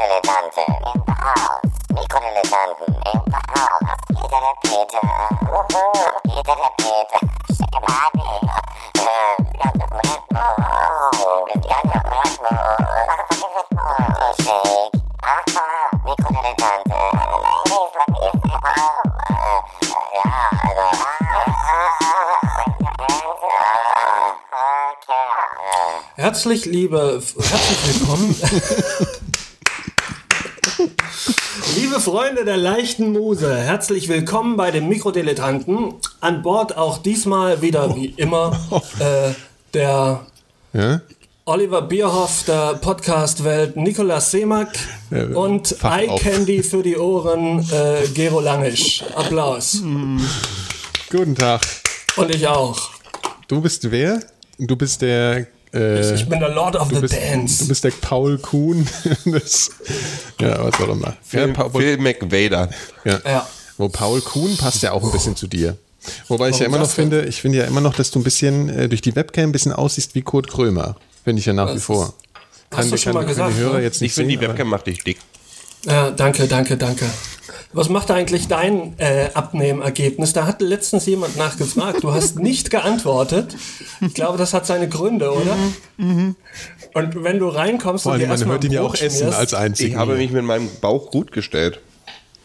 Mikrodilettanten in the house. Mikrodilettanten in the house. Peter der Peter. Wuhu. Peter der Peter. Shake body. Got the Red Bull. Got the Red Bull. Shake. Aha. Mikrodilettanten. Ladies, let me see. Ja, also. Herzlich liebe, herzlich willkommen. liebe Freunde der leichten Muse, herzlich willkommen bei den Mikrodilettanten. An Bord auch diesmal wieder wie immer äh, der Ja? Oliver Bierhoff der Podcast-Welt, Nikolaus Seemack Ja, und Eye. Candy für die Ohren, äh, Gero Langisch. Applaus. Guten Tag. Und ich auch. Du bist wer? Du bist der. Äh, Ich bin der Lord of the bist, Dance. du bist der Paul Kuhn. das, ja, was auch immer. Ja, Phil, Paul, Phil McVader. ja. Ja. Wo Paul Kuhn passt ja auch ein bisschen zu dir. Wobei ich ja Warum immer noch finde, ich finde ja immer noch, dass du ein bisschen äh, durch die Webcam ein bisschen aussiehst wie Kurt Krömer. Finde ich ja nach wie Das vor. Hast du schon mal können gesagt, die Hörer ne? jetzt nicht Ich finde, die Webcam macht dich dick. Ja, danke, danke, danke. Was macht eigentlich dein äh, Abnehmergebnis? Da hat letztens jemand nachgefragt. Du hast nicht geantwortet. Ich glaube, das hat seine Gründe, oder? Und wenn du reinkommst Vor und dir man erstmal hört ihn ja auch Brot essen schmierst- als einzigen. Ich habe mich mit meinem Bauch gut gestellt.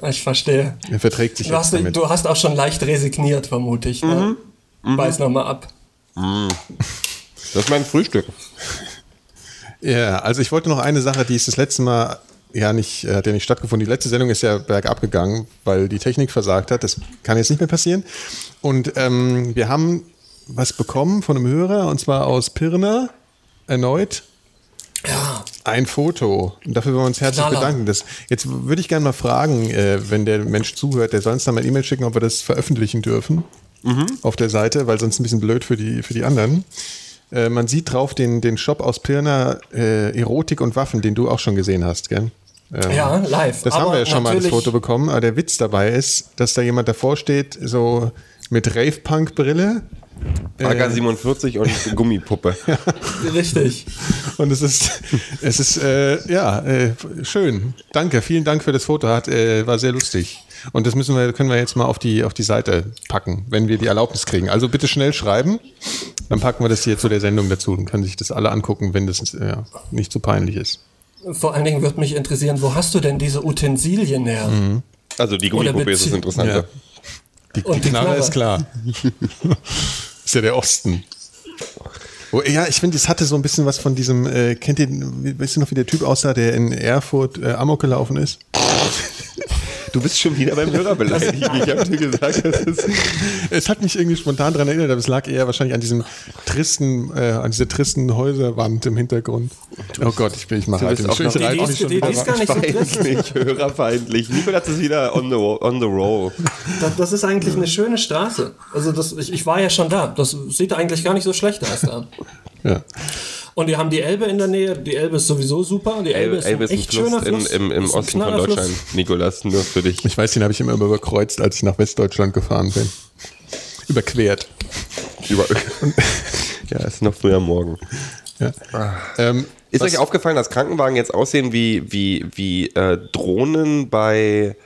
Ich verstehe. er verträgt sich Du hast, damit. du hast auch schon leicht resigniert, vermute ich. Ne? Mhm. Beiß nochmal ab. Das ist mein Frühstück. Ja, also ich wollte noch eine Sache, die ist das letzte Mal ja nicht, äh, hat ja nicht stattgefunden. Die letzte Sendung ist ja bergab gegangen, weil die Technik versagt hat. Das kann jetzt nicht mehr passieren. Und ähm, wir haben was bekommen von einem Hörer, und zwar aus Pirna erneut. Ja, Ein Foto. Und dafür wollen wir uns herzlich Knaller. bedanken. Das, jetzt würde ich gerne mal fragen, äh, wenn der Mensch zuhört, der soll uns da mal eine E-Mail schicken, ob wir das veröffentlichen dürfen auf der Seite, weil sonst ein bisschen blöd für die, für die anderen. Äh, man sieht drauf den, den Shop aus Pirna äh, Erotik und Waffen, den du auch schon gesehen hast, gell? Ähm, ja, live. Das haben Aber wir ja schon mal das Foto bekommen, aber der Witz dabei ist, dass da jemand davor steht, so mit Rave-Punk-Brille. AK 47 und Gummipuppe. Richtig. Und es ist, es ist, äh, ja, äh, schön. Danke, vielen Dank für das Foto, hat, äh, war sehr lustig. Und das müssen wir, können wir jetzt mal auf die, auf die Seite packen, wenn wir die Erlaubnis kriegen. Also bitte schnell schreiben, dann packen wir das hier zu der Sendung dazu. Dann können sich das alle angucken, wenn das äh, nicht zu peinlich ist. Vor allen Dingen würde mich interessieren, wo hast du denn diese Utensilien her? Mhm. Also die Gummipuppe ist das Interessante. Ja. Die, die die Knarre Knarre. ist klar. ist ja der Osten. Oh, ja, ich finde, es hatte so ein bisschen was von diesem, äh, kennt ihr, weißt du noch, wie der Typ aussah, der in Erfurt äh, Amok gelaufen ist? Du bist schon wieder beim Hörer beleidigt. Ich habe dir gesagt, das ist. Es hat mich irgendwie spontan daran erinnert, aber es lag eher wahrscheinlich an diesem tristen, äh, an dieser tristen Häuserwand im Hintergrund. Oh Gott, ich bin, ich mache Du halt ich, auch noch- ich reite Die- die mich ist- schon die- wieder die ist gar nicht so. Feindlich, hörerfeindlich. Nikolas ist wieder on the, on the roll. Das, das ist eigentlich eine schöne Straße. Also das, ich, ich war ja schon da. Das sieht eigentlich gar nicht so schlecht aus da. Ja. Und die haben die Elbe in der Nähe. Die Elbe ist sowieso super. Die Elbe, Elbe, ist Elbe ein ist ein echt Fluss schöner in, Fluss. im, im Osten von. Deutschland. Nikolas, nur für dich. Ich weiß, den habe ich immer überkreuzt, als ich nach Westdeutschland gefahren bin. Überquert. Über ja, ist noch früher morgen. Ja. Ähm, Ist was- euch aufgefallen, dass Krankenwagen jetzt aussehen wie, wie, wie äh, Drohnen bei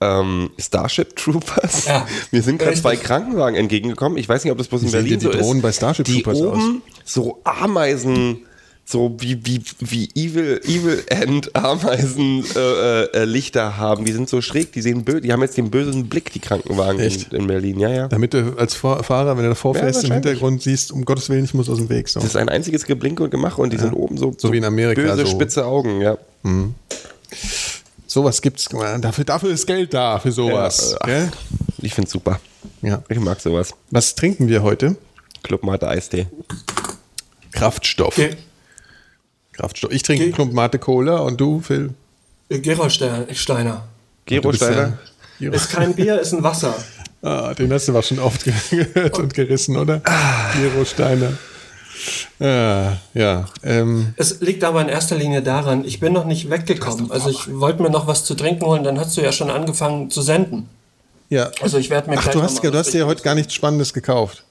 ähm, Starship Troopers? Ja, Mir sind gerade zwei Krankenwagen entgegengekommen. Ich weiß nicht, ob das bloß in Wie sehen Berlin denn die so Drohnen ist. bei Starship die Troopers oben so Ameisen, so wie, wie, wie Evil, Evil End Ameisen äh, äh, Lichter haben. Die sind so schräg, die sehen böse, die haben jetzt den bösen Blick, die Krankenwagen in, in Berlin. Ja, ja. Damit du als Fahrer, wenn du davor Ja, fährst, im. Hintergrund siehst, um Gottes Willen, ich muss aus dem Weg. So. Das ist ein einziges Geblinke und Gemache und die sind oben so, So wie in Amerika, böse, so. spitze Augen, ja. Sowas gibt's. Dafür, dafür ist Geld da, für sowas. Ja, gell? Ich find's super. Ja. Ich mag sowas. Was trinken wir heute? Club Mate Eistee. Kraftstoff. Ge Kraftstoff. Ich trinke Ge- Klump Mate Cola und du, Phil? Gerolsteiner. Steiner. Gero Du bist Steiner. ja- Ist kein Bier, ist ein Wasser. Ah, den hast du aber schon oft gehört und gerissen, oder? Gero Steiner. Ja, ja. Ähm, Es liegt aber in erster Linie daran, ich bin noch nicht weggekommen. Also ich wollte mir noch was zu trinken holen, dann hast du ja schon angefangen zu senden. ja. Also ich werde mir Ach, du hast, du hast dir heute gar nichts Spannendes gekauft.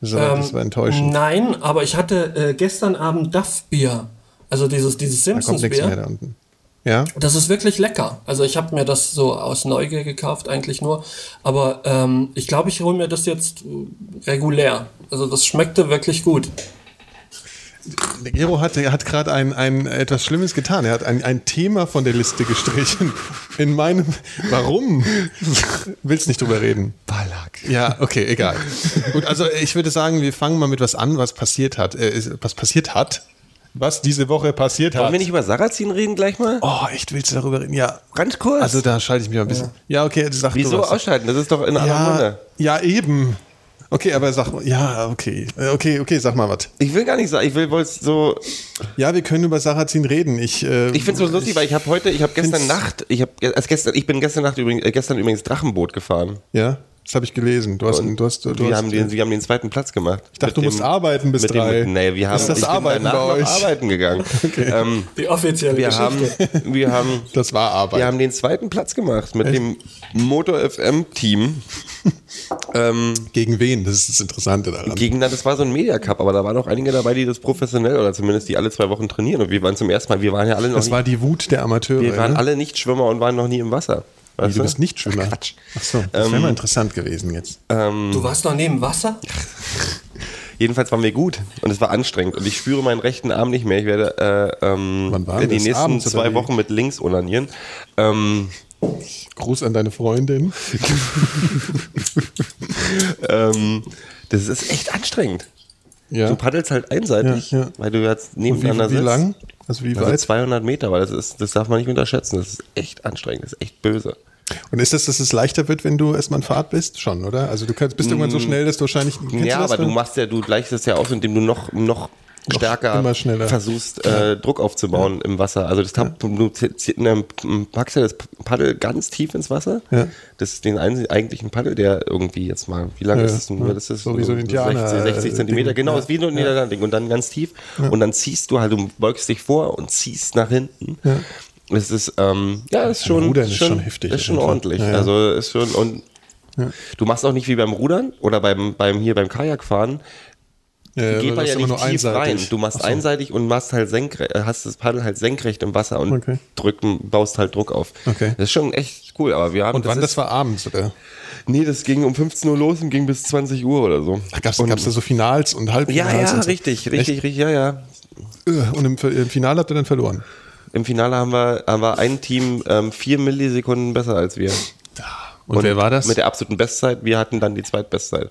Das, war- das Ähm, war enttäuschend. Nein, aber ich hatte äh, gestern Abend Duff-Bier. Also dieses, dieses Da kommt nichts mehr Simpsons-Bier. da unten. Ja. Das ist wirklich lecker. Also ich habe mir das so aus Neugier gekauft eigentlich nur. Aber ähm, ich glaube, ich hole mir das jetzt regulär. Also das schmeckte wirklich gut. Gero hat, er hat gerade ein, ein etwas Schlimmes getan. Er hat ein, ein Thema von der Liste gestrichen. In meinem. Warum? Willst nicht drüber reden? Ballack. Ja, okay, egal. Gut, also ich würde sagen, wir fangen mal mit was an, was passiert hat. Äh, was passiert hat. Was diese Woche passiert hat. Wollen wir nicht über Sarrazin reden gleich mal? Oh, echt, willst du darüber reden? Ja. Ganz kurz. Also da schalte ich mich mal ein bisschen. Ja, okay, sag du Wieso was. ausschalten? Das ist doch in aller Ja, Munde. ja, eben. Okay, aber sag mal, ja, okay. Äh, Okay, okay, sag mal was. Ich will gar nicht sagen, ich will wohl so. Ja, wir können über Sarrazin reden. Ich, äh, Ich finde es so lustig, weil ich habe heute, ich habe gestern Nacht, ich habe als gestern, ich bin gestern Nacht übrigens, äh, gestern übrigens Drachenboot gefahren. Ja, das habe ich gelesen. Du hast, du hast, du wir hast, haben den, wir haben den zweiten Platz gemacht. Ich dachte, du musst arbeiten bis drei. nee, wir haben Ist das ich bin Arbeiten danach bei euch? arbeiten gegangen. ähm, Die offizielle wir haben, Geschichte. wir haben, das war Arbeit. wir haben den zweiten Platz gemacht mit dem Motor FM Team. ähm, Gegen wen? Das ist das Interessante daran. gegen, das war so ein Media Cup, aber da waren auch einige dabei, die das professionell oder zumindest die alle zwei Wochen trainieren. Und wir waren zum ersten Mal, wir waren ja alle noch das nicht, war die Wut der Amateure. wir waren ne? alle nicht Schwimmer und waren noch nie im Wasser. Weißt du bist nicht Schwimmer. Quatsch. Ach so, das wäre mal interessant gewesen jetzt. Du warst noch neben Wasser? Jedenfalls waren wir gut und es war anstrengend und ich spüre meinen rechten Arm nicht mehr. Ich werde äh, ähm, die nächsten Abends oder zwei wie? Wochen mit links onanieren. Ähm, Gruß an deine Freundin. ähm, das ist echt anstrengend. Ja. Du paddelst halt einseitig, Ja, ja. weil du jetzt wie, nebeneinander wie sitzt. lang? Also wie Also weit? 200 Meter, weil das ist, das darf man nicht unterschätzen. Das ist echt anstrengend, das ist echt böse. Und ist das, dass es leichter wird, wenn du erstmal in Fahrt bist? Schon, oder? Also du kannst, bist irgendwann so schnell, dass du wahrscheinlich. Mm. ja, du aber du wenn- machst ja, du gleichst es ja aus, indem du noch, noch stärker immer schneller. versuchst, äh, Druck aufzubauen im Wasser. Also das tab, du packst ja das Paddel ganz tief ins Wasser. Ja. Das ist den eigentlichen Paddel, der irgendwie jetzt mal, wie lang Ja, ist es denn? ja. Das ist So so Indianer- 60, 60 Zentimeter, genau, Ja. ist wie ein Niederlandding und dann ganz tief. Und dann ziehst du halt, du beugst dich vor und ziehst nach hinten. Es ist, ähm, ja, ist schon, Rudern ist schon heftig Ist schon ordentlich. Ja, ja. Also ist schon, und du machst auch nicht wie beim Rudern oder beim, beim hier beim Kajakfahren, Äh, geht das man ja nicht tief einseitig. rein. Du machst Ach so. einseitig und machst halt senkrecht, hast das Paddel halt senkrecht im Wasser und Okay. drücken, baust halt Druck auf. Okay. Das ist schon echt cool, aber wir haben Und wann ist, das war abends, oder? Nee, das ging um 15 Uhr los und ging bis 20 Uhr oder so. Ach, gab's, und, gab's da so Finals und Ja, Halbfinals? ja, und so? richtig, richtig, richtig, ja, ja. Echt? Und im, im Finale habt ihr dann verloren. Im Finale haben wir, haben wir ein Team ähm, vier Millisekunden besser als wir. Und, wer war das? Mit der absoluten Bestzeit. Wir hatten dann die Zweitbestzeit.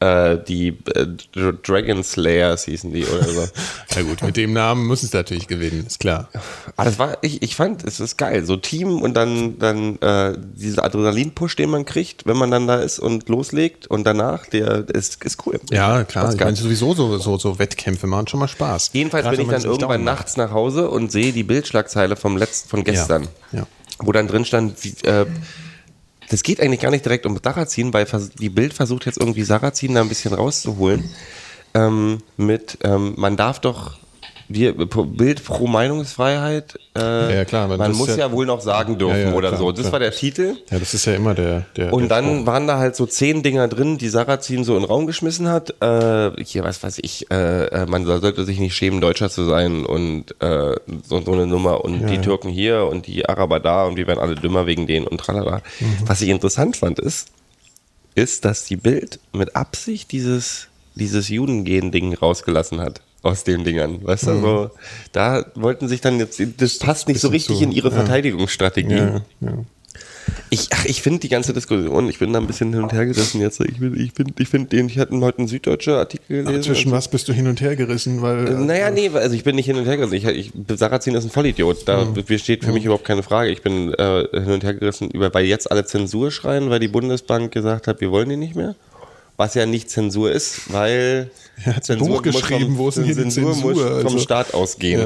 Äh, die äh, Dr- Dragon Slayers hießen die oder so. Na gut, mit dem Namen müssen es natürlich gewinnen, ist klar. Aber das war, ich, ich fand, es ist geil. So Team und dann, dann äh, dieser Adrenalin-Push, den man kriegt, wenn man dann da ist und loslegt und danach, der ist, ist cool. Ja, klar. Macht's Ich meine, sowieso so, so, so Wettkämpfe machen schon mal Spaß. Jedenfalls Gerade bin ich dann irgendwann nachts nach Hause und sehe die Bildschlagzeile vom letzten, von gestern. Ja. Wo dann drin stand, wie, äh, das geht eigentlich gar nicht direkt um Sarrazin, weil die Bild versucht jetzt irgendwie Sarrazin da ein bisschen rauszuholen. Ähm, mit, ähm, man darf doch, wir, Bild pro Meinungsfreiheit, äh, Ja, klar, man muss ja, ja- wohl noch sagen dürfen Ja, ja, oder klar, so. Das klar. war der Titel. Ja, das ist ja immer der. der Und der dann Spruch. waren da halt so zehn Dinger drin, die Sarrazin so in den Raum geschmissen hat. Äh, hier, was weiß ich, äh, äh, man sollte sich nicht schämen, Deutscher zu sein und äh, so, so eine Nummer. Und die Türken hier und die Araber da und wir werden alle dümmer wegen denen und tralala. Mhm. Was ich interessant fand, ist, ist, dass die Bild mit Absicht dieses, dieses Judengehen-Ding rausgelassen hat. Aus den Dingern, weißt du, so, da wollten sich dann jetzt, das passt nicht so Mhm. Richtig zu, in ihre ja. Verteidigungsstrategie. Ja, ja. Ich, ach, ich finde die ganze Diskussion, ich bin da ein bisschen hin und her gerissen jetzt. Ich, bin- ich finde, ich finde den, ich hatte heute einen süddeutscher Artikel gelesen. Zwischen was bist du hin und her gerissen? Weil, Äh, Naja, nee, also ich bin nicht hin und her gerissen. Ich, ich, Sarrazin ist ein Vollidiot. Da besteht für mich überhaupt keine Frage. Ich bin äh, hin und her gerissen, über, weil jetzt alle Zensur schreien, weil die Bundesbank gesagt hat, wir wollen die nicht mehr. Was ja nicht Zensur ist, weil Er hat ein Buch geschrieben, wo ist denn hier die Zensur muss Zensur? vom Also- Staat ausgehen.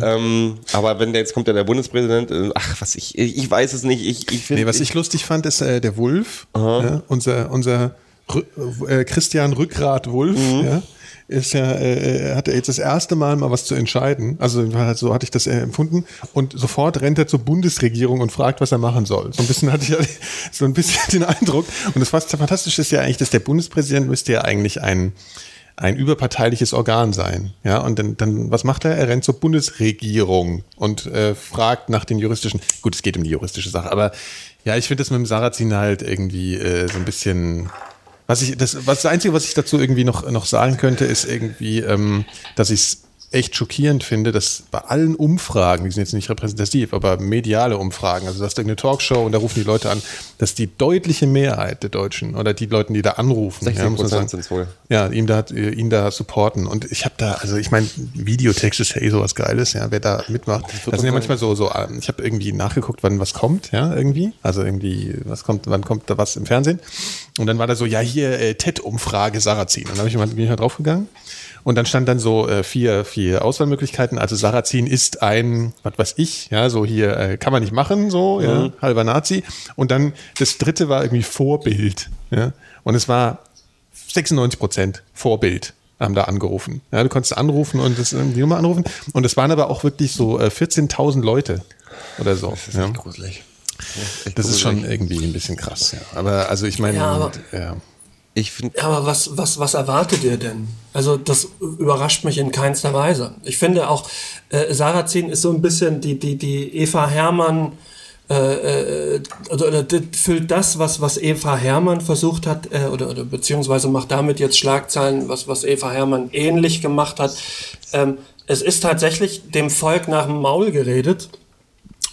Ja, Ähm, aber wenn der jetzt kommt ja der Bundespräsident, äh, ach was ich, ich weiß es nicht. Ich, ich finde, Nee, was ich lustig fand, ist äh, der Wolf, ja, unser, unser Rü äh, Christian Rückgrat Wolf, Mhm. ja, ist ja, äh, äh, hat er jetzt das erste Mal mal was zu entscheiden. Also halt so hatte ich das äh, empfunden. Und sofort rennt er zur Bundesregierung und fragt, was er machen soll. So ein bisschen hatte ich ja so ein bisschen den Eindruck. Und das was fantastisch ist ja eigentlich, dass der Bundespräsident müsste ja eigentlich ein ein überparteiliches Organ sein. Ja, und dann, dann was macht er? Er rennt zur Bundesregierung und äh, fragt nach den juristischen. Gut, es geht um die juristische Sache, aber ja, ich finde das mit dem Sarrazin halt irgendwie äh, so ein bisschen. Was ich, das, was das Einzige, was ich dazu irgendwie noch, noch sagen könnte, ist irgendwie, ähm, dass ich es echt schockierend finde, dass bei allen Umfragen, die sind jetzt nicht repräsentativ, aber mediale Umfragen, also das ist irgendeine Talkshow und da rufen die Leute an, dass die deutliche Mehrheit der Deutschen oder die Leute, die da anrufen, 16 ja, muss man sagen, sind es wohl. ja, ihn da, ihn da supporten. Und ich habe da, also ich meine, Videotext ist ja eh sowas Geiles, ja, wer da mitmacht. Das sind ja manchmal so, so, ähm, ich habe irgendwie nachgeguckt, wann was kommt, ja, irgendwie. Also irgendwie, was kommt, wann kommt da was im Fernsehen? Und dann war da so, ja, hier äh, TED-Umfrage Sarrazin. Und dann hab ich mal, bin ich mal draufgegangen. Und dann stand dann so äh, vier, vier Auswahlmöglichkeiten. Also Sarrazin ist ein, was weiß ich, ja, so hier äh, kann man nicht machen, so, ja, halber Nazi. Und dann das dritte war irgendwie Vorbild, ja. Und es war 96 Prozent Vorbild haben da angerufen. Ja, du konntest anrufen und das, die Nummer anrufen. Und es waren aber auch wirklich so äh, 14.000 Leute oder so. Das ist ja. gruselig. Das ist schon gruselig. irgendwie ein bisschen krass. Ja. Aber also ich meine, Ja, aber- ja. Ich finde, aber was, was, was erwartet ihr denn? Also das überrascht mich in keinster Weise. Ich finde auch, äh, Sarrazin ist so ein bisschen die, die, die Eva Hermann, äh, äh, oder, oder füllt das, was, was Eva Hermann versucht hat, äh, oder, oder beziehungsweise macht damit jetzt Schlagzeilen, was, was Eva Hermann ähnlich gemacht hat. Ähm, es ist tatsächlich dem Volk nach dem Maul geredet.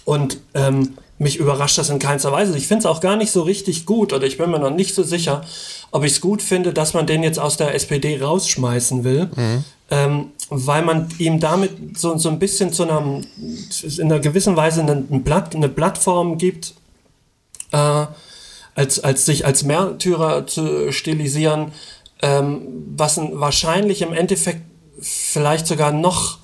Und ähm, mich überrascht das in keinster Weise. Ich finde es auch gar nicht so richtig gut oder ich bin mir noch nicht so sicher, ob ich es gut finde, dass man den jetzt aus der SPD rausschmeißen will, ähm, weil man ihm damit so, so ein bisschen zu einer, in einer gewissen Weise ein, ein Blatt, eine Plattform gibt, äh, als, als sich als Märtyrer zu stilisieren, ähm, was ein, wahrscheinlich im Endeffekt vielleicht sogar noch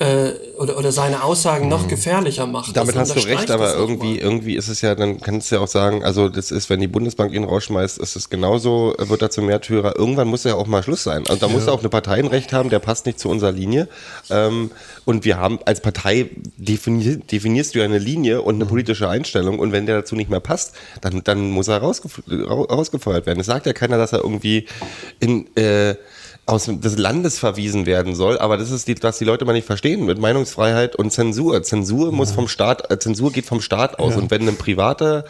äh, oder, oder seine Aussagen noch gefährlicher macht. Mhm. damit Das hast du recht, aber irgendwie, mal. irgendwie ist es ja, dann kannst du ja auch sagen, also das ist, wenn die Bundesbank ihn rausschmeißt, ist es genauso, wird er zum Märtyrer. Irgendwann muss ja auch mal Schluss sein. Und da muss er auch eine Partei ein Recht haben, der passt nicht zu unserer Linie. Ähm, und wir haben als Partei defini definierst du ja eine Linie und eine Mhm. politische Einstellung. Und wenn der dazu nicht mehr passt, dann, dann muss er rausgef rau- rausgefeuert werden. Es sagt ja keiner, dass er irgendwie in äh, aus des Landes verwiesen werden soll, aber das ist die, was die Leute mal nicht verstehen mit Meinungsfreiheit und Zensur. Zensur muss vom Staat, äh, Zensur geht vom Staat aus. Und wenn eine private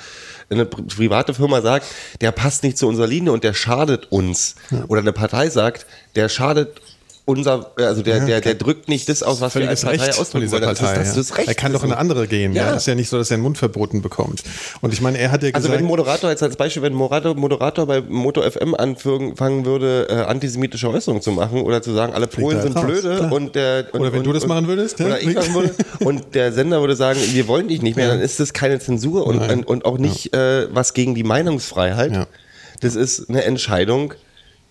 eine pri- private Firma sagt, der passt nicht zu unserer Linie und der schadet uns oder eine Partei sagt, der schadet unser, also der, der, der drückt nicht das aus, was wir als Partei Recht von ausdrücken dieser wollen. Das ist, Partei. das ja. ist Recht. Er kann doch in eine andere gehen. Ja. Ja. Es ist ja nicht so, dass er einen Mund verboten bekommt. Und ich meine, er hat ja Also gesagt, wenn ein Moderator jetzt als Beispiel, wenn ein Moderator, Moderator bei Moto FM anfangen würde, äh, antisemitische Äußerungen zu machen oder zu sagen, alle Polen sind raus, blöde klar. und der und, Oder wenn und, du das machen würdest, ja? oder ich machen würde und der Sender würde sagen, wir wollen dich nicht mehr, dann ist das keine Zensur und, Nein. und, und auch nicht äh, was gegen die Meinungsfreiheit. Ja. Das ist eine Entscheidung,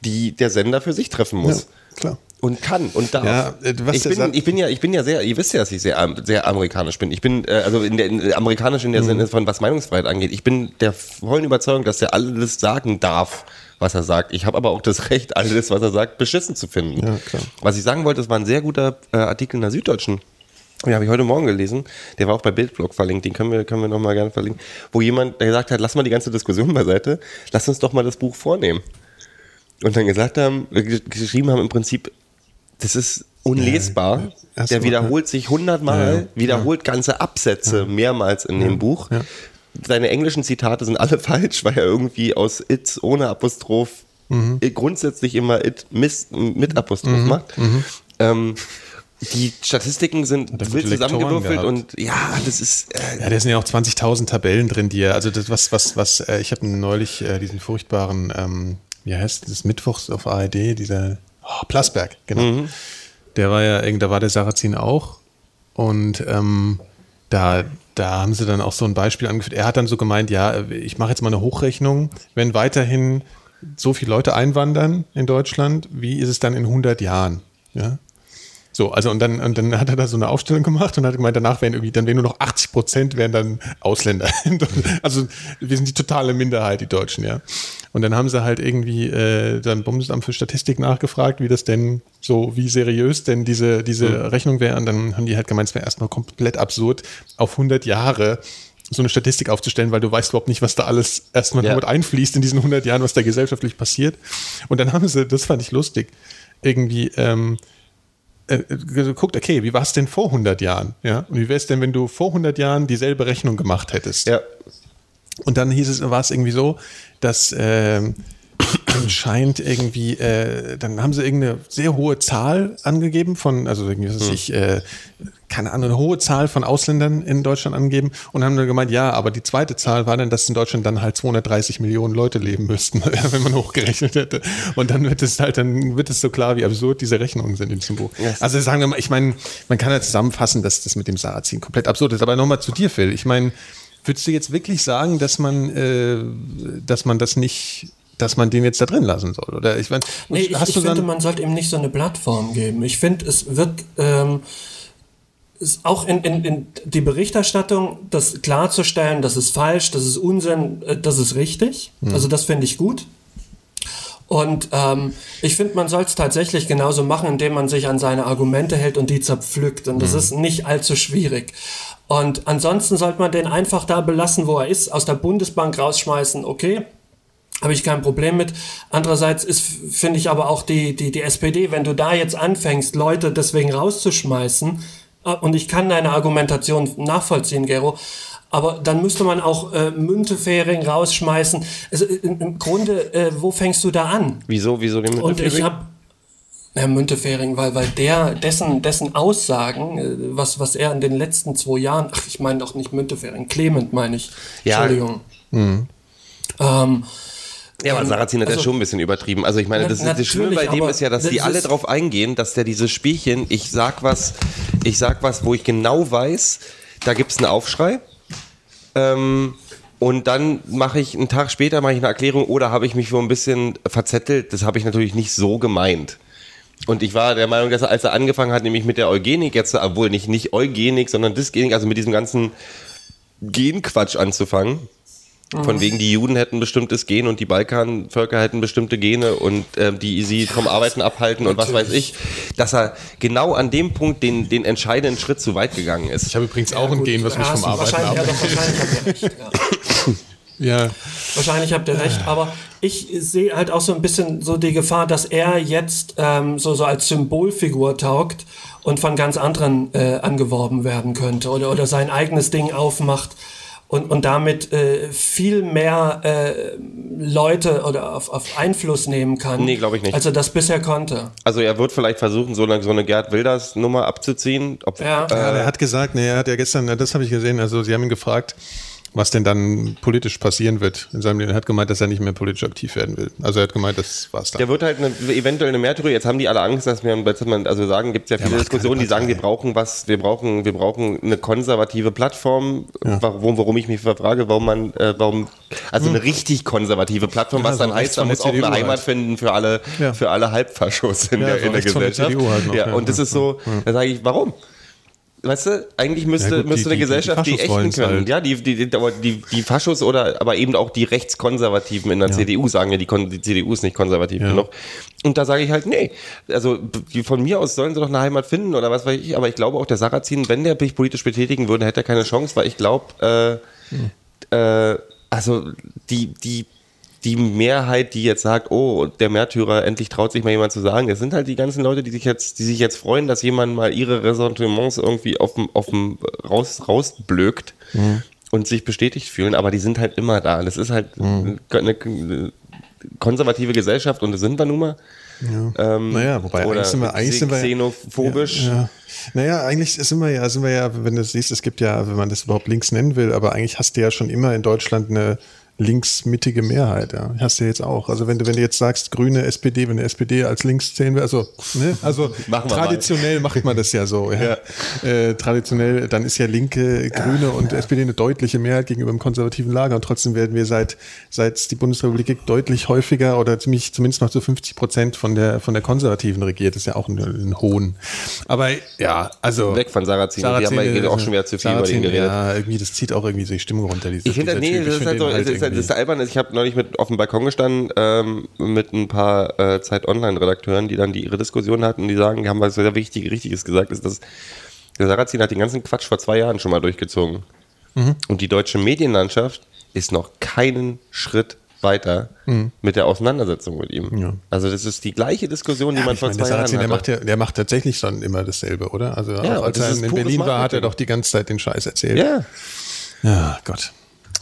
die der Sender für sich treffen muss. ja, klar. Und kann und darf. Ja, äh, was ich, bin, ich bin ja, ich bin ja sehr, ihr wisst ja, dass ich sehr, sehr amerikanisch bin. Ich bin, äh, also in der, in, amerikanisch in der Mhm. Sinne von was Meinungsfreiheit angeht. Ich bin der vollen Überzeugung, dass er alles sagen darf, was er sagt. Ich habe aber auch das Recht, alles, was er sagt, beschissen zu finden. Ja. Was ich sagen wollte, das war ein sehr guter äh, Artikel in der Süddeutschen. Den habe ich heute Morgen gelesen. Der war auch bei Bildblog verlinkt. Den können wir, können wir nochmal gerne verlinken. Wo jemand gesagt hat, lass mal die ganze Diskussion beiseite. Lass uns doch mal das Buch vornehmen. Und dann gesagt haben, äh, gesch- geschrieben haben im Prinzip, das ist unlesbar. Ja, Der mal, wiederholt sich hundertmal, Ja, ja. wiederholt ganze Absätze mehrmals in dem Buch. Seine englischen Zitate sind alle falsch, weil er irgendwie aus it ohne Apostroph Mhm. äh, grundsätzlich immer it mis, mit Apostroph macht. Ähm, die Statistiken sind wild zusammengewürfelt und ja, das ist äh, Ja, da sind ja auch 20.000 Tabellen drin, die er, also das, was, was, was, äh, ich habe neulich äh, diesen furchtbaren, ähm, wie heißt das, Mittwochs auf ARD, dieser, oh, Plasberg, genau. Mhm. Der war ja, da war der Sarrazin auch und ähm, da, da haben sie dann auch so ein Beispiel angeführt. Er hat dann so gemeint, ja, ich mache jetzt mal eine Hochrechnung, wenn weiterhin so viele Leute einwandern in Deutschland, wie ist es dann in 100 Jahren? Ja, so, also und dann, und dann hat er da so eine Aufstellung gemacht und hat gemeint, danach wären irgendwie, dann wären nur noch 80 Prozent wären dann Ausländer. also wir sind die totale Minderheit, die Deutschen, ja. Und dann haben sie halt irgendwie äh, dann Bundesamt für Statistik nachgefragt, wie das denn so, wie seriös denn diese, diese Rechnung wäre. Und dann haben die halt gemeint, es wäre erstmal komplett absurd, auf 100 Jahre so eine Statistik aufzustellen, weil du weißt überhaupt nicht, was da alles erstmal Ja. damit einfließt in diesen 100 Jahren, was da gesellschaftlich passiert. Und dann haben sie, das fand ich lustig, irgendwie ähm, äh, geguckt, okay, wie war es denn vor 100 Jahren? Ja? Und wie wäre es denn, wenn du vor 100 Jahren dieselbe Rechnung gemacht hättest? Ja. Und dann hieß es, war es irgendwie so, dass ähm, anscheinend irgendwie, äh, dann haben sie irgendeine sehr hohe Zahl angegeben von, also irgendwie, was weiß ich, äh, keine Ahnung, eine hohe Zahl von Ausländern in Deutschland angegeben und haben dann gemeint, ja, aber die zweite Zahl war dann, dass in Deutschland dann halt 230 Millionen Leute leben müssten, wenn man hochgerechnet hätte. Und dann wird es halt, dann wird es so klar, wie absurd diese Rechnungen sind in diesem Buch. Also sagen wir mal, ich meine, man kann ja zusammenfassen, dass das mit dem Sarrazin komplett absurd ist. Aber nochmal zu dir, Phil. Ich meine, würdest du jetzt wirklich sagen, dass man, äh, dass man das nicht, dass man den jetzt da drin lassen soll? Oder ich meine, Nee, ich, hast ich du finde, man sollte ihm nicht so eine Plattform geben. Ich finde, es wird ähm, es auch in, in, in die Berichterstattung, das klarzustellen, das ist falsch, das ist Unsinn, äh, das ist richtig. Also das finde ich gut. Und ähm, ich finde, man soll es tatsächlich genauso machen, indem man sich an seine Argumente hält und die zerpflückt. Und das ist nicht allzu schwierig. Und ansonsten sollte man den einfach da belassen, wo er ist, aus der Bundesbank rausschmeißen, okay. Habe ich kein Problem mit. Andererseits ist, finde ich aber auch die, die, die SPD, wenn du da jetzt anfängst, Leute deswegen rauszuschmeißen, und ich kann deine Argumentation nachvollziehen, Gero, aber dann müsste man auch äh, Müntefering rausschmeißen. Also, im, Im Grunde, äh, wo fängst du da an? Wieso, wieso den Und ich habe Herr Müntefering, weil, weil der, dessen, dessen Aussagen, äh, was, was er in den letzten zwei Jahren, ach, ich meine doch nicht Müntefering, Clement meine ich, Ja. Entschuldigung. Mhm. Ähm, Ja, aber Ähm, Sarrazin hat ja also- schon ein bisschen übertrieben. Also ich meine, das, ist, das Schlimme bei dem ist ja, dass das die alle drauf eingehen, dass der dieses Spielchen, ich sag was, ich sag was, wo ich genau weiß, da gibt's einen Aufschrei. Ähm, und dann mache ich einen Tag später mache ich eine Erklärung oder habe ich mich so ein bisschen verzettelt. Das habe ich natürlich nicht so gemeint. Und ich war der Meinung, dass er, als er angefangen hat, nämlich mit der Eugenik jetzt, obwohl nicht, nicht Eugenik, sondern Dysgenik, also mit diesem ganzen Genquatsch anzufangen. Von wegen, die Juden hätten bestimmtes Gen und die Balkanvölker hätten bestimmte Gene und ähm, die sie vom Arbeiten abhalten und was weiß ich, dass er genau an dem Punkt den, den entscheidenden Schritt zu weit gegangen ist. ich habe übrigens auch ein Gen, was mich ja, vom Arbeiten wahrscheinlich, ja, ab. doch, wahrscheinlich habt ihr recht. Ja. Ja, Wahrscheinlich habt ihr recht, aber ich sehe halt auch so ein bisschen so die Gefahr, dass er jetzt ähm, so, so als Symbolfigur taugt und von ganz anderen äh, angeworben werden könnte oder, oder sein eigenes Ding aufmacht und, und damit äh, viel mehr äh, Leute oder auf, auf Einfluss nehmen kann, Nee, glaub ich nicht. als er das bisher konnte. Also er wird vielleicht versuchen, so eine, so eine Gerd Wilders Nummer abzuziehen. Ob, Ja. Ja, er hat gesagt, nee, er hat ja gestern, das habe ich gesehen, also sie haben ihn gefragt, was denn dann politisch passieren wird in seinem Leben. Er hat gemeint, dass er nicht mehr politisch aktiv werden will. Also er hat gemeint, das war's dann. Der wird halt eine, eventuell eine Märtyrer. Jetzt haben die alle Angst, dass wir, also sagen, gibt es ja viele Diskussionen, die sagen, wir brauchen was, wir brauchen, wir brauchen eine konservative Plattform, warum, warum ich mich frage, warum man, äh, warum, also eine richtig konservative Plattform, was Hm. Ja, so dann heißt, man muss auch eine Heimat halt. finden für alle, Ja. für alle Halbfaschos in Ja, der, so in der Gesellschaft. Halt noch, ja, ja. und das ist so, da sage ich, warum? Weißt du, eigentlich müsste, Ja gut, die- müsste eine die- die Gesellschaft die, Faschos echten wollen's können. halt. Ja, die, die, die, aber die, die Faschos oder aber eben auch die Rechtskonservativen in der CDU sagen ja, die, die CDU ist nicht konservativ Ja. genug. Und da sage ich halt, nee. Also die, von mir aus sollen sie doch eine Heimat finden oder was weiß ich. Aber ich glaube auch, der Sarrazin, wenn der sich politisch betätigen würde, hätte er keine Chance, weil ich glaube, äh, äh, also die, die, die Mehrheit, die jetzt sagt, oh, der Märtyrer, endlich traut sich mal jemand zu sagen, das sind halt die ganzen Leute, die sich jetzt, die sich jetzt freuen, dass jemand mal ihre Ressentiments irgendwie auf dem, auf dem raus, rausblökt und sich bestätigt fühlen, aber die sind halt immer da. Das ist halt eine, eine konservative Gesellschaft und das sind wir nun mal. Ähm, Naja, wobei eigentlich sind wir, eigentlich sind wir xenophobisch. Ja. Naja, eigentlich sind wir ja, sind wir ja, wenn du siehst, es gibt ja, wenn man das überhaupt links nennen will, aber eigentlich hast du ja schon immer in Deutschland eine linksmittige Mehrheit, ja. Hast du jetzt auch. Also wenn du, wenn du jetzt sagst, Grüne, SPD, wenn du SPD als links zählen will, also, ne, also traditionell macht man das ja so, ja. Äh, traditionell, dann ist ja Linke, Grüne und SPD eine deutliche Mehrheit gegenüber dem konservativen Lager und trotzdem werden wir seit, seit die Bundesrepublik gibt, deutlich häufiger oder ziemlich, zumindest noch zu 50 Prozent von der, von der Konservativen regiert. Das ist ja auch ein, ein Hohn. Aber ja, also. Weg von Sarrazin. Die haben ja auch schon wieder zu viel über den geredet. Ja, irgendwie, das zieht auch irgendwie so die Stimmung runter. Diese, Ich finde, nee, das ist halt so, das ist, das irgendwie- ist. Ich habe neulich mit auf dem Balkon gestanden ähm, mit ein paar äh, Zeit Online-Redakteuren, die dann die ihre Diskussion hatten, die sagen, die haben was sehr wichtig, Richtiges gesagt, ist, dass der Sarrazin hat den ganzen Quatsch vor zwei Jahren schon mal durchgezogen. Und die deutsche Medienlandschaft ist noch keinen Schritt weiter mit der Auseinandersetzung mit ihm. Ja. Also das ist die gleiche Diskussion, die Ja, man vor meine, zwei Jahren Sarrazin, der, hatte. macht ja, der macht tatsächlich schon immer dasselbe, oder? Also Ja, als das er in Berlin war, hat er Marketing. doch die ganze Zeit den Scheiß erzählt. ja. Ja, Gott.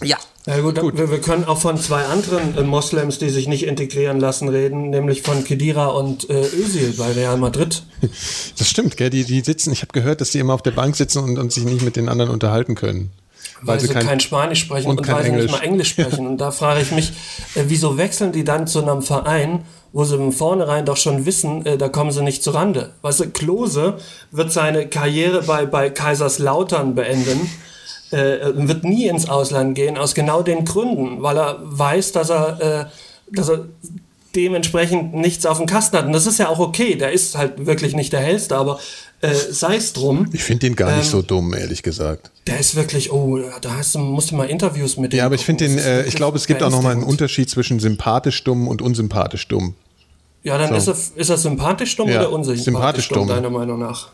Ja. Ja gut, Wir, wir können auch von zwei anderen äh, Moslems, die sich nicht integrieren lassen, reden, nämlich von Kedira und äh, Özil bei Real Madrid. Das stimmt, gell? Die, die sitzen, ich habe gehört, dass die immer auf der Bank sitzen und, und sich nicht mit den anderen unterhalten können. Weil, sie kein, Spanisch sprechen und und, kein weil sie Englisch. nicht mal Englisch sprechen. Und da frage ich mich, äh, wieso wechseln die dann zu einem Verein, wo sie von vornherein doch schon wissen, äh, da kommen sie nicht zurande. Weißt du, Klose wird seine Karriere bei, bei Kaiserslautern beenden, äh, wird nie ins Ausland gehen, aus genau den Gründen, weil er weiß, dass er, äh, dass er dementsprechend nichts auf dem Kasten hat. Und das ist ja auch okay, der ist halt wirklich nicht der hellste, aber äh, sei es drum. Ich finde den gar nicht Ähm, so dumm, ehrlich gesagt. Der ist wirklich, oh, da hast du, musst du mal Interviews mit dem Ja, aber ich finde den, äh, ich glaube, es gibt auch nochmal einen. Unterschied zwischen sympathisch dumm und unsympathisch dumm. Ja, dann So. ist, er, ist er sympathisch dumm Ja, oder unsympathisch sympathisch dumm, dumm. deiner Meinung nach?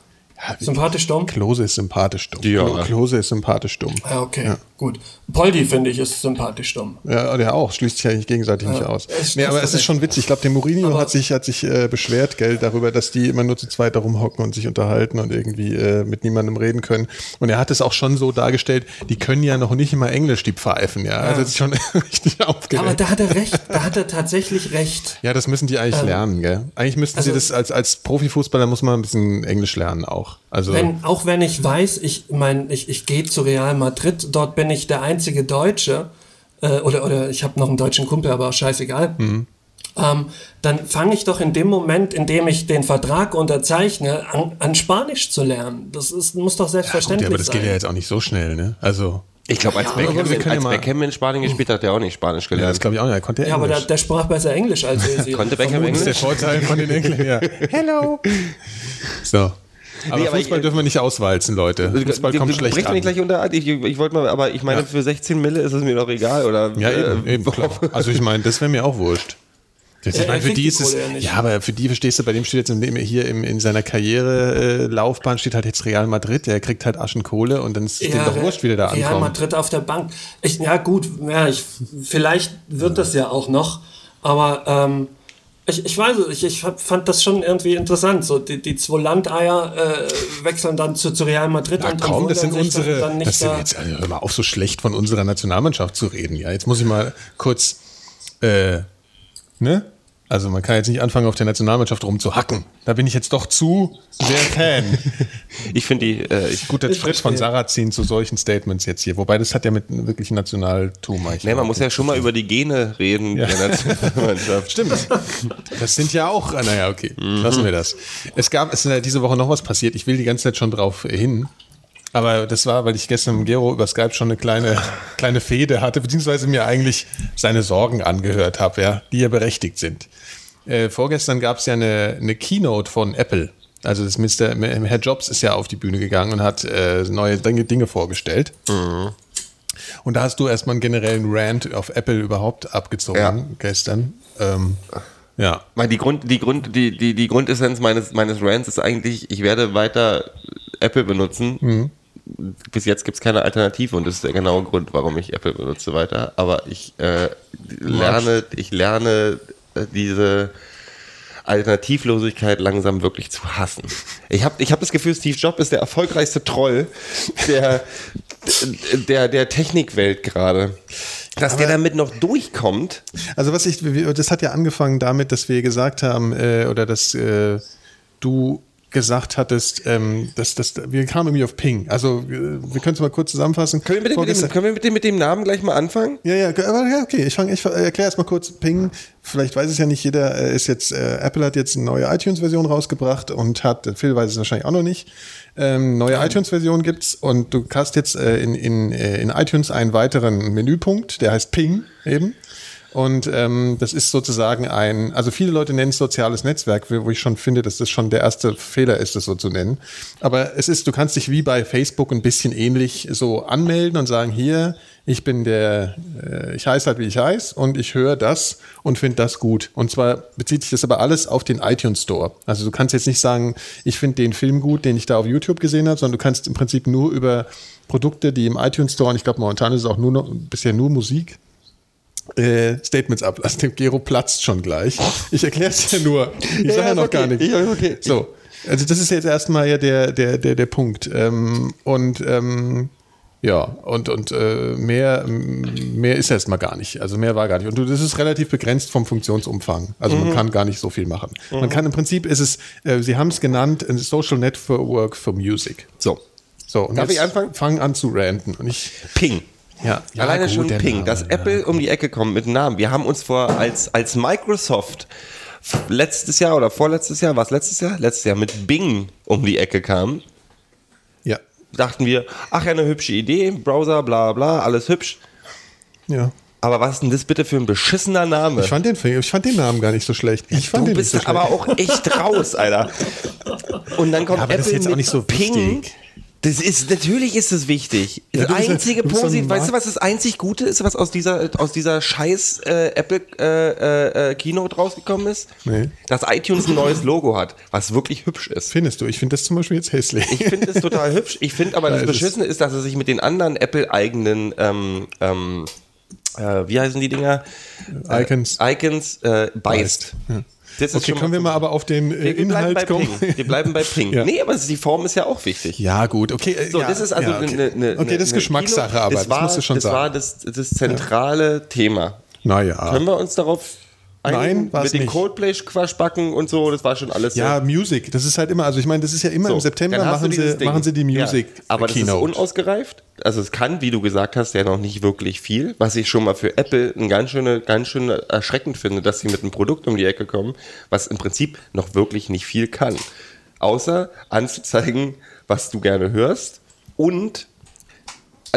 Ja, Sympathisch dumm? Klose ist sympathisch dumm. Ja. Klo- Klose ist sympathisch dumm. Ja, okay, gut. Poldi, finde ich, ist sympathisch dumm. Ja, der auch, schließt sich eigentlich gegenseitig nicht aus. Nee, aber es ist schon witzig. Ich glaube, der Mourinho Aber- hat sich, hat sich äh, beschwert, gell, darüber, dass die immer nur zu zweit darum hocken und sich unterhalten und irgendwie äh, mit niemandem reden können. Und er hat es auch schon so dargestellt, die können ja noch nicht immer Englisch, die Pfeifen, ja. Also das ist schon richtig Ja, aber aufgeregt. da hat er recht, da hat er tatsächlich recht. Ja, das müssen die eigentlich lernen, gell? Eigentlich müssten sie also- das als, als Profifußballer muss man ein bisschen Englisch lernen auch. Also Wenn, auch wenn ich weiß, ich mein, ich, ich gehe zu Real Madrid, dort bin ich der einzige Deutsche, äh, oder, oder ich habe noch einen deutschen Kumpel, aber auch scheißegal. Mhm. Ähm, dann fange ich doch in dem Moment, in dem ich den Vertrag unterzeichne, an, an Spanisch zu lernen. Das ist, muss doch gut, selbstverständlich ja, aber das sein. geht ja jetzt auch nicht so schnell, ne? Also Ich glaube, als, Ja, Beckham, wir ja als Beckham in Spanien gespielt hat, hat er auch nicht Spanisch ja, das gelernt. glaube ich auch nicht. Er konnte Ja, aber der, Englisch. der sprach besser Englisch als Özil. Konnte Beckham Das ist der Englisch? Vorteil von den Englern, ja. Hello. So. Aber Nee, aber Fußball ich- dürfen wir nicht auswalzen, Leute. Fußball Du- kommt du schlecht mich an. nicht gleich unter. Ich, ich, wollte mal, aber ich meine, Ja. für 16 Mille ist es mir doch egal, oder? Ja, äh, eben, eben klar. Also ich meine, das wäre mir auch wurscht. Das, Ja, ich meine, er für die die ist es, ja ja, aber für die verstehst du, bei dem steht jetzt im, hier im, in seiner Karrierelaufbahn äh, Laufbahn steht halt jetzt Real Madrid, der kriegt halt Aschenkohle und dann ist es dem doch wurscht, wie der da Real ankommt. Madrid auf der Bank. Ich, ja, gut, ja, ich, vielleicht wird das ja auch noch, aber ähm, ich, ich weiß es, ich, ich hab- fand das schon irgendwie interessant. So, die, die zwei Landeier äh, wechseln dann zu, zu Real Madrid Na und, und das sind unsere. dann nicht Das sind jetzt, also hör mal auf, so schlecht von unserer Nationalmannschaft zu reden. Ja, jetzt muss ich mal kurz, äh, ne? Also man kann jetzt nicht anfangen, auf der Nationalmannschaft rumzuhacken. Da bin ich jetzt doch zu sehr Fan. Ich finde die, äh, ich, Guter Ich Schritt von. Sarrazin zu solchen Statements jetzt hier. Wobei das hat ja mit wirklichen Nationaltum eigentlich. nee, man muss ja schon mal über die Gene reden Ja. der Nationalmannschaft. Stimmt. Das sind ja auch, ah, naja, okay, lassen wir das. Es gab, es ist ja diese Woche noch was passiert. Ich will die ganze Zeit schon drauf hin. Aber das war, weil ich gestern mit Gero über Skype schon eine kleine, kleine Fehde hatte, beziehungsweise mir eigentlich seine Sorgen angehört habe, ja, die ja berechtigt sind. Äh, vorgestern gab es ja eine, eine Keynote von Apple. Also das Mr. Herr Jobs ist ja auf die Bühne gegangen und hat äh, neue Dinge, vorgestellt. Und da hast du erstmal einen generellen Rant auf Apple überhaupt abgezogen Ja. gestern. Ähm, ja. Weil die Grund, die Grund, die, die, die Grundessenz meines, meines Rants ist eigentlich, ich werde weiter Apple benutzen. Mhm. Bis jetzt gibt es keine Alternative und das ist der genaue Grund, warum ich Apple benutze weiter. Aber ich äh, lerne, ich lerne diese Alternativlosigkeit langsam wirklich zu hassen. Ich habe ich hab das Gefühl, Steve Jobs ist der erfolgreichste Troll der, der, der Technikwelt gerade. Dass der damit noch durchkommt, Also was ich, das hat ja angefangen damit, dass wir gesagt haben, äh, oder dass äh, du gesagt hattest, ähm, dass, dass wir kamen irgendwie auf Ping. Also äh, wir können es mal kurz zusammenfassen. Können wir, mit dem, Vorgestern- können wir mit, dem, mit dem Namen gleich mal anfangen? Ja, ja, aber ja, okay. Ich fange, ich erkläre erst mal kurz Ping. Vielleicht weiß es ja nicht jeder, äh, ist jetzt, äh, Apple hat jetzt eine neue iTunes-Version rausgebracht und hat, Phil weiß es wahrscheinlich auch noch nicht, ähm, neue iTunes-Version gibt's und du hast jetzt äh, in, in, äh, in iTunes einen weiteren Menüpunkt, der heißt Ping eben. Und ähm, das ist sozusagen ein, also viele Leute nennen es soziales Netzwerk, wo ich schon finde, dass das schon der erste Fehler ist, das so zu nennen. Aber es ist, du kannst dich wie bei Facebook ein bisschen ähnlich so anmelden und sagen, hier, ich bin der, äh, ich heiße halt wie ich heiße und ich höre das und finde das gut. Und zwar bezieht sich das aber alles auf den iTunes Store. Also du kannst jetzt nicht sagen, ich finde den Film gut, den ich da auf YouTube gesehen habe, sondern du kannst im Prinzip nur über Produkte, die im iTunes Store, und ich glaube momentan ist es auch nur noch, bisher nur Musik, äh, Statements ablassen. Dem Gero platzt schon gleich. Ich erkläre es ja nur. Ich Ja, sage ja noch okay. gar nicht. Ich- okay. So, also das ist jetzt erstmal ja der, der, der, der Punkt. Ähm, und ähm, ja, und, und äh, mehr, mehr ist erstmal gar nicht. Also mehr war gar nicht. Und du, das ist relativ begrenzt vom Funktionsumfang. Also Mhm. man kann gar nicht so viel machen. Man kann im Prinzip ist es, äh, Sie haben es genannt, ein Social Network for Music. So, So, und Darf jetzt ich anfangen? Fang an zu ranten. Und ich, Ping. Ja, ja, Alleine gut, schon Ping, Name, dass ja. Apple um die Ecke kommt mit Namen. Wir haben uns vor, als, als Microsoft letztes Jahr oder vorletztes Jahr, was letztes Jahr? Letztes Jahr mit Bing um die Ecke kam, Ja, dachten wir, ach ja, eine hübsche Idee, Browser, bla bla, alles hübsch. ja. Aber was ist denn das bitte für ein beschissener Name? Ich fand, den, ich fand den Namen gar nicht so schlecht. Ich fand du den bist nicht so aber schlecht. auch echt raus, Alter. Und dann kommt Ja, aber das Apple ist jetzt auch nicht so Ping. wichtig. Das ist, natürlich ist es wichtig. Ja, das ja- einzige ein Positiv, weißt du, was das einzig Gute ist, was aus dieser, aus dieser scheiß äh, Apple äh, äh, äh, Keynote rausgekommen ist? Nee. Dass iTunes ein neues Logo hat, was wirklich hübsch ist. Findest du? Ich finde das zum Beispiel jetzt hässlich. Ich finde es total hübsch. Ich finde aber, das ist es- Beschissene ist, dass er sich mit den anderen Apple-eigenen, ähm, ähm, äh, wie heißen die Dinger? Icons. Äh, Icons äh, beißt. Ja. Das Okay, können wir mal aber auf den äh, Inhalt kommen? Wir bleiben bei Ping. Ja. Nee, aber die Form ist ja auch wichtig. Ja, gut, okay. äh, So, ja, das ist also ja, okay. eine, eine, Okay, das ist Geschmackssache, Kino- aber das, das, war, musst du schon das sagen. war das, das zentrale Thema. naja. Können wir uns darauf? Nein, war's Mit den. Coldplay-Quaschbacken und so, das war schon alles Ja, sehr- Music, das ist halt immer, also ich meine, das ist ja immer So, im September machen sie, Ding. machen sie die Music ja, aber das ist unausgereift. Also es kann, wie du gesagt hast, ja noch nicht wirklich viel. Was ich schon mal für Apple ein ganz schöne, ganz schön erschreckend finde, dass sie mit einem Produkt um die Ecke kommen, was im Prinzip noch wirklich nicht viel kann. Außer anzuzeigen, was du gerne hörst und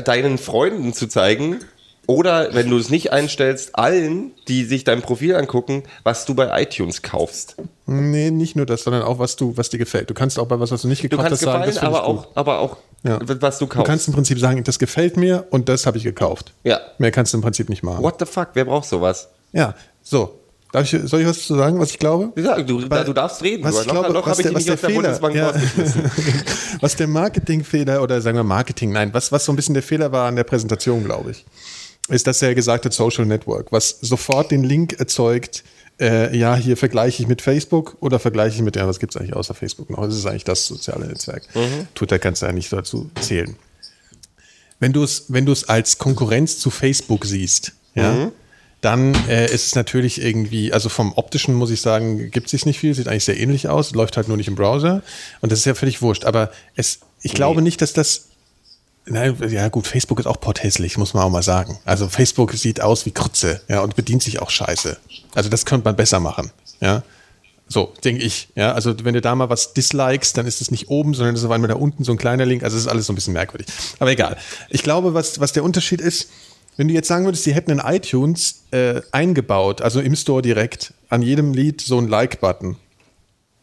deinen Freunden zu zeigen, oder wenn du es nicht einstellst, allen, die sich dein Profil angucken, was du bei iTunes kaufst. nee, nicht nur das, sondern auch was du, was dir gefällt. Du kannst auch bei was, was du nicht Du gekauft kannst hast, sagen, gefallen, das finde aber auch, aber auch Ja. was du Du kaufst. kannst im Prinzip sagen, das gefällt mir und das habe ich gekauft. Ja. Mehr kannst du im Prinzip nicht machen. What the fuck? Wer braucht sowas? Ja, so. Ich, soll ich was zu sagen, was ich glaube? Ja, du, Weil- du darfst reden. Was Du, ich glaube, noch was der, was der der Fehler, Bundesbank ja, was der Marketingfehler oder sagen wir Marketing, nein, was, was so ein bisschen der Fehler war an der Präsentation, glaube ich, ist, dass er gesagt hat Social Network, was sofort den Link erzeugt, äh, ja, hier vergleiche ich mit Facebook oder vergleiche ich mit, ja, was gibt es eigentlich außer Facebook noch? Das ist eigentlich das soziale Netzwerk. Mhm. Twitter kannst du ja nicht dazu zählen. Wenn du es wenn du es als Konkurrenz zu Facebook siehst, ja, Mhm. dann äh, ist es natürlich irgendwie, also vom optischen muss ich sagen, gibt es sich nicht viel, sieht eigentlich sehr ähnlich aus, läuft halt nur nicht im Browser und das ist ja völlig wurscht. Aber es, ich glaube nicht, dass das Nein, ja gut, Facebook ist auch potthässlich, muss man auch mal sagen. Also Facebook sieht aus wie Krütze, ja, und bedient sich auch scheiße. Also das könnte man besser machen, ja. So, denke ich. Ja, also wenn du da mal was dislikest, dann ist es nicht oben, sondern das ist auf einmal da unten so ein kleiner Link. Also es ist alles so ein bisschen merkwürdig. Aber egal. Ich glaube, was, was der Unterschied ist, wenn du jetzt sagen würdest, sie hätten in iTunes äh, eingebaut, also im Store direkt, an jedem Lied so ein Like-Button,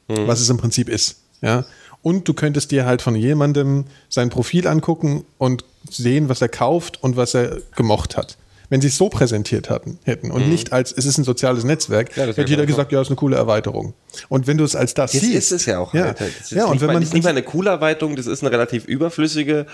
was es im Prinzip ist. Ja. Und du könntest dir halt von jemandem sein Profil angucken und sehen, was er kauft und was er gemocht hat. Wenn sie es so präsentiert hatten, hätten und nicht als, es ist ein soziales Netzwerk, Mhm. Ja, hätte jeder gesagt, ja, ist eine coole Erweiterung. Und wenn du es als das Das siehst. ist es ja auch. Ja, Alter. Das ist ja und wenn mal, man das ist nicht mal eine Coolerweiterung, das ist eine relativ überflüssige,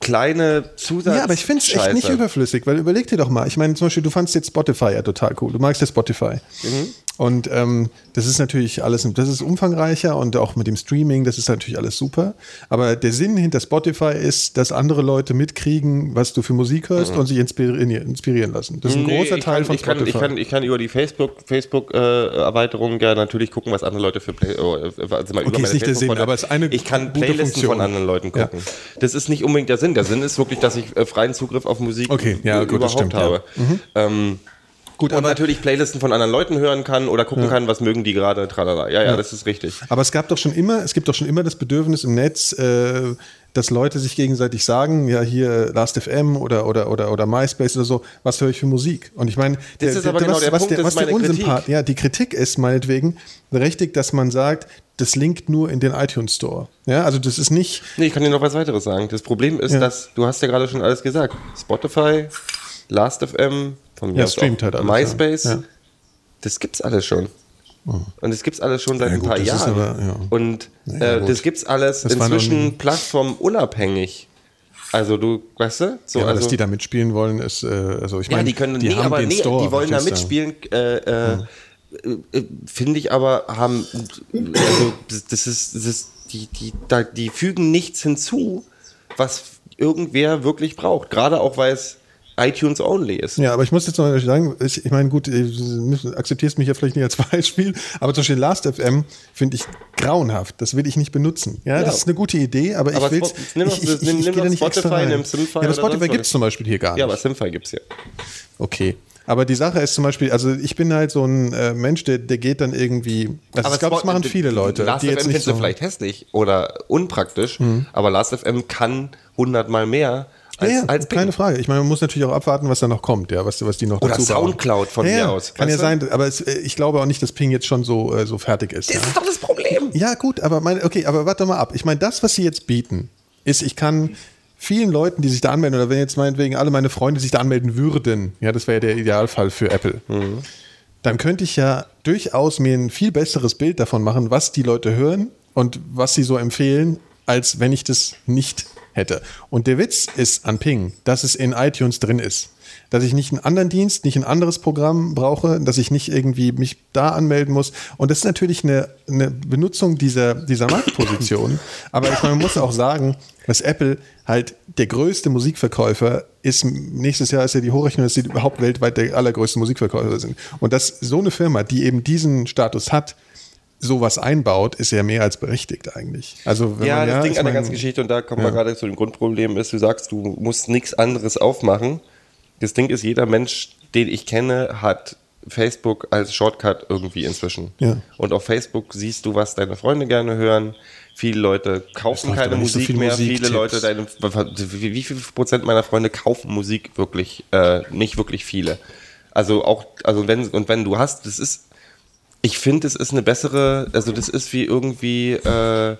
kleine Zusatz. Ja, aber ich finde es echt nicht überflüssig, weil überleg dir doch mal. Ich meine, zum Beispiel, du fandst jetzt Spotify ja total cool. Du magst ja Spotify. Mhm. Und ähm, das ist natürlich alles, das ist umfangreicher und auch mit dem Streaming, das ist natürlich alles super. Aber der Sinn hinter Spotify ist, dass andere Leute mitkriegen, was du für Musik hörst und sich inspirieren, inspirieren lassen. Das ist ein Mhm. Nee, großer Teil kann, von ich kann, Spotify. ich, kann, ich kann über die Facebook, Facebook äh, Erweiterung ja natürlich gucken, was andere Leute für Play, oh, also mal über ist nicht der Sinn, aber es ist eine Ich kann gute Playlisten Funktion. von anderen Leuten Ja. gucken. Das ist nicht unbedingt der Sinn. Der Sinn ist wirklich, dass ich äh, freien Zugriff auf Musik Okay, ja, gut, das überhaupt stimmt, ja. Mhm. habe. Ähm, Gut, und aber, natürlich Playlisten von anderen Leuten hören kann oder gucken kann, was mögen die gerade, tralala. Ja, ja, das ist richtig. aber es gab doch schon immer, es gibt doch schon immer das Bedürfnis im Netz, äh, dass Leute sich gegenseitig sagen, ja hier Last.fm oder, oder, oder, oder MySpace oder so, was höre ich für Musik? Und ich meine, Das ist aber genau was, der was Punkt, der, das was ist der Unsympath, ja, die Kritik ist meinetwegen berechtigt, dass man sagt, das linkt nur in den iTunes Store. Ja, also das ist nicht, Nee, ich kann dir noch was weiteres sagen. Das Problem ist, Ja. dass, du hast ja gerade schon alles gesagt. Spotify, Last.fm, von mir Ja, streamt halt alles, ja. MySpace, Ja. das gibt's alles schon. Und das gibt's alles schon seit Ja, ein paar Jahren. aber, ja. Und Ja, äh, das gibt's alles Das inzwischen plattformunabhängig. Also du, weißt du? So, ja, also, dass die da mitspielen wollen, ist, äh, also ich ja, meine, die können, die nee, haben aber den nee, Store. die wollen da mitspielen. Äh, äh, äh, Finde ich aber, haben, also das das ist, das ist die, die, da, die fügen nichts hinzu, was irgendwer wirklich braucht. Gerade auch, weil es iTunes only ist. Ja, aber ich muss jetzt noch sagen, ich, ich meine, gut, du akzeptierst mich ja vielleicht nicht als Beispiel, aber zum Beispiel Last.fm finde ich grauenhaft. Das will ich nicht benutzen. Ja, Ja. das ist eine gute Idee, aber, Aber ich will Spot- nimm ich, nimm- nicht Spotify, nimm Simfy Ja, aber Spotify gibt es zum Beispiel hier gar Ja, aber nicht. Simfy gibt's ja. Okay. Aber die Sache ist zum Beispiel, also ich bin halt so ein äh, Mensch, der, der geht dann irgendwie, also ich glaube, das machen viele Leute, Last die FM jetzt nicht findest du so, Mhm. vielleicht hässlich oder unpraktisch, aber Last FM kann hundertmal mehr als, ja, als keine Frage. Ich meine, man muss natürlich auch abwarten, was da noch kommt, ja, was, was die noch Oder. Soundcloud von ja, mir aus, Kann ja du? sein, aber es, äh, ich glaube auch nicht, dass Ping jetzt schon so, äh, so fertig ist. Das ja. ist doch das Problem. Ja, gut, aber mein, okay, aber warte mal ab. Ich meine, das, was sie jetzt bieten, ist, ich kann vielen Leuten, die sich da anmelden, oder wenn jetzt meinetwegen alle meine Freunde sich da anmelden würden, ja, das wäre ja der Idealfall für Apple, dann könnte ich ja durchaus mir ein viel besseres Bild davon machen, was die Leute hören und was sie so empfehlen, als wenn ich das nicht hätte. Und der Witz ist an Ping, dass es in iTunes drin ist. Dass ich nicht einen anderen Dienst, nicht ein anderes Programm brauche, dass ich nicht irgendwie mich da anmelden muss. Und das ist natürlich eine, eine Benutzung dieser, dieser Marktposition. Aber ich meine, man muss auch sagen, dass Apple halt der größte Musikverkäufer ist. Nächstes Jahr ist ja die Hochrechnung, dass sie überhaupt weltweit der allergrößte Musikverkäufer sind. Und dass so eine Firma, die eben diesen Status hat, sowas einbaut, ist ja mehr als berechtigt eigentlich. Also wenn Ja, man, das Ding an der ganzen Geschichte, und da kommen Ja. wir gerade zu dem Grundproblem, ist, du sagst, du musst nichts anderes aufmachen. Das Ding ist, jeder Mensch, den ich kenne, hat Facebook als Shortcut irgendwie inzwischen. Ja. Und auf Facebook siehst du, was deine Freunde gerne hören. Viele Leute kaufen keine nicht so Musik viel mehr. Viele Leute, deine, wie, wie viel Prozent meiner Freunde kaufen Musik wirklich? Äh, nicht wirklich viele. Also auch, also wenn, und wenn du hast, das ist, ich finde, es ist eine bessere, also das ist wie irgendwie äh,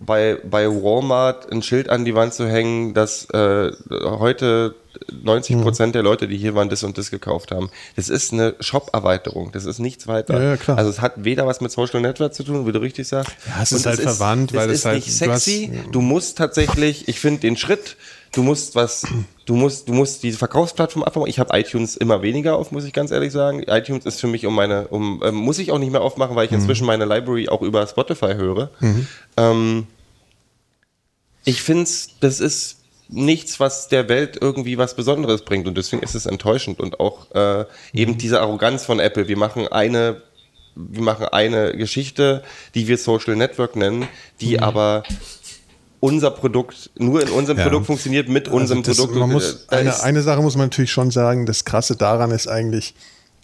bei, bei Walmart ein Schild an die Wand zu hängen, dass äh, heute 90 Prozent der Leute, die hier waren, das und das gekauft haben. Das ist eine Shop-Erweiterung, das ist nichts weiter. Ja, ja, klar. Also es hat weder was mit Social Network zu tun, wie du richtig sagst. Ja, es ist und halt verwandt, weil es ist halt- nicht du hast- sexy. Du musst tatsächlich, ich finde den Schritt, du musst was, du musst, du musst diese Verkaufsplattform abbauen. Ich habe iTunes immer weniger auf, muss ich ganz ehrlich sagen. iTunes ist für mich um meine, um, ähm, muss ich auch nicht mehr aufmachen, weil ich inzwischen meine Library auch über Spotify höre. Ähm, ich finde das ist nichts, was der Welt irgendwie was Besonderes bringt und deswegen ist es enttäuschend und auch äh, eben diese Arroganz von Apple. Wir machen eine, wir machen eine Geschichte, die wir Social Network nennen, die aber unser Produkt nur in unserem Ja. Produkt funktioniert mit unserem Also das, Produkt. Man muss, äh, eine, eine Sache muss man natürlich schon sagen, das Krasse daran ist eigentlich,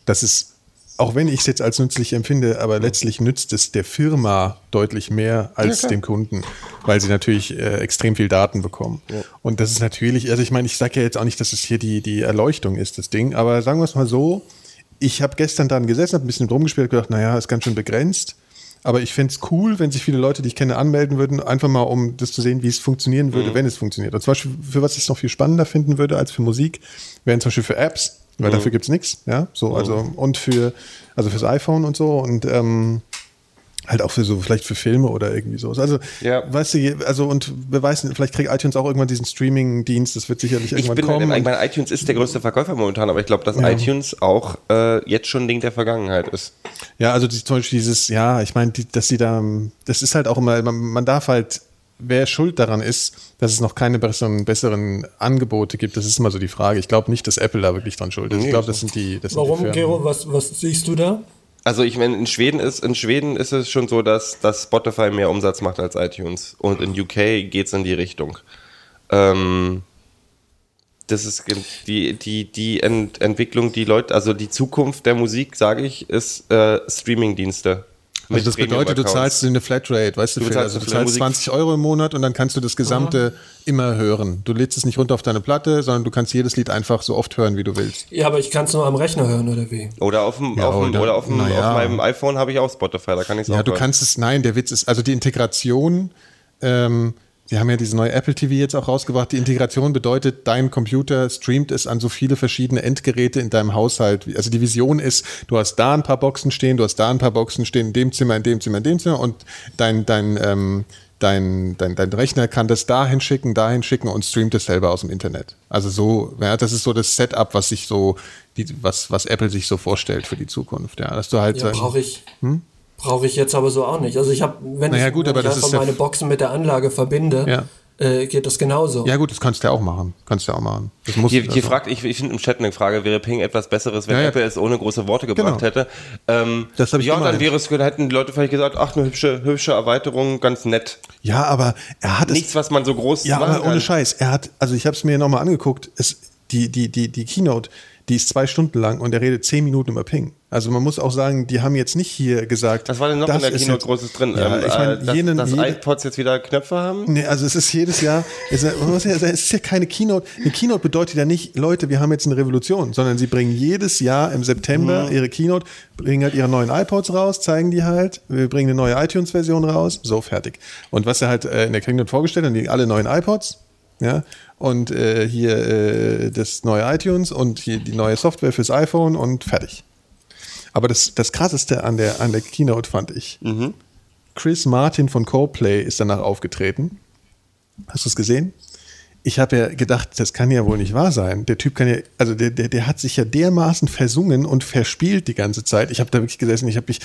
dass es, auch wenn ich es jetzt als nützlich empfinde, aber letztlich nützt es der Firma deutlich mehr als klar. dem Kunden, weil sie natürlich äh, extrem viel Daten bekommen. Und das ist natürlich, also ich meine, ich sage ja jetzt auch nicht, dass es hier die, die Erleuchtung ist, das Ding, aber sagen wir es mal so, ich habe gestern dann gesessen, habe ein bisschen rumgespielt, gedacht, naja, ist ganz schön begrenzt. Aber ich fände es cool, wenn sich viele Leute, die ich kenne, anmelden würden, einfach mal, um das zu sehen, wie es funktionieren würde, wenn es funktioniert. Und zum Beispiel, für was ich es noch viel spannender finden würde als für Musik, wären zum Beispiel für Apps, weil dafür gibt's nichts, ja. So, also, und für, also fürs iPhone und so und ähm, halt auch für so, vielleicht für Filme oder irgendwie so. Also, Ja. weißt du, also und wer weiß, vielleicht kriegt iTunes auch irgendwann diesen Streaming-Dienst, das wird sicherlich ich irgendwann bin kommen. ich meine, iTunes ist der größte Verkäufer momentan, aber ich glaube, dass iTunes auch äh, jetzt schon ein Ding der Vergangenheit ist. Ja, also die, zum Beispiel dieses, ja, ich meine, die, dass sie da, das ist halt auch immer, man, man darf halt, wer schuld daran ist, dass es noch keine besseren, besseren Angebote gibt, das ist immer so die Frage. Ich glaube nicht, dass Apple da wirklich dran schuld ist. Ich glaube, das sind die, das sind Warum, die Firmen. Gero? Was, was siehst du da? Also ich meine, in Schweden ist, in Schweden ist es schon so, dass, dass Spotify mehr Umsatz macht als iTunes. Und in UK geht es in die Richtung. Ähm, das ist die, die, die Ent Entwicklung, die Leute, also die Zukunft der Musik, sage ich, ist äh, Streaming-Dienste. Also das bedeutet, du zahlst eine Flatrate, weißt du, Du Phil? bezahlst also du zahlst Musik. 20 Euro im Monat und dann kannst du das gesamte immer hören. Du lädst es nicht runter auf deine Platte, sondern du kannst jedes Lied einfach so oft hören, wie du willst. Ja, aber ich kann es nur am Rechner hören, oder wie? Oder auf dem, Ja, auf dem, oder- oder auf, dem, naja. auf meinem iPhone habe ich auch Spotify, da kann ich es Ja, auch du hören. kannst es, nein, der Witz ist, also die Integration, ähm, die haben ja diese neue Apple TV jetzt auch rausgebracht. Die Integration bedeutet, dein Computer streamt es an so viele verschiedene Endgeräte in deinem Haushalt. Also die Vision ist, du hast da ein paar Boxen stehen, du hast da ein paar Boxen stehen, in dem Zimmer, in dem Zimmer, in dem Zimmer und dein, dein, ähm, dein, dein, dein Rechner kann das dahin schicken, dahin schicken und streamt es selber aus dem Internet. Also so, ja, das ist so das Setup, was sich so, die, was, was Apple sich so vorstellt für die Zukunft. Ja, dass du halt Ja, brauche ich. Brauche ich jetzt aber so auch nicht. Also ich habe, wenn? Naja, ich, gut, wenn aber ich das einfach meine Boxen mit der Anlage verbinde, Ja. äh, geht das genauso. Ja gut, das kannst du ja auch machen. Kannst du ja auch machen. Das muss Hier, hier also- fragt, ich, ich finde im Chat eine Frage, wäre Ping etwas Besseres, wenn Ja, ja. Apple es ohne große Worte gebracht Genau. hätte? Ähm, Das hab ich ja, gemeint. dann wäre es, hätten die Leute vielleicht gesagt, ach, eine hübsche, hübsche Erweiterung, ganz nett. Ja, aber er hat es. Nichts, was man so groß Ja, aber ohne. Scheiß. Er hat, also ich habe es mir nochmal angeguckt. Es, die, die, die, die Keynote, die ist zwei Stunden lang und er redet zehn Minuten über Ping. Also man muss auch sagen, die haben jetzt nicht hier gesagt. Was war denn noch in der jetzt- Großes drin? Ja, ähm, ich mein, äh, dass, jenen, dass jede- iPods jetzt wieder Knöpfe haben? Nee, also es ist jedes Jahr, es ist, ja es ist ja keine Keynote. Eine Keynote bedeutet ja nicht, Leute, wir haben jetzt eine Revolution, sondern sie bringen jedes Jahr im September Mhm. ihre Keynote, bringen halt ihre neuen iPods raus, zeigen die halt, wir bringen eine neue iTunes-Version raus, so fertig. Und was er halt äh, in der Keynote vorgestellt hat, die alle neuen iPods, ja, und äh, hier äh, das neue iTunes und hier die neue Software fürs iPhone und fertig. Aber das, das krasseste an der, an der Keynote fand ich. Mhm. Chris Martin von Coldplay ist danach aufgetreten. Hast du es gesehen? Ich habe ja gedacht, das kann ja wohl nicht wahr sein. Der Typ kann ja, also der, der, der hat sich ja dermaßen versungen und verspielt die ganze Zeit. Ich habe da wirklich gesessen, ich habe mich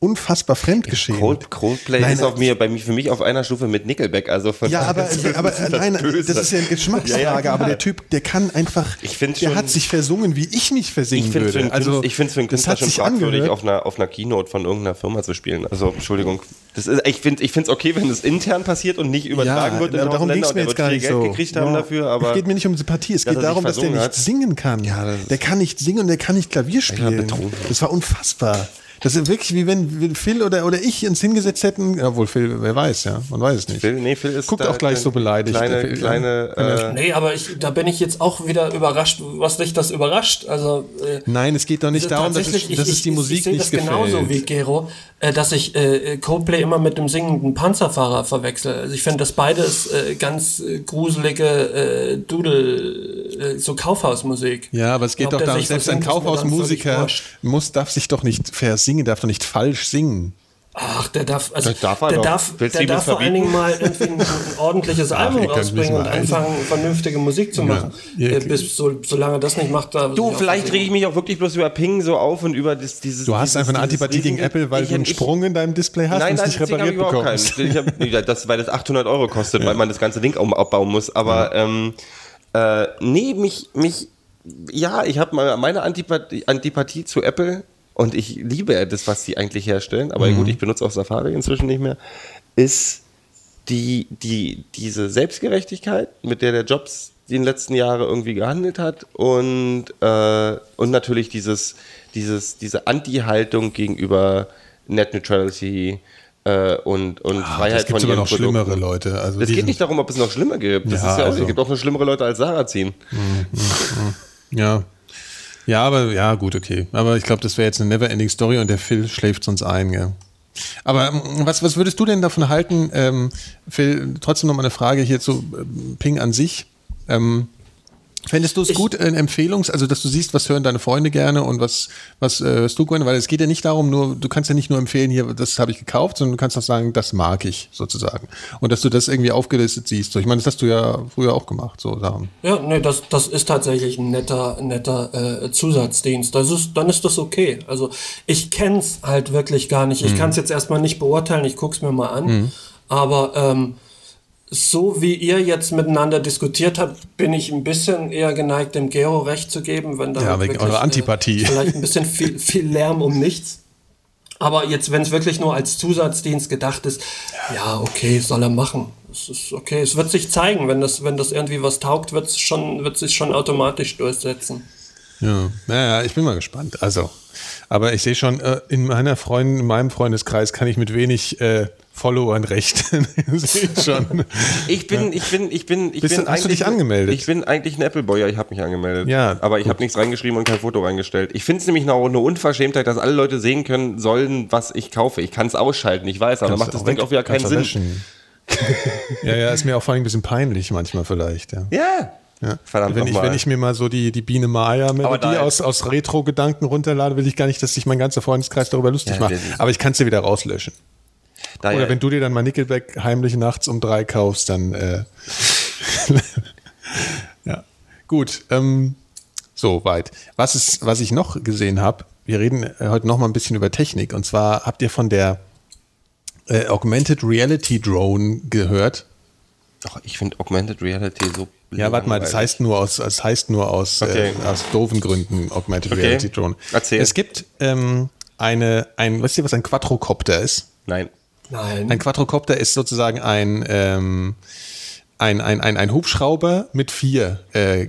unfassbar fremdgeschämt. Cold, Coldplay Nein, ist auf mir, bei mir, für mich auf einer Stufe mit Nickelback. Also von Ja, aber, daher ist das aber das nein, Böse. das ist ja eine Geschmacksfrage, Ja, ja, aber der Typ, der kann einfach, Ich der schon- hat sich versungen, wie ich mich versingen Ich finde es für, würde. einen also, ich find's für einen Künstler schon fragwürdig, angehört. auf einer, auf einer Keynote von irgendeiner Firma zu spielen. Also, Entschuldigung. Das ist, ich finde es okay, wenn es intern passiert und nicht übertragen wird in aber darum ging es mir jetzt gar nicht Geld so. gekriegt haben Ja. dafür, aber es geht mir nicht um Sympathie, es geht darum, dass der nicht singen kann. Ja, der kann nicht singen und der kann nicht Klavier spielen. Das war unfassbar. Das ist wirklich wie wenn Phil oder, oder ich uns hingesetzt hätten, obwohl Phil, wer weiß, ja, man weiß es nicht. Phil, nee, Phil ist Guckt auch gleich so beleidigt. Kleine, Der Phil, kleine, äh, Nee, aber ich, da bin ich jetzt auch wieder überrascht, was dich das überrascht. Also äh, Nein, es geht doch nicht darum, dass, es, dass ich, es die ich, Musik ich sehe nicht das gefällt. genauso wie Gero, äh, dass ich äh, Coldplay immer mit dem singenden Panzerfahrer verwechsel. Also ich finde, das beides äh, ganz äh, gruselige äh, Dudel, äh, so Kaufhausmusik. Ja, aber es geht Ob doch darum, selbst ein Kaufhausmusiker muss, darf sich doch nicht versingen, darf doch nicht falsch singen. Ach, der darf, also, Das darf er der doch. darf, Willst der darf vor allen? Dingen mal irgendwie ein, ein ordentliches Album rausbringen und anfangen, vernünftige Musik zu machen. ihr- äh, bis, so, solange das nicht macht, da Du, vielleicht rege ich mich auch wirklich bloß über Ping so auf und über das, dieses. Du hast dieses, einfach eine Antipathie gegen Apple, weil ich, du einen ich, Sprung in deinem Display hast Nein, und es nicht repariert überhaupt bekommst. keinen. Ich hab, das, weil das 800 Euro kostet, weil man das ganze Ding abbauen muss. Aber ähm, äh, nee, mich, mich, ja, ich habe meine Antipathie, Antipathie zu Apple und ich liebe das, was sie eigentlich herstellen. Aber gut, ich benutze auch Safari inzwischen nicht mehr. Ist die, die, diese Selbstgerechtigkeit, mit der der Jobs die in den letzten Jahren irgendwie gehandelt hat und, äh, und natürlich dieses, dieses, diese Anti-Haltung gegenüber Net Neutrality äh, und, und Ah, Freiheit es gibt von sogar ihren noch schlimmere Produkten. Leute. Also Es geht nicht darum, ob es noch schlimmer gibt. Das Ja, ist ja auch, also- es gibt auch noch schlimmere Leute als Sarrazin. Ja. Ja, aber ja, gut, okay. Aber ich glaube, das wäre jetzt eine never-ending Story und der Phil schläft uns ein, gell? Aber ähm, was, was würdest du denn davon halten, ähm, Phil, trotzdem noch mal eine Frage hier zu ähm, Ping an sich. Ähm, Fändest du es gut, äh, Empfehlungs-, also dass du siehst, was hören deine Freunde gerne und was, was äh, hörst du gerne? Weil es geht ja nicht darum, nur, du kannst ja nicht nur empfehlen, hier, das habe ich gekauft, sondern du kannst auch sagen, das mag ich sozusagen. Und dass du das irgendwie aufgelistet siehst. So, ich meine, das hast du ja früher auch gemacht, so Sachen. Ja, nee, das, das ist tatsächlich ein netter, netter äh, Zusatzdienst. Das ist, dann ist das okay. Also ich kenn's halt wirklich gar nicht. Ich kann's jetzt erstmal nicht beurteilen, ich guck's mir mal an. Aber ähm, so wie ihr jetzt miteinander diskutiert habt, bin ich ein bisschen eher geneigt, dem Gero recht zu geben, wenn da Ja, halt wegen eurer Antipathie. Äh, vielleicht ein bisschen viel, viel Lärm um nichts. Aber jetzt, wenn es wirklich nur als Zusatzdienst gedacht ist, ja, okay, soll er machen. Es ist okay. Es wird sich zeigen, wenn das, wenn das irgendwie was taugt, wird es schon, wird sich schon automatisch durchsetzen. Ja, naja, ich bin mal gespannt. Also, aber ich sehe schon, äh, in meiner Freund, in meinem Freundeskreis kann ich mit wenig äh, Followern rechnen. ich schon. Ich bin, ich bin, ich bin, ich Bist bin du- hast du dich eigentlich- angemeldet? Ich bin eigentlich ein Apple-Boy, ja, ich habe mich angemeldet. Ja, Aber ich habe nichts reingeschrieben und kein Foto reingestellt. Ich finde es nämlich noch eine Unverschämtheit, dass alle Leute sehen können sollen, was ich kaufe. Ich kann es ausschalten, ich weiß, aber macht das Ding auch wieder keinen Sinn. ja, ja, ist mir auch vor allem ein bisschen peinlich manchmal vielleicht. Ja. Ja. Ja. Verdammt wenn, ich, wenn ich mir mal so die, die Biene Maya Aber Melodie da- aus, aus Retro-Gedanken runterlade, will ich gar nicht, dass sich mein ganzer Freundeskreis darüber lustig Ja, macht. Aber ich kann es dir wieder rauslöschen. Da Oder ja- wenn du dir dann mal Nickelback heimlich nachts um drei kaufst, dann äh, ja. Gut, ähm, so weit. Was, ist, was ich noch gesehen habe, wir reden äh, heute noch mal ein bisschen über Technik. Und zwar habt ihr von der äh, Augmented Reality Drone gehört? Doch, ich finde Augmented Reality so. Ja, warte mal, das heißt nur aus, das heißt nur aus, Okay. äh, aus doofen Gründen Augmented Okay. Reality Drone. Erzähl. Es gibt ähm, eine, ein, wisst ihr, was ein Quadrocopter ist? Nein. Nein. Ein Quadrocopter ist sozusagen ein, ähm, ein, ein, ein, ein Hubschrauber mit vier äh,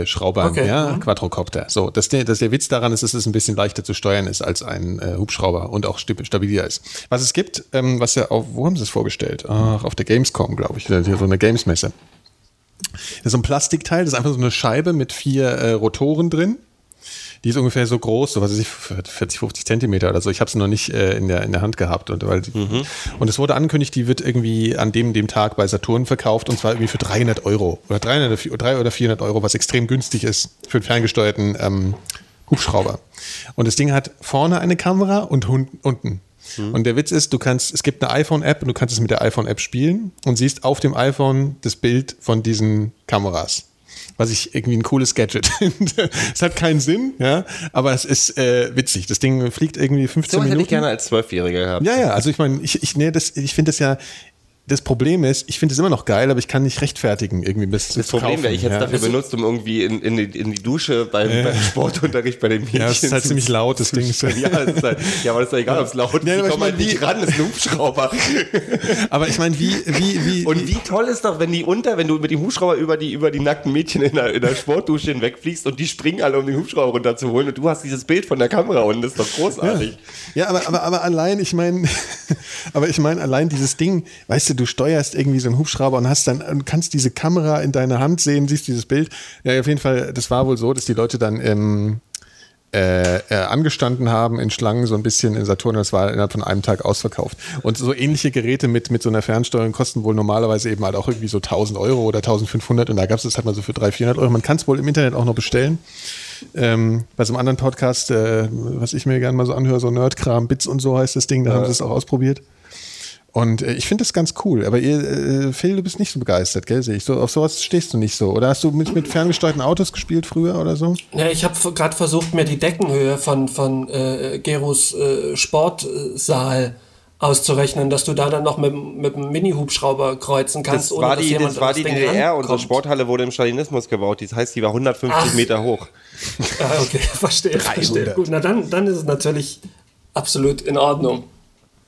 äh, Schraubern, Okay. ja, Mhm. Quadrocopter. So, dass der, dass der Witz daran ist, dass es ein bisschen leichter zu steuern ist als ein äh, Hubschrauber und auch stabiler ist. Was es gibt, ähm, was ja auf, wo haben sie es vorgestellt? Ach, auf der Gamescom, glaube ich, hier so eine Gamesmesse. Das ist so ein Plastikteil, das ist einfach so eine Scheibe mit vier äh, Rotoren drin. Die ist ungefähr so groß, so was weiß ich, 40, 50 Zentimeter oder so. Ich habe sie noch nicht äh, in, der, in der Hand gehabt. Und, weil die, und es wurde angekündigt, die wird irgendwie an dem, dem Tag bei Saturn verkauft und zwar irgendwie für 300 Euro oder 300, oder 400 300 oder 400 Euro, was extrem günstig ist für einen ferngesteuerten ähm, Hubschrauber. Und das Ding hat vorne eine Kamera und hun- unten. Und der Witz ist, du kannst, es gibt eine iPhone-App und du kannst es mit der iPhone-App spielen und siehst auf dem iPhone das Bild von diesen Kameras. Was ich irgendwie ein cooles Gadget finde. es hat keinen Sinn, ja, aber es ist äh, witzig. Das Ding fliegt irgendwie 15 So hätte Minuten. ich gerne als Zwölfjähriger gehabt. Ja, ja, also ich meine, ich, ich, nee, das, ich finde das ja, das Problem ist, ich finde es immer noch geil, aber ich kann nicht rechtfertigen, irgendwie bis Das Problem wäre, ich hätte es ja. dafür benutzt, um irgendwie in, in, die, in die Dusche beim, beim Sportunterricht bei den Mädchen Ja, es ist halt ziemlich laut, das Ding. Ja, es ist halt, ja, aber das ist ja egal, ob es laut ist. Ja, ich kommen halt nicht ran, das ist ein Hubschrauber. Aber ich meine, wie, wie, wie, Und wie toll ist doch, wenn die unter, wenn du mit dem Hubschrauber über die, über die nackten Mädchen in der, in der Sportdusche hinwegfliegst und die springen alle, um den Hubschrauber runterzuholen und du hast dieses Bild von der Kamera und das ist doch großartig. Ja, aber, aber, aber allein, ich meine, aber ich meine, allein dieses Ding, weißt du, du steuerst irgendwie so einen Hubschrauber und hast dann, und kannst diese Kamera in deiner Hand sehen, siehst dieses Bild. Ja, auf jeden Fall, das war wohl so, dass die Leute dann ähm, äh, äh, angestanden haben in Schlangen so ein bisschen in Saturn und das war innerhalb von einem Tag ausverkauft. Und so ähnliche Geräte mit, mit so einer Fernsteuerung kosten wohl normalerweise eben halt auch irgendwie so 1000 Euro oder 1500 und da gab es das halt mal so für 300, 400 Euro. Man kann es wohl im Internet auch noch bestellen. Ähm, bei so einem anderen Podcast, äh, was ich mir gerne mal so anhöre, so Nerdkram, Bits und so heißt das Ding, da haben sie es auch ausprobiert. Und äh, ich finde das ganz cool. Aber ihr, äh, Phil, du bist nicht so begeistert, gell? Sehe ich. So, auf sowas stehst du nicht so. Oder hast du mit, mit ferngesteuerten Autos gespielt früher oder so? Ja, ich habe gerade versucht, mir die Deckenhöhe von, von äh, Geros äh, Sportsaal auszurechnen, dass du da dann noch mit, mit dem Mini-Hubschrauber kreuzen kannst, Das war die, jemand das war an die Ding DDR, unsere rankommt. Sporthalle wurde im Stalinismus gebaut. Das heißt, die war 150 Ach. Meter hoch. Ja, okay, verstehe, verstehe. Gut, na dann, dann ist es natürlich absolut in Ordnung.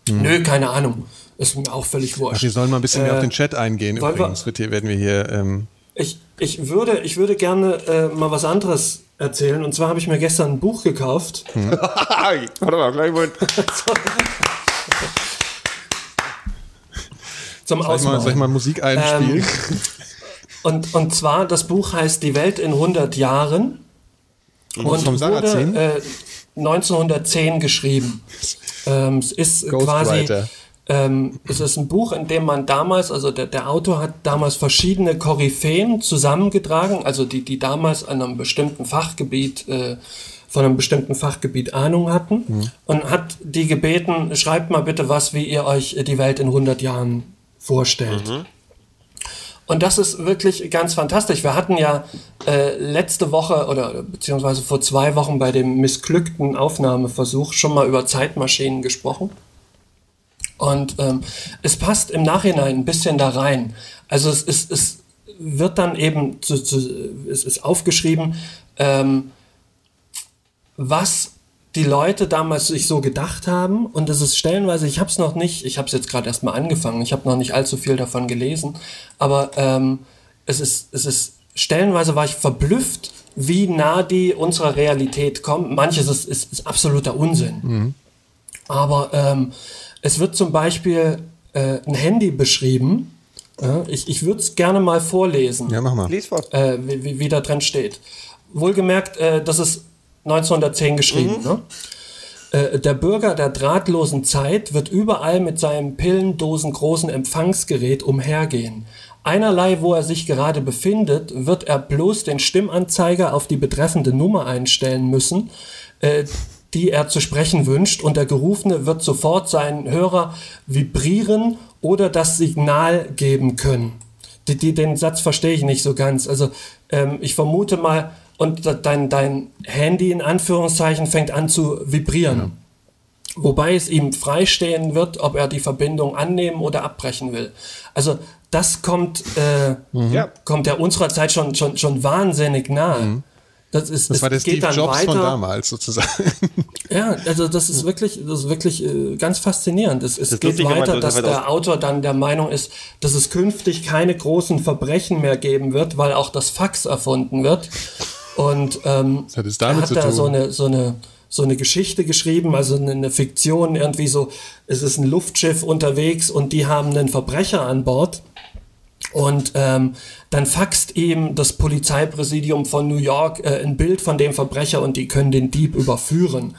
Nö, keine Ahnung. Ist mir auch völlig wurscht. Ach, wir sollen mal ein bisschen mehr Äh, auf den Chat eingehen. wir- Übrigens hier, werden wir hier. Ähm, Ich, ich, würde, ich würde gerne äh, mal was anderes erzählen. Und zwar habe ich mir gestern ein Buch gekauft. Warte mal, gleich mal. Zum soll, ich mal, soll ich mal. Musik einspielen? Und, und zwar, das Buch heißt Die Welt in 100 Jahren. Und vom Sarrazin? wurde äh, 1910 geschrieben. Ähm, es ist quasi, Ghostwriter. Ähm, es ist ein Buch, in dem man damals, also der, der Autor hat damals verschiedene Koryphäen zusammengetragen, also die, die damals an einem bestimmten Fachgebiet, äh, von einem bestimmten Fachgebiet Ahnung hatten Mhm. und hat die gebeten, schreibt mal bitte was, wie ihr euch die Welt in 100 Jahren vorstellt. Und das ist wirklich ganz fantastisch. Wir hatten ja äh, letzte Woche oder beziehungsweise vor zwei Wochen bei dem missglückten Aufnahmeversuch schon mal über Zeitmaschinen gesprochen. Und ähm, es passt im Nachhinein ein bisschen da rein. Also es, es, es wird dann eben, zu, zu, es ist aufgeschrieben, ähm, was die Leute damals sich so gedacht haben und es ist stellenweise, ich habe es noch nicht, ich habe es jetzt gerade erst mal angefangen, ich habe noch nicht allzu viel davon gelesen, aber ähm, es ist es ist stellenweise war ich verblüfft, wie nah die unserer Realität kommen. Manches ist, ist, ist absoluter Unsinn. Aber ähm, es wird zum Beispiel äh, ein Handy beschrieben. Ja, ich ich würde es gerne mal vorlesen Ja, mach mal. Lies vor. äh, wie, wie, wie da drin steht. Wohlgemerkt, äh, das ist 1910 geschrieben. Ne? Äh, der Bürger der drahtlosen Zeit wird überall mit seinem pillendosen großen Empfangsgerät umhergehen. Einerlei, wo er sich gerade befindet, wird er bloß den Stimmanzeiger auf die betreffende Nummer einstellen müssen, äh, die er zu sprechen wünscht, und der Gerufene wird sofort seinen Hörer vibrieren oder das Signal geben können. Die, die, den Satz verstehe ich nicht so ganz. Also ähm, ich vermute mal, und dein, dein Handy in Anführungszeichen fängt an zu vibrieren. Wobei es ihm freistehen wird, ob er die Verbindung annehmen oder abbrechen will. Also das kommt, äh, Ja. kommt ja unserer Zeit schon, schon, schon wahnsinnig nahe. Das, ist, Das es war der geht Steve dann Jobs weiter. von damals sozusagen. Ja, also das ist wirklich, das ist wirklich äh, ganz faszinierend. Es, es ist geht lustig, weiter, so dass der Autor dann der Meinung ist, dass es künftig keine großen Verbrechen mehr geben wird, weil auch das Fax erfunden wird. Und ähm, hat es er damit hat zu da tun? so eine, so eine so eine Geschichte geschrieben, also eine Fiktion, irgendwie so, es ist ein Luftschiff unterwegs und die haben einen Verbrecher an Bord. Und ähm, dann faxt ihm das Polizeipräsidium von New York äh, ein Bild von dem Verbrecher und die können den Dieb überführen.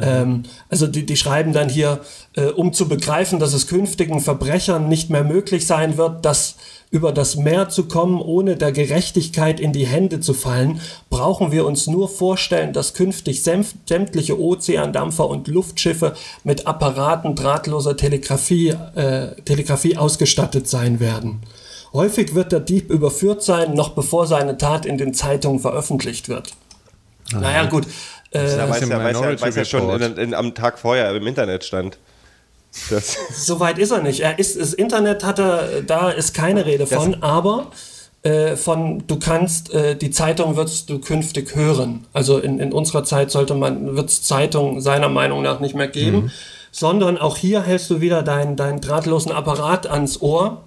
Ähm, also die, die schreiben dann hier, äh, um zu begreifen, dass es künftigen Verbrechern nicht mehr möglich sein wird, das über das Meer zu kommen, ohne der Gerechtigkeit in die Hände zu fallen, brauchen wir uns nur vorstellen, dass künftig sämtliche Ozeandampfer und Luftschiffe mit Apparaten drahtloser Telegrafie, äh, Telegrafie ausgestattet sein werden. Häufig wird der Dieb überführt sein, noch bevor seine Tat in den Zeitungen veröffentlicht wird. Naja, gut. Äh, weiß im ja, weiß ja, weiß ja schon in, in, am Tag vorher im Internet stand. Das, so weit ist er nicht. Er ist, das Internet hat er, da ist keine Rede von, aber äh, von du kannst, äh, die Zeitung wirst du künftig hören. Also in, in unserer Zeit sollte man, wird es Zeitung seiner Meinung nach nicht mehr geben, Mhm. sondern auch hier hältst du wieder deinen deinen drahtlosen Apparat ans Ohr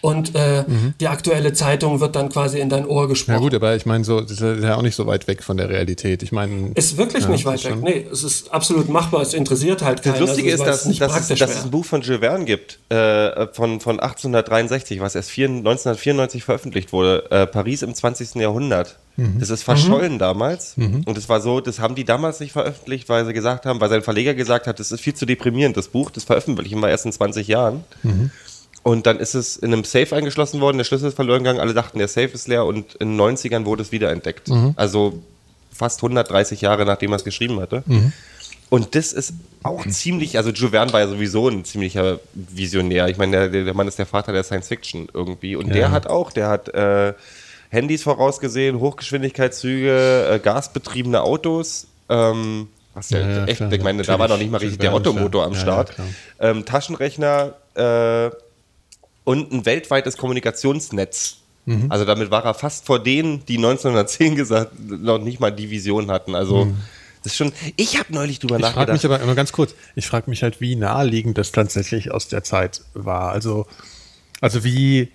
und äh, die aktuelle Zeitung wird dann quasi in dein Ohr Ja gesprochen. gut, aber ich meine, so, das ist ja auch nicht so weit weg von der Realität. Ich meine, Ist wirklich Ja, nicht weit weg. schon- Nee, es ist absolut machbar. Es interessiert halt keinen. das Lustige also, ist, dass, dass, es, praktisch dass es ein Buch von Jules Verne gibt, äh, von, von 1863, was erst vier, 1994 veröffentlicht wurde. Äh, Paris im 20. Jahrhundert. Mhm. Das ist verschollen damals. Und es war so, das haben die damals nicht veröffentlicht, weil sie gesagt haben, weil sein Verleger gesagt hat, das ist viel zu deprimierend, das Buch, das veröffentlichen wir erst in 20 Jahren. Mhm. Und dann ist es in einem Safe eingeschlossen worden, der Schlüssel ist verloren gegangen, alle dachten, der Safe ist leer und in den 90ern wurde es wiederentdeckt. Mhm. Also fast 130 Jahre, nachdem er es geschrieben hatte. Und das ist auch ziemlich, also Jules Verne war ja sowieso ein ziemlicher Visionär. Ich meine, der, der Mann ist der Vater der Science Fiction irgendwie. Und der hat auch, der hat äh, Handys vorausgesehen, Hochgeschwindigkeitszüge, äh, gasbetriebene Autos. Ähm, was ja, Ja, ja, echt, klar, ich meine, da war noch nicht mal richtig der Ottomotor am ja, ja, Start. ähm, Taschenrechner äh, und ein weltweites Kommunikationsnetz. Mhm. Also damit war er fast vor denen, die 1910 gesagt, noch nicht mal die Vision hatten. Also das ist schon. Ich habe neulich drüber Mhm. Ich frage nachgedacht. mich aber immer ganz kurz, ich frage mich halt, wie naheliegend das tatsächlich aus der Zeit war. Also, also wie,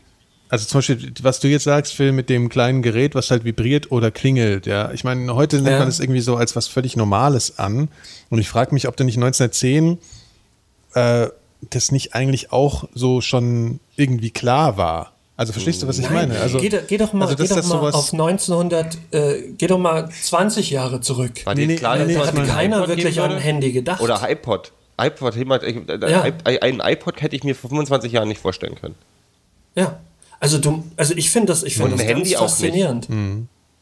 also zum Beispiel, was du jetzt sagst, Phil, mit dem kleinen Gerät, was halt vibriert oder klingelt, ja. Ich meine, heute nimmt Ja. man das irgendwie so als was völlig Normales an. Und ich frage mich, ob da nicht 1910 äh, das nicht eigentlich auch so schon irgendwie klar war. Also verstehst du, was ich meine? Also, geh, doch- geh doch mal, also, geh doch das mal sowas- auf 1900, äh, geh doch mal 20 Jahre zurück. war Nee, klar, nee, Hat keiner iPod wirklich an ein? Handy gedacht. Oder iPod. iPod, jemand, ich, äh, Ja. einen iPod hätte ich mir vor 25 Jahren nicht vorstellen können. ja. Also du, also ich finde das, ich finde das ein ganz Handy auch nicht. faszinierend.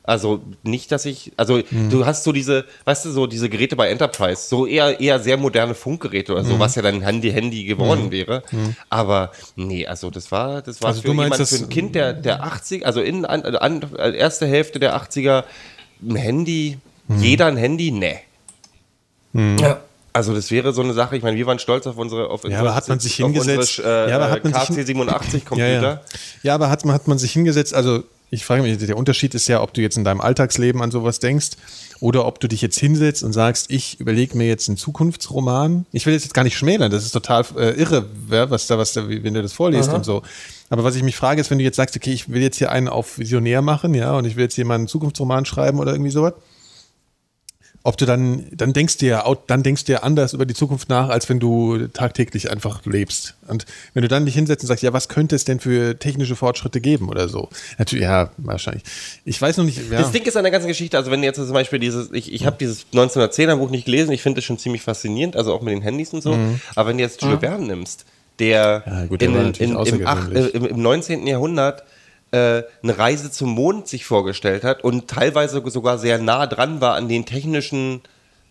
Also nicht, dass ich, also Mhm. du hast so diese, weißt du, so diese Geräte bei Enterprise, so eher eher sehr moderne Funkgeräte oder so, Mhm. was ja dann Handy Handy geworden wäre. Aber nee, also das war, das war Also für jemand, für ein Kind der der 80, also in an, an, erste Hälfte der 80er ein Handy, Mhm. jeder ein Handy, nee. Ja. Also das wäre so eine Sache, ich meine, wir waren stolz auf unsere auf unsere, aber hat man sich auf hingesetzt? unsere, äh, Ja, aber hat man sich hin- KC87 Computer. Ja, ja. ja aber hat, man- hat man sich hingesetzt, also ich frage mich, der Unterschied ist ja, ob du jetzt in deinem Alltagsleben an sowas denkst oder ob du dich jetzt hinsetzt und sagst, ich überlege mir jetzt einen Zukunftsroman. Ich will jetzt gar nicht schmälern, das ist total äh, irre, was da, was da, wenn du das vorliest Aha. und so. Aber was ich mich frage, ist, wenn du jetzt sagst, okay, ich will jetzt hier einen auf Visionär machen, ja, und ich will jetzt hier mal einen Zukunftsroman schreiben oder irgendwie sowas, ob du dann, dann denkst du ja, dann denkst du ja anders über die Zukunft nach, als wenn du tagtäglich einfach lebst. Und wenn du dann dich hinsetzt und sagst, ja, was könnte es denn für technische Fortschritte geben oder so? Natürlich, ja, wahrscheinlich. Ich weiß noch nicht, ja. Das Ding ist an der ganzen Geschichte, also wenn jetzt zum Beispiel dieses, ich, ich habe dieses 1910er Buch nicht gelesen, ich finde das schon ziemlich faszinierend, also auch mit den Handys und so, aber wenn du jetzt Jules Verne nimmst, der, Mhm. Ja, gut, der in, in, im, ach, außergewöhnlich. äh, im, im 19. Jahrhundert eine Reise zum Mond sich vorgestellt hat und teilweise sogar sehr nah dran war an den technischen,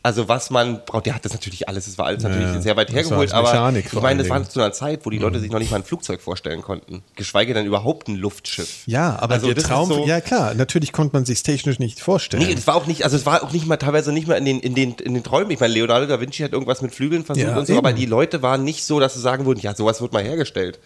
also was man braucht, der hat das natürlich alles, das war alles natürlich ja. sehr weit hergeholt, aber ich meine, das war zu einer Zeit, wo die Leute sich noch nicht mal ein Flugzeug vorstellen konnten, geschweige denn überhaupt ein Luftschiff. ja, aber Also der Traum, so- ja klar, natürlich konnte man sich technisch nicht vorstellen. Nee, es war auch nicht, also es war auch nicht mal teilweise nicht mal in den, in den, in den Träumen. Ich meine, Leonardo da Vinci hat irgendwas mit Flügeln versucht Ja, und so, eben. aber die Leute waren nicht so, dass sie sagen würden, ja, sowas wird mal hergestellt.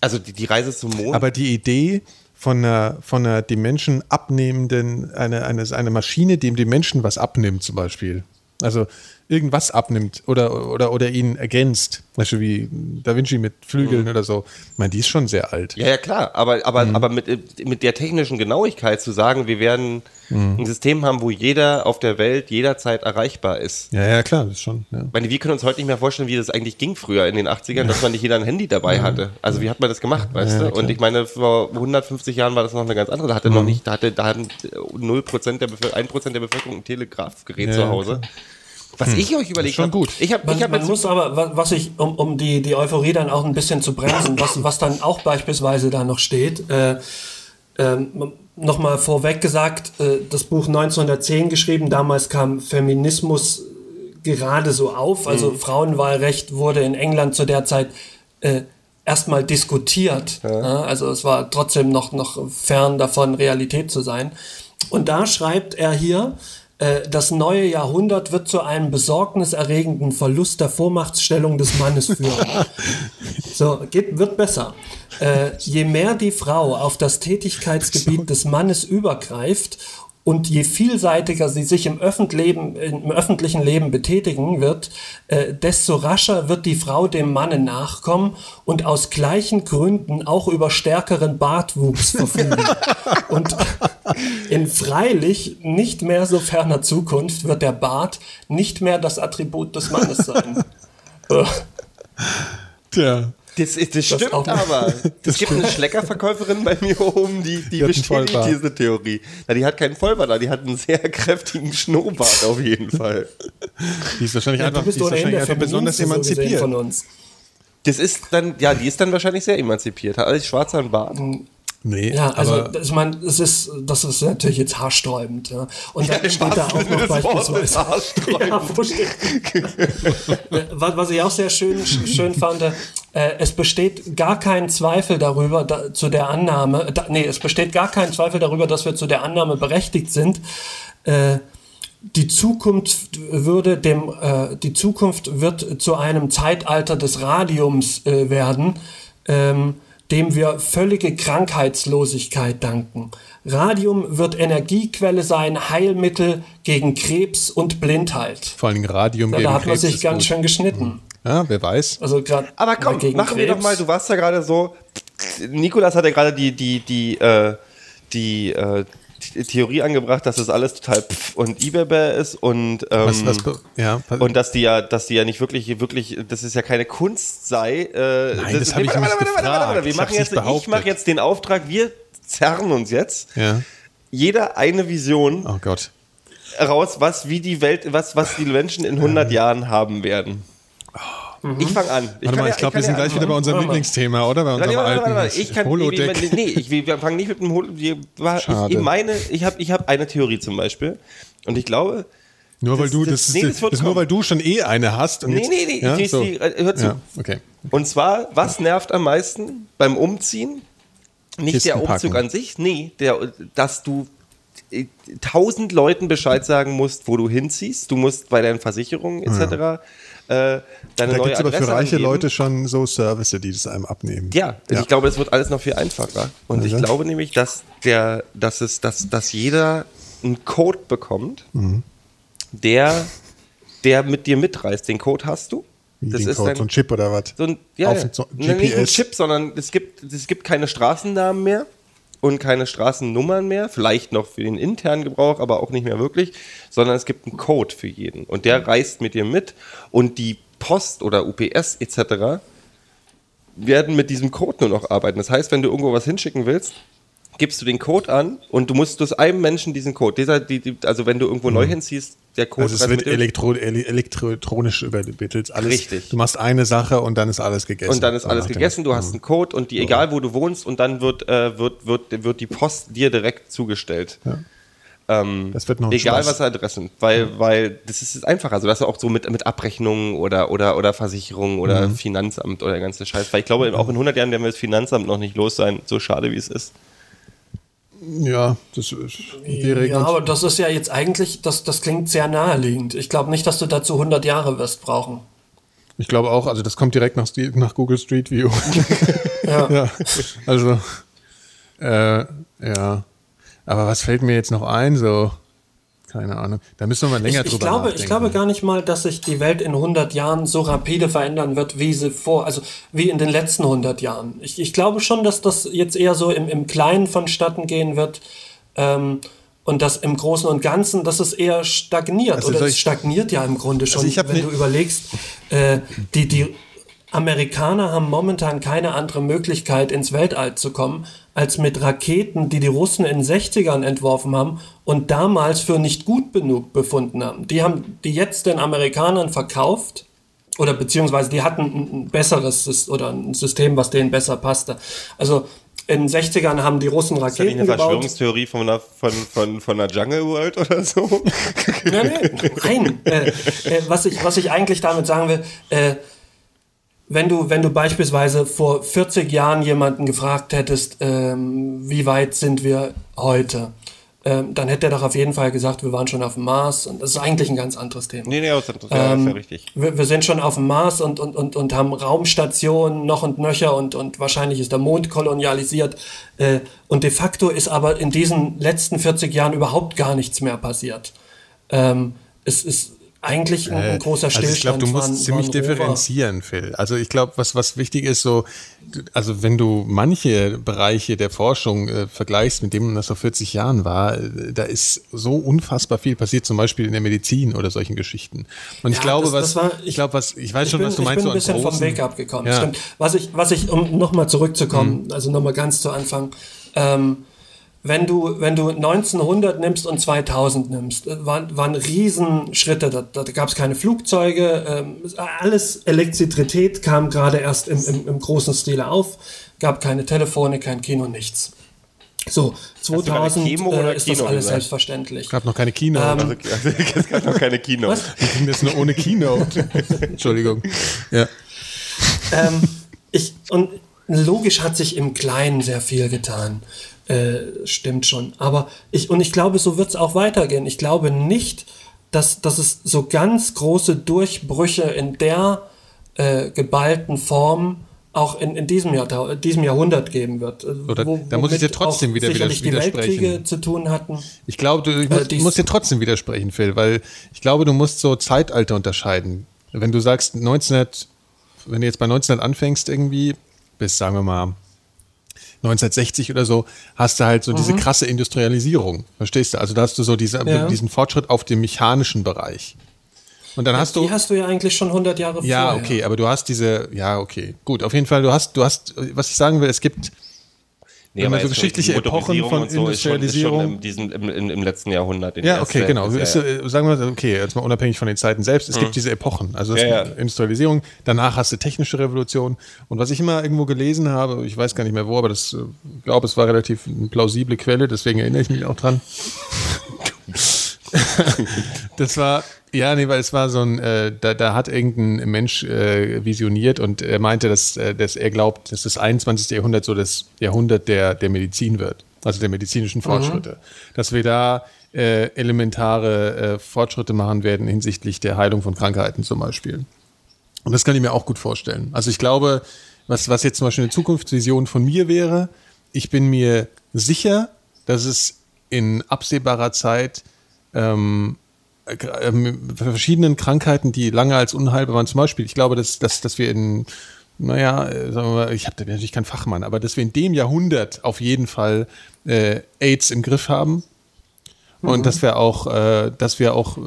Also die, die Reise zum Mond. Mhm. Aber die Idee von einer, von einer die Menschen abnehmenden, eine, eine, eine Maschine, die dem Menschen was abnimmt, zum Beispiel. Also irgendwas abnimmt oder, oder, oder ihn ergänzt. Beispiel wie Da Vinci mit Flügeln oder so. Ich meine, die ist schon sehr alt. ja, ja, klar, aber, aber, Mhm. aber mit, mit der technischen Genauigkeit zu sagen, wir werden Mhm. ein System haben, wo jeder auf der Welt jederzeit erreichbar ist. Ja, ja, klar, das ist schon. Ja. Ich meine, wir können uns heute nicht mehr vorstellen, wie das eigentlich ging früher in den 80ern, dass man nicht jeder ein Handy dabei hatte. Also wie hat man das gemacht, weißt Ja, du? klar. Und ich meine, vor 150 Jahren war das noch eine ganz andere. Da hatte Mhm. noch nicht, da hatte, da hatten 0% der Bevölkerung, 1% der Bevölkerung ein Telegrafgerät Ja, zu Hause. Was ich euch überlegt schon habe, gut. ich habe Man, ich hab man jetzt- muss aber, wa- was ich, um, um die, die Euphorie dann auch ein bisschen zu bremsen, was, was dann auch beispielsweise da noch steht, äh, ähm, nochmal vorweg gesagt, äh, das Buch 1910 geschrieben, damals kam Feminismus gerade so auf, also Frauenwahlrecht wurde in England zu der Zeit äh, erstmal diskutiert. Ja, also es war trotzdem noch, noch fern davon, Realität zu sein. Und da schreibt er hier, äh, das neue Jahrhundert wird zu einem besorgniserregenden Verlust der Vormachtstellung des Mannes führen. so, geht, wird besser. Äh, je mehr die Frau auf das Tätigkeitsgebiet des Mannes übergreift und je vielseitiger sie sich im, Öffentlichen, im öffentlichen Leben betätigen wird, äh, desto rascher wird die Frau dem Manne nachkommen und aus gleichen Gründen auch über stärkeren Bartwuchs verfügen. und in freilich nicht mehr so ferner Zukunft wird der Bart nicht mehr das Attribut des Mannes sein. Äh, Tja. Das, ist, das stimmt auch- aber. Es gibt eine Schleckerverkäuferin bei mir oben, die, die, Die bestätigt diese Theorie. Na, die hat keinen Vollbart, die hat einen sehr kräftigen Schnurrbart auf jeden Fall. Die ist wahrscheinlich ja, einfach, du bist die ist wahrscheinlich einfach besonders emanzipiert. von uns. Das ist dann, ja, die ist dann wahrscheinlich sehr emanzipiert. Hat alles schwarzer Bart. Nee, Ja, also aber ich meine, es ist, das ist natürlich jetzt haarsträubend. Ja. Und dann im steht da auch noch beispielsweise. haarsträubend. Ja, was, was ich auch sehr schön, schön fand, äh, es besteht gar kein Zweifel darüber, da, zu der Annahme, da, nee, es besteht gar kein Zweifel darüber, dass wir zu der Annahme berechtigt sind, äh, die Zukunft würde dem, äh, die Zukunft wird zu einem Zeitalter des Radiums äh, werden, ähm, dem wir völlige Krankheitslosigkeit danken. Radium wird Energiequelle sein, Heilmittel gegen Krebs und Blindheit. vor Dingen Radium Ja, gegen da hat man Krebs sich ganz gut. schön geschnitten. Ja, wer weiß. Also gerade Aber komm, gegen machen wir doch Krebs. mal, du warst ja gerade so, Nikolas hat ja gerade die, die, die, äh, die, äh, die Theorie angebracht, dass das alles total pff und Ibebe ist und, ähm, Was, was, ja, was, und dass die ja, dass die ja nicht wirklich, wirklich, dass es ja keine Kunst sei. Äh, Nein, das hab ich warte, nicht warte, warte, warte, warte, gefragt. Wir Ich machen jetzt, nicht ich mache jetzt den Auftrag, wir zerren uns jetzt ja. jeder eine Vision Oh Gott. raus, was wie die Welt, was, was die Menschen in 100 Jahren haben werden. Ich fange an. Warte mal, kann ich ja- glaube, wir sind ja gleich wieder bei unserem. Lieblingsthema, oder? Bei unserem warte, warte, warte. Ich kann, Holodeck. Nee, ich, wir fangen nicht mit dem Holodeck. Ich, ich meine, ich habe ich hab eine Theorie zum Beispiel. Und ich glaube, Nur weil du, das- das, nee, das ist nur weil du schon eh eine hast. Und Nee, nee, nee, Ja, ich- so. ich- äh, hör zu. Ja, okay. und zwar, was nervt am meisten beim Umziehen? Nicht Kisten der Umzug packen. an sich, nee, der, dass du äh, tausend Leuten Bescheid sagen musst, wo du hinziehst. Du musst bei deinen Versicherungen etc. Äh, deine Da neue gibt es aber für Adresse reiche angeben. Leute schon so Services, die das einem abnehmen. Ja, Ja. ich glaube, es wird alles noch viel einfacher. Und ich Also. glaube nämlich, dass der, dass es, dass, dass jeder einen Code bekommt, Mhm. der, der mit dir mitreist. Den Code hast du. Wie Das den ist Code, dein- so ein Chip oder was? So ein, ja, Auf ja. so Nee, nicht ein GPS. Chip, sondern es gibt, es gibt keine Straßennamen mehr und keine Straßennummern mehr. Vielleicht noch für den internen Gebrauch, aber auch nicht mehr wirklich, sondern es gibt einen Code für jeden. Und der reist mit dir mit und die Post oder UPS etc. werden mit diesem Code nur noch arbeiten. Das heißt, wenn du irgendwo was hinschicken willst, gibst du den Code an und du musst aus einem Menschen diesen Code. Dieser, die, die, also wenn du irgendwo neu hinziehst, der Code Also es wird elektro ele elektronisch übermittelt. Alles, Richtig. Du machst eine Sache und dann ist alles gegessen. Und dann ist alles gegessen, du hast einen Code und die, egal wo du wohnst, und dann wird, äh, wird, wird, wird die Post dir direkt zugestellt. Ähm, Das wird noch egal Spaß. was Adressen, weil, weil das ist einfacher. Also das ist auch so mit, mit Abrechnungen oder, oder, oder Versicherungen oder Mhm. Finanzamt oder der ganze Scheiß. Weil ich glaube, auch in 100 Jahren werden wir das Finanzamt noch nicht los sein, so schade wie es ist. Ja, das ist, wäre Ja, aber das ist ja jetzt eigentlich, das, das klingt sehr naheliegend. Ich glaube nicht, dass du dazu 100 Jahre wirst brauchen. Ich glaube auch, also das kommt direkt nach, nach Google Street View. Ja. ja, also, äh, ja. Aber was fällt mir jetzt noch ein? So, keine Ahnung. Da müssen wir mal länger Ich, ich, drüber glaube, nachdenken. ich glaube gar nicht mal, dass sich die Welt in 100 Jahren so rapide verändern wird, wie sie vor, also wie in den letzten 100 Jahren. Ich, ich glaube schon, dass das jetzt eher so im, im Kleinen vonstatten gehen wird ähm, und dass im Großen und Ganzen, dass es eher stagniert. Also Oder es stagniert ja im Grunde schon, Also ich hab wenn du überlegst, äh, die, die Amerikaner haben momentan keine andere Möglichkeit, ins Weltall zu kommen, als mit Raketen, die die Russen in den 60ern entworfen haben und damals für nicht gut genug befunden haben. Die haben die jetzt den Amerikanern verkauft oder beziehungsweise die hatten ein, besseres oder ein System, was denen besser passte. Also in den 60ern haben die Russen Ist das nicht Raketen eine gebaut. Verschwörungstheorie von einer, von, von, von einer Jungle World oder so? Nein, nein, nein. äh, äh, was, ich, was ich eigentlich damit sagen will, äh, wenn du, wenn du beispielsweise vor 40 Jahren jemanden gefragt hättest, ähm, wie weit sind wir heute, ähm, dann hätte er doch auf jeden Fall gesagt, wir waren schon auf dem Mars. Und das ist eigentlich ein ganz anderes Thema. nee, nee, das ist ja, Ähm, ist ja richtig. Wir, wir sind schon auf dem Mars und, und, und, und haben Raumstationen noch und nöcher und, und wahrscheinlich ist der Mond kolonialisiert. Äh, und de facto ist aber in diesen letzten 40 Jahren überhaupt gar nichts mehr passiert. Ähm, es ist eigentlich ein, ein großer Also Stillstand. ich glaube, du musst waren- ziemlich waren differenzieren, Phil. Also ich glaube, was, was wichtig ist, so, also wenn du manche Bereiche der Forschung äh, vergleichst mit dem, was vor 40 Jahren war, äh, da ist so unfassbar viel passiert, zum Beispiel in der Medizin oder solchen Geschichten. Und ich Ja, glaube, das- was, das war- ich, ich- glaube, was, ich weiß Ich schon, bin, was du ich meinst, bin ein so bisschen vom Weg abgekommen. Ja. Stimmt. Was ich, was ich, um nochmal zurückzukommen, Mhm. also nochmal ganz zu Anfang, ähm, wenn du, wenn du 1900 nimmst und 2000 nimmst, äh, waren, waren Riesenschritte. Da, da gab es keine Flugzeuge, ähm, alles Elektrizität kam gerade erst im, im, im großen Stile auf, gab keine Telefone, kein Kino, nichts. So, du gerade 2000 Chemo oder äh, ist das Kino alles gesagt? selbstverständlich. Es gab noch keine Kino. Ähm, also, es gab noch keine Kino. Was? wie ging das nur ohne Keynote? Entschuldigung. Ja. ähm, ich, und logisch hat sich im Kleinen sehr viel getan. Äh, stimmt schon. Aber ich, und ich glaube, so wird es auch weitergehen. Ich glaube nicht, dass, dass es so ganz große Durchbrüche in der äh, geballten Form auch in, in diesem, Jahrtau diesem Jahrhundert geben wird. äh, Oder- da muss ich dir trotzdem wieder sicherlich die widersprechen. Weltkriege zu tun hatten. Ich glaube, du ich muss, Äh, dies- muss dir trotzdem widersprechen, Phil, weil ich glaube, du musst so Zeitalter unterscheiden. Wenn du sagst 1900, wenn du jetzt bei 1900 anfängst irgendwie, bis sagen wir mal 1960 oder so, hast du halt so diese krasse Industrialisierung. Verstehst du? Also da hast du so diese, Ja. diesen Fortschritt auf dem mechanischen Bereich. Und dann hast du. die hast du ja eigentlich schon 100 Jahre Ja, vorher. okay, aber du hast diese, ja, okay, gut, auf jeden Fall, du hast, du hast, was ich sagen will, es gibt, Nee, Wenn man so geschichtliche Epochen von so ist schon, ist Industrialisierung- schon im, diesen, im, im, letzten Jahrhundert. Ja, okay, genau. Ist, ja, äh, sagen wir, okay, jetzt mal unabhängig von den Zeiten selbst, es gibt diese Epochen. Also es Ja, ja. Industrialisierung, danach hast du technische Revolution. Und was ich immer irgendwo gelesen habe, ich weiß gar nicht mehr wo, aber das, äh, ich glaube, es war relativ eine plausible Quelle, deswegen erinnere ich mich auch dran. das war, ja, nee, weil es war so ein, äh, da, da hat irgendein Mensch äh, visioniert und er meinte, dass, äh, dass er glaubt, dass das 21. Jahrhundert so das Jahrhundert der, der Medizin wird, also der medizinischen Fortschritte. Dass wir da äh, elementare äh, Fortschritte machen werden hinsichtlich der Heilung von Krankheiten zum Beispiel. Und das kann ich mir auch gut vorstellen. Also ich glaube, was, was jetzt zum Beispiel eine Zukunftsvision von mir wäre, ich bin mir sicher, dass es in absehbarer Zeit ähm, äh, ähm, verschiedenen Krankheiten, die lange als unheilbar waren. Zum Beispiel, ich glaube, dass, dass, dass wir in, naja, äh, sagen wir mal, ich habe natürlich kein Fachmann, aber dass wir in dem Jahrhundert auf jeden Fall äh, AIDS im Griff haben und dass wir auch, äh, dass wir auch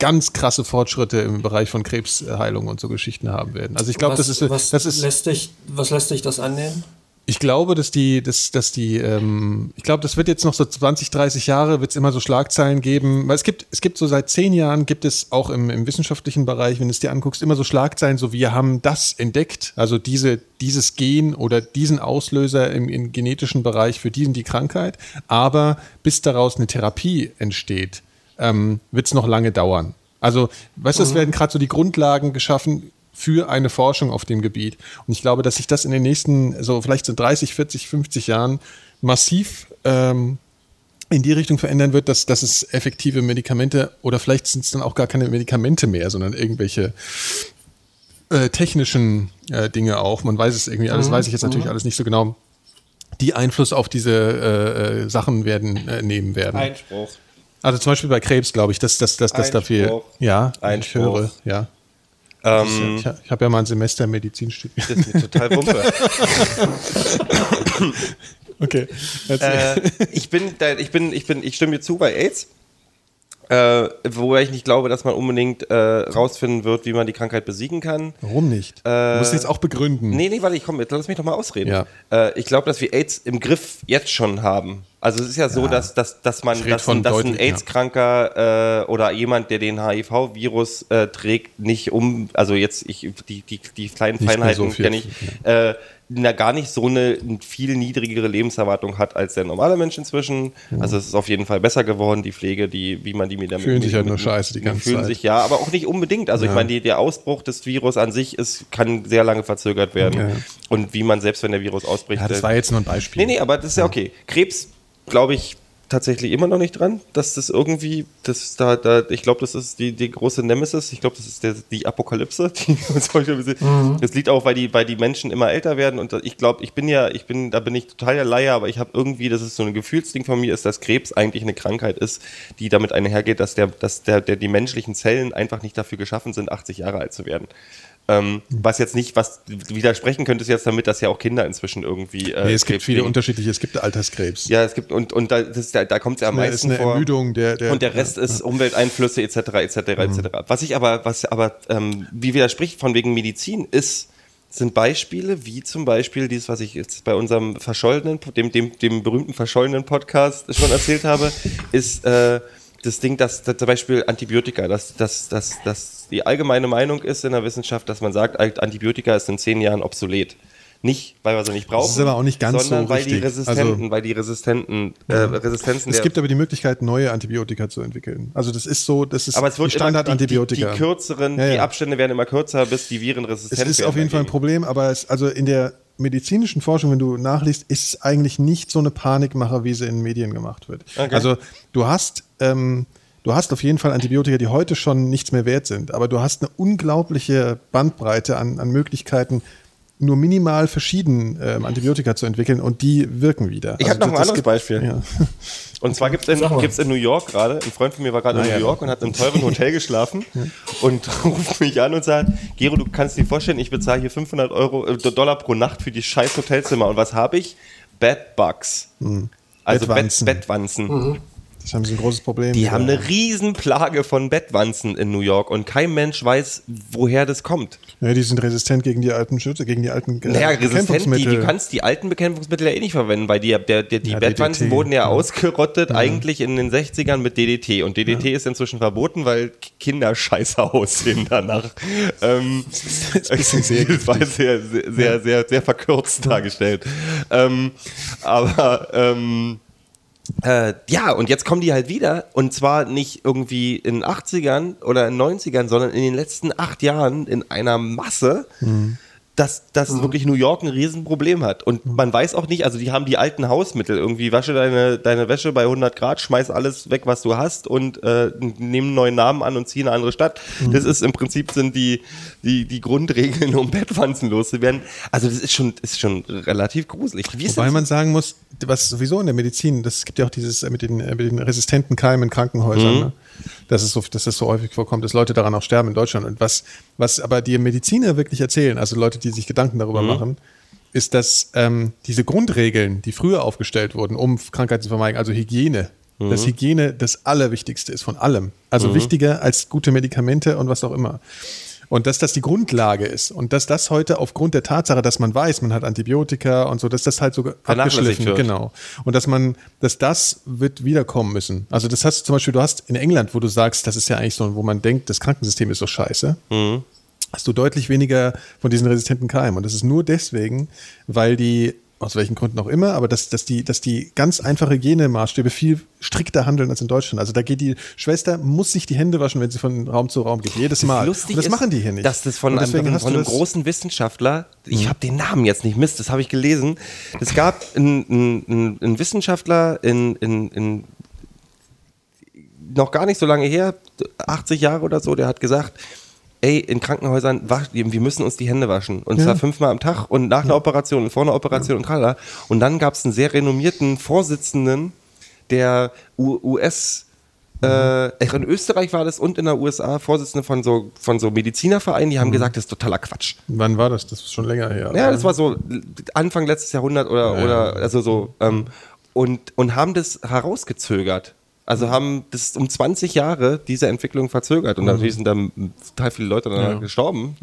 ganz krasse Fortschritte im Bereich von Krebsheilung und so Geschichten haben werden. Also ich glaube, das ist, was das ist lässt dich, was lässt dich das annehmen? Ich glaube, dass die, dass, dass die, ähm, ich glaube, das wird jetzt noch so 20, 30 Jahre, wird es immer so Schlagzeilen geben, weil es gibt, es gibt so seit zehn Jahren, gibt es auch im, im wissenschaftlichen Bereich, wenn du es dir anguckst, immer so Schlagzeilen, so wir haben das entdeckt, also diese, dieses Gen oder diesen Auslöser im, im genetischen Bereich für diesen die Krankheit, aber bis daraus eine Therapie entsteht, ähm, wird es noch lange dauern. Also, weißt du, es werden gerade so die Grundlagen geschaffen, für eine Forschung auf dem Gebiet. Und ich glaube, dass sich das in den nächsten, so vielleicht so 30, 40, 50 Jahren massiv ähm, in die Richtung verändern wird, dass, dass es effektive Medikamente oder vielleicht sind es dann auch gar keine Medikamente mehr, sondern irgendwelche äh, technischen äh, Dinge auch. Man weiß es irgendwie alles, weiß ich jetzt natürlich alles nicht so genau, die Einfluss auf diese äh, äh, Sachen werden äh, nehmen werden. Einspruch. Also zum Beispiel bei Krebs glaube ich, dass, dass, dass, dass dafür, Einspruch. ja, ich Einspruch. höre, ja. Ähm, Ich, ich habe ja mal ein Semester Medizin studiert. das ist mir total Wumpe. Okay. äh, ich bin, da, ich bin, ich bin, ich stimme dir zu bei AIDS. Äh, wobei ich nicht glaube, dass man unbedingt äh, rausfinden wird, wie man die Krankheit besiegen kann. Warum nicht? du musst jetzt auch begründen. Nee, nee, warte, ich komme, lass mich doch mal ausreden. Ja. Äh, ich glaube, dass wir AIDS im Griff jetzt schon haben. Also es ist ja so, dass, dass, dass man, dass, dass ein deutlich, ja. AIDS-Kranker äh, oder jemand, der den HIV-Virus äh, trägt, nicht um, also jetzt ich, die, die, die kleinen Nicht Feinheiten so kenne ich, äh, na, gar nicht so eine viel niedrigere Lebenserwartung hat als der normale Mensch inzwischen. Also es ist auf jeden Fall besser geworden, die Pflege, die, wie man die mit der Fühlen mit, sich halt nur scheiße die ganze fühlen Zeit. sich ja, aber auch nicht unbedingt. Also ich meine, der Ausbruch des Virus an sich ist, kann sehr lange verzögert werden. Ja. Und wie man selbst, wenn der Virus ausbricht, Ja, das äh, war jetzt nur ein Beispiel. Nee, nee, aber das ist ja okay. Krebs, glaube ich, tatsächlich immer noch nicht dran, dass das irgendwie, das da, da, ich glaube, das ist die, die große Nemesis, ich glaube, das ist der, die Apokalypse. Die uns heute bisschen- Das liegt auch, weil die, weil die Menschen immer älter werden und ich glaube, ich bin ja, ich bin, da bin ich total der Laie, aber ich habe irgendwie, das ist so ein Gefühlsding von mir, ist, dass Krebs eigentlich eine Krankheit ist, die damit einhergeht, dass der, dass der, der die menschlichen Zellen einfach nicht dafür geschaffen sind, 80 Jahre alt zu werden. Ähm, was jetzt nicht, was widersprechen könnte, ist jetzt damit, dass ja auch Kinder inzwischen irgendwie. Äh, Nee, es gibt Krebs viele kriegen. unterschiedliche, es gibt Alterskrebs. Ja, es gibt, und, und da, das, da, kommt es ja am meisten ist eine vor. Ermüdung der- der- und der Rest ist Umwelteinflüsse etc. etc. etc. Was ich aber, was aber ähm, wie widerspricht von wegen Medizin ist, sind Beispiele wie zum Beispiel dieses, was ich jetzt bei unserem verschollenen, dem, dem, dem berühmten verschollenen Podcast schon erzählt habe, ist äh, das Ding, dass, dass zum Beispiel Antibiotika, dass, dass, dass, dass die allgemeine Meinung ist in der Wissenschaft, dass man sagt, Antibiotika ist in zehn Jahren obsolet. Nicht, weil wir sie nicht brauchen, ist aber auch nicht ganz sondern so weil die richtig. Resistenten, Also- weil die Resistenten, äh, Resistenzen Es gibt aber die Möglichkeit, neue Antibiotika zu entwickeln. Also das ist so, das ist aber es wird die Standardantibiotika. Die, die, die kürzeren, Ja, ja. die Abstände werden immer kürzer, bis die Viren resistent Es ist werden. auf jeden Fall ein. Problem, aber es, also in der medizinischen Forschung, wenn du nachliest, ist es eigentlich nicht so eine Panikmache, wie sie in Medien gemacht wird. Okay. Also du hast, ähm, du hast auf jeden Fall Antibiotika, die heute schon nichts mehr wert sind, aber du hast eine unglaubliche Bandbreite an, an Möglichkeiten, nur minimal verschieden ähm, Antibiotika zu entwickeln und die wirken wieder. Ich Also hab noch ein anderes gibt- Beispiel. Ja. Und zwar gibt es in, gibt's in New York gerade, ein Freund von mir war gerade in Ah, New. York und hat in einem teuren Hotel geschlafen und ruft mich an und sagt, Gero, du kannst dir vorstellen, ich bezahle hier 500 Euro, äh, Dollar pro Nacht für die scheiß Hotelzimmer. Und was habe ich? Bedbugs. Also Bettwanzen. Bett, Bettwanzen. Das haben sie ein großes Problem. Die mit haben eine Riesenplage von Bettwanzen in New York und kein Mensch weiß, woher das kommt. ja, die sind resistent gegen die alten Schütze, gegen die alten äh, Naja, resistent, die, Bekämpfungsmittel. du kannst die alten Bekämpfungsmittel ja eh nicht verwenden, weil die, der, der, die Ja, Bettwanzen DDT, wurden ja, ja. ausgerottet, eigentlich in den 60ern mit DDT. Und DDT ist inzwischen verboten, weil Kinder scheiße aussehen danach. ähm, ist ein bisschen sehr das war sehr, sehr, sehr, sehr, sehr verkürzt dargestellt. Ähm, aber ähm, äh, ja, und jetzt kommen die halt wieder und zwar nicht irgendwie in den 80ern oder in den 90ern, sondern in den letzten acht Jahren in einer Masse. Dass, dass Mhm. wirklich New York ein Riesenproblem hat. Und man weiß auch nicht, also die haben die alten Hausmittel. Irgendwie wasche deine, deine Wäsche bei 100 Grad, schmeiß alles weg, was du hast und äh, nehmen einen neuen Namen an und zieh in eine andere Stadt. Mhm. Das ist im Prinzip sind die, die, die Grundregeln, um Bettwanzen loszuwerden. Also das ist schon, ist schon relativ gruselig. Wie ist Wobei das? man sagen muss, was sowieso in der Medizin, das gibt ja auch dieses äh, mit den, äh, mit den resistenten Keimen in Krankenhäusern, ne? Dass, es so, dass das so häufig vorkommt, dass Leute daran auch sterben in Deutschland. Und was, was aber die Mediziner wirklich erzählen, also Leute, die sich Gedanken darüber machen, ist, dass ähm, diese Grundregeln, die früher aufgestellt wurden, um Krankheiten zu vermeiden, also Hygiene, dass Hygiene das Allerwichtigste ist von allem. Also wichtiger als gute Medikamente und was auch immer. Und dass das die Grundlage ist und dass das heute aufgrund der Tatsache, dass man weiß, man hat Antibiotika und so, dass das halt so abgeschliffen wird. genau. Und dass man, dass das wird wiederkommen müssen. Also das hast du zum Beispiel, du hast in England, wo du sagst, das ist ja eigentlich so, wo man denkt, das Krankensystem ist so scheiße, hast du deutlich weniger von diesen resistenten Keimen. Und das ist nur deswegen, weil die aus welchen Gründen auch immer, aber dass, dass, die, dass die ganz einfache Hygienemaßstäbe viel strikter handeln als in Deutschland. Also da geht die Schwester, muss sich die Hände waschen, wenn sie von Raum zu Raum geht. Jedes Mal. Lustig Und das ist, machen die hier nicht. Dass das von, einem, von, einem das- Mhm. großen Wissenschaftler, ich habe den Namen jetzt nicht, Mist, das habe ich gelesen. Es gab einen, einen, einen Wissenschaftler in, in, in noch gar nicht so lange her, 80 Jahre oder so, der hat gesagt, ey, in Krankenhäusern, wir müssen uns die Hände waschen. Und zwar fünfmal am Tag und nach einer Operation und vor einer Operation und tralala. Und dann gab es einen sehr renommierten Vorsitzenden der US- äh, in Österreich war das und in der USA Vorsitzende von so, von so Medizinervereinen, die haben gesagt, das ist totaler Quatsch. Wann war das? Das ist schon länger her. Ja, das war so Anfang letztes Jahrhundert oder, oder also so. Ähm, und, und haben das herausgezögert. Also haben das um 20 Jahre diese Entwicklung verzögert. Und natürlich sind dann total viele Leute dann gestorben,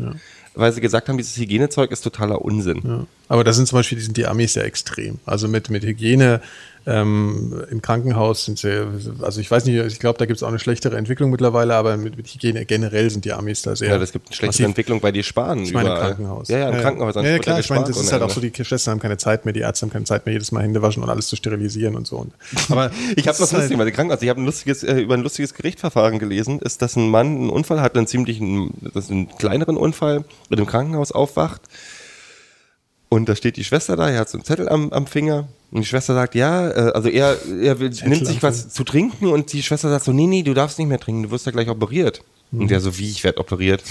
weil sie gesagt haben, dieses Hygienezeug ist totaler Unsinn. Ja. Aber da sind zum Beispiel die, sind die Amis sehr extrem. Also mit, mit Hygiene ähm, im Krankenhaus sind sie, also ich weiß nicht, ich glaube, da gibt es auch eine schlechtere Entwicklung mittlerweile, aber mit, mit Hygiene generell sind die Amis da sehr. Ja, das gibt eine schlechtere massiv. Entwicklung, weil die sparen Ich meine im. Krankenhaus. Ja, ja, im Krankenhaus. Ja, ja klar, ich meine, das ist halt auch so, die Schwestern haben keine Zeit mehr, die Ärzte haben keine Zeit mehr, jedes Mal Hände waschen und alles zu sterilisieren und so. Und, aber Ich habe was halt- lustig, weil die Krankenhaus, ich habe ein lustiges, äh, über ein lustiges Gerichtsverfahren gelesen, ist, dass ein Mann einen Unfall hatte, einen ziemlichen, das ist einen kleineren Unfall, mit dem Krankenhaus aufwacht. Und da steht die Schwester da, er hat so einen Zettel am, am Finger. Und die Schwester sagt, ja, äh, also er, er will, nimmt sich was zu trinken und die Schwester sagt so, nee, nee, du darfst nicht mehr trinken, du wirst ja gleich operiert. Und der so, wie, ich werde operiert.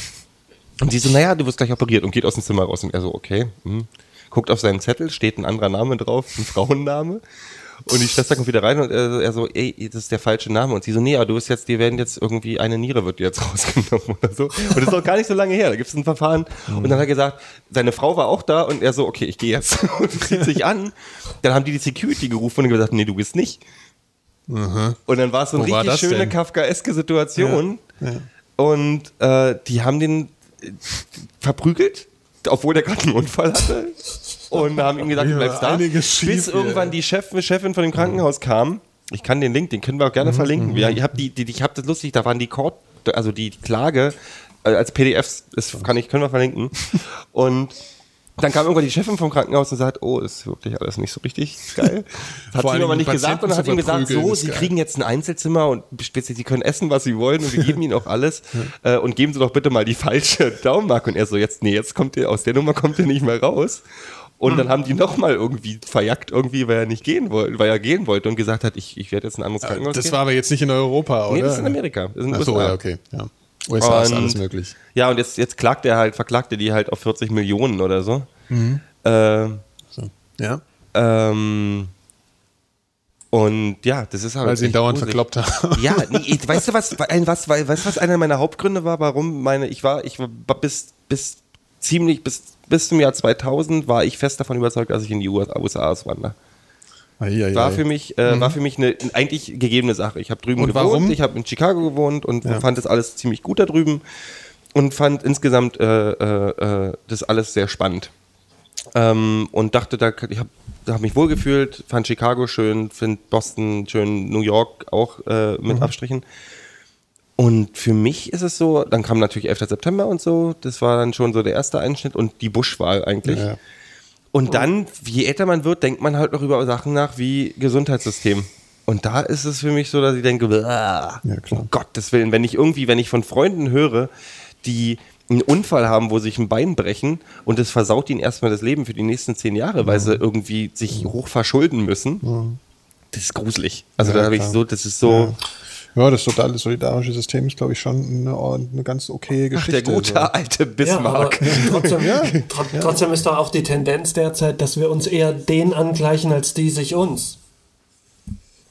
Und sie so, naja, du wirst gleich operiert und geht aus dem Zimmer raus. Und er so, okay. Hm. Guckt auf seinen Zettel, steht ein anderer Name drauf, ein Frauenname. Und die Schwester kommt wieder rein und er, er so, ey, das ist der falsche Name. Und sie so, nee, aber du bist jetzt, dir werden jetzt irgendwie eine Niere wird dir jetzt rausgenommen oder so. Und das ist auch gar nicht so lange her. Da gibt es ein Verfahren. Und dann hat er gesagt, seine Frau war auch da und er so, okay, ich gehe jetzt. Und zieht sich an. Dann haben die die Security gerufen und gesagt, nee, du gehst nicht. Und dann war es so eine Wo richtig schöne? Kafkaeske Situation. Ja, ja. Und äh, die haben den äh, verprügelt, obwohl der gerade einen Unfall hatte. Und haben ihm gesagt, du Ja, bleibst da. schief Bis irgendwann die Chef, Chefin von dem Krankenhaus kam. Ich kann den Link, den können wir auch Mhm, gerne verlinken. Ja, ich habe die, die, ich hab das lustig, da waren die Court, also die Klage äh, als PDFs, das kann ich, können wir verlinken. Und dann kam irgendwann die Chefin vom Krankenhaus und sagt, oh, ist wirklich alles nicht so richtig geil. Das hat sie ihm aber nicht gesagt und dann hat ihm gesagt, so, sie geil. kriegen jetzt ein Einzelzimmer und speziell, sie können essen, was sie wollen und wir geben ihnen auch alles. Äh, und geben sie doch bitte mal die falsche Daumenmarke. Und er so, jetzt, nee, jetzt kommt ihr, aus der Nummer kommt ihr nicht mehr raus. Und dann haben die nochmal irgendwie verjagt, irgendwie, weil er nicht gehen wollte, weil er gehen wollte und gesagt hat, ich, ich werde jetzt in ein anderes Krankenhaus Das gehen. war aber jetzt nicht in Europa, oder? nee, das ist in Amerika. Das ist in Ach so, USA. ja, okay. Ja. USA ist Und- alles möglich. Ja, und jetzt, jetzt klagt er halt, verklagt er die halt auf 40 Millionen oder so. Mhm. Äh, So. Ja, ähm, und ja, das ist halt. weil sie ihn dauernd gruselig. verkloppt haben. Ja, nee, weißt du was, ein, was, weißt du was einer meiner Hauptgründe war, warum meine, ich war, ich war bis, bis ziemlich, bis, bis zum Jahr 2000 war ich fest davon überzeugt, dass ich in die USA auswandere. Eieiei. War für mich, äh, war für mich eine eigentlich gegebene Sache. Ich habe drüben Und gewohnt, warum? ich habe in Chicago gewohnt und Ja. fand das alles ziemlich gut da drüben und fand insgesamt äh, äh, äh, das alles sehr spannend. Ähm, und dachte, da, ich habe hab mich wohlgefühlt, fand Chicago schön, finde Boston schön, New York auch äh, Mhm. mit Abstrichen. Und für mich ist es so, dann kam natürlich 11. September und so, das war dann schon so der erste Einschnitt und die Buschwahl eigentlich. Ja. Und dann, je älter man wird, denkt man halt noch über Sachen nach wie Gesundheitssystem. Und da ist es für mich so, dass ich denke, "Bäh, Ja, klar. um Gottes Willen, wenn ich irgendwie, wenn ich von Freunden höre, die einen Unfall haben, wo sich ein Bein brechen und das versaut ihnen erstmal das Leben für die nächsten zehn Jahre, weil sie irgendwie sich hoch verschulden müssen. Das ist gruselig. Also Ja, da habe ich so, das ist so, Ja, das totale solidarische System ist, glaube ich, schon eine, eine ganz okay ach, Geschichte. der gute so. alte Ja, aber Bismarck. trotzdem, tro trotzdem ist da auch die Tendenz derzeit, dass wir uns eher denen angleichen, als die sich uns.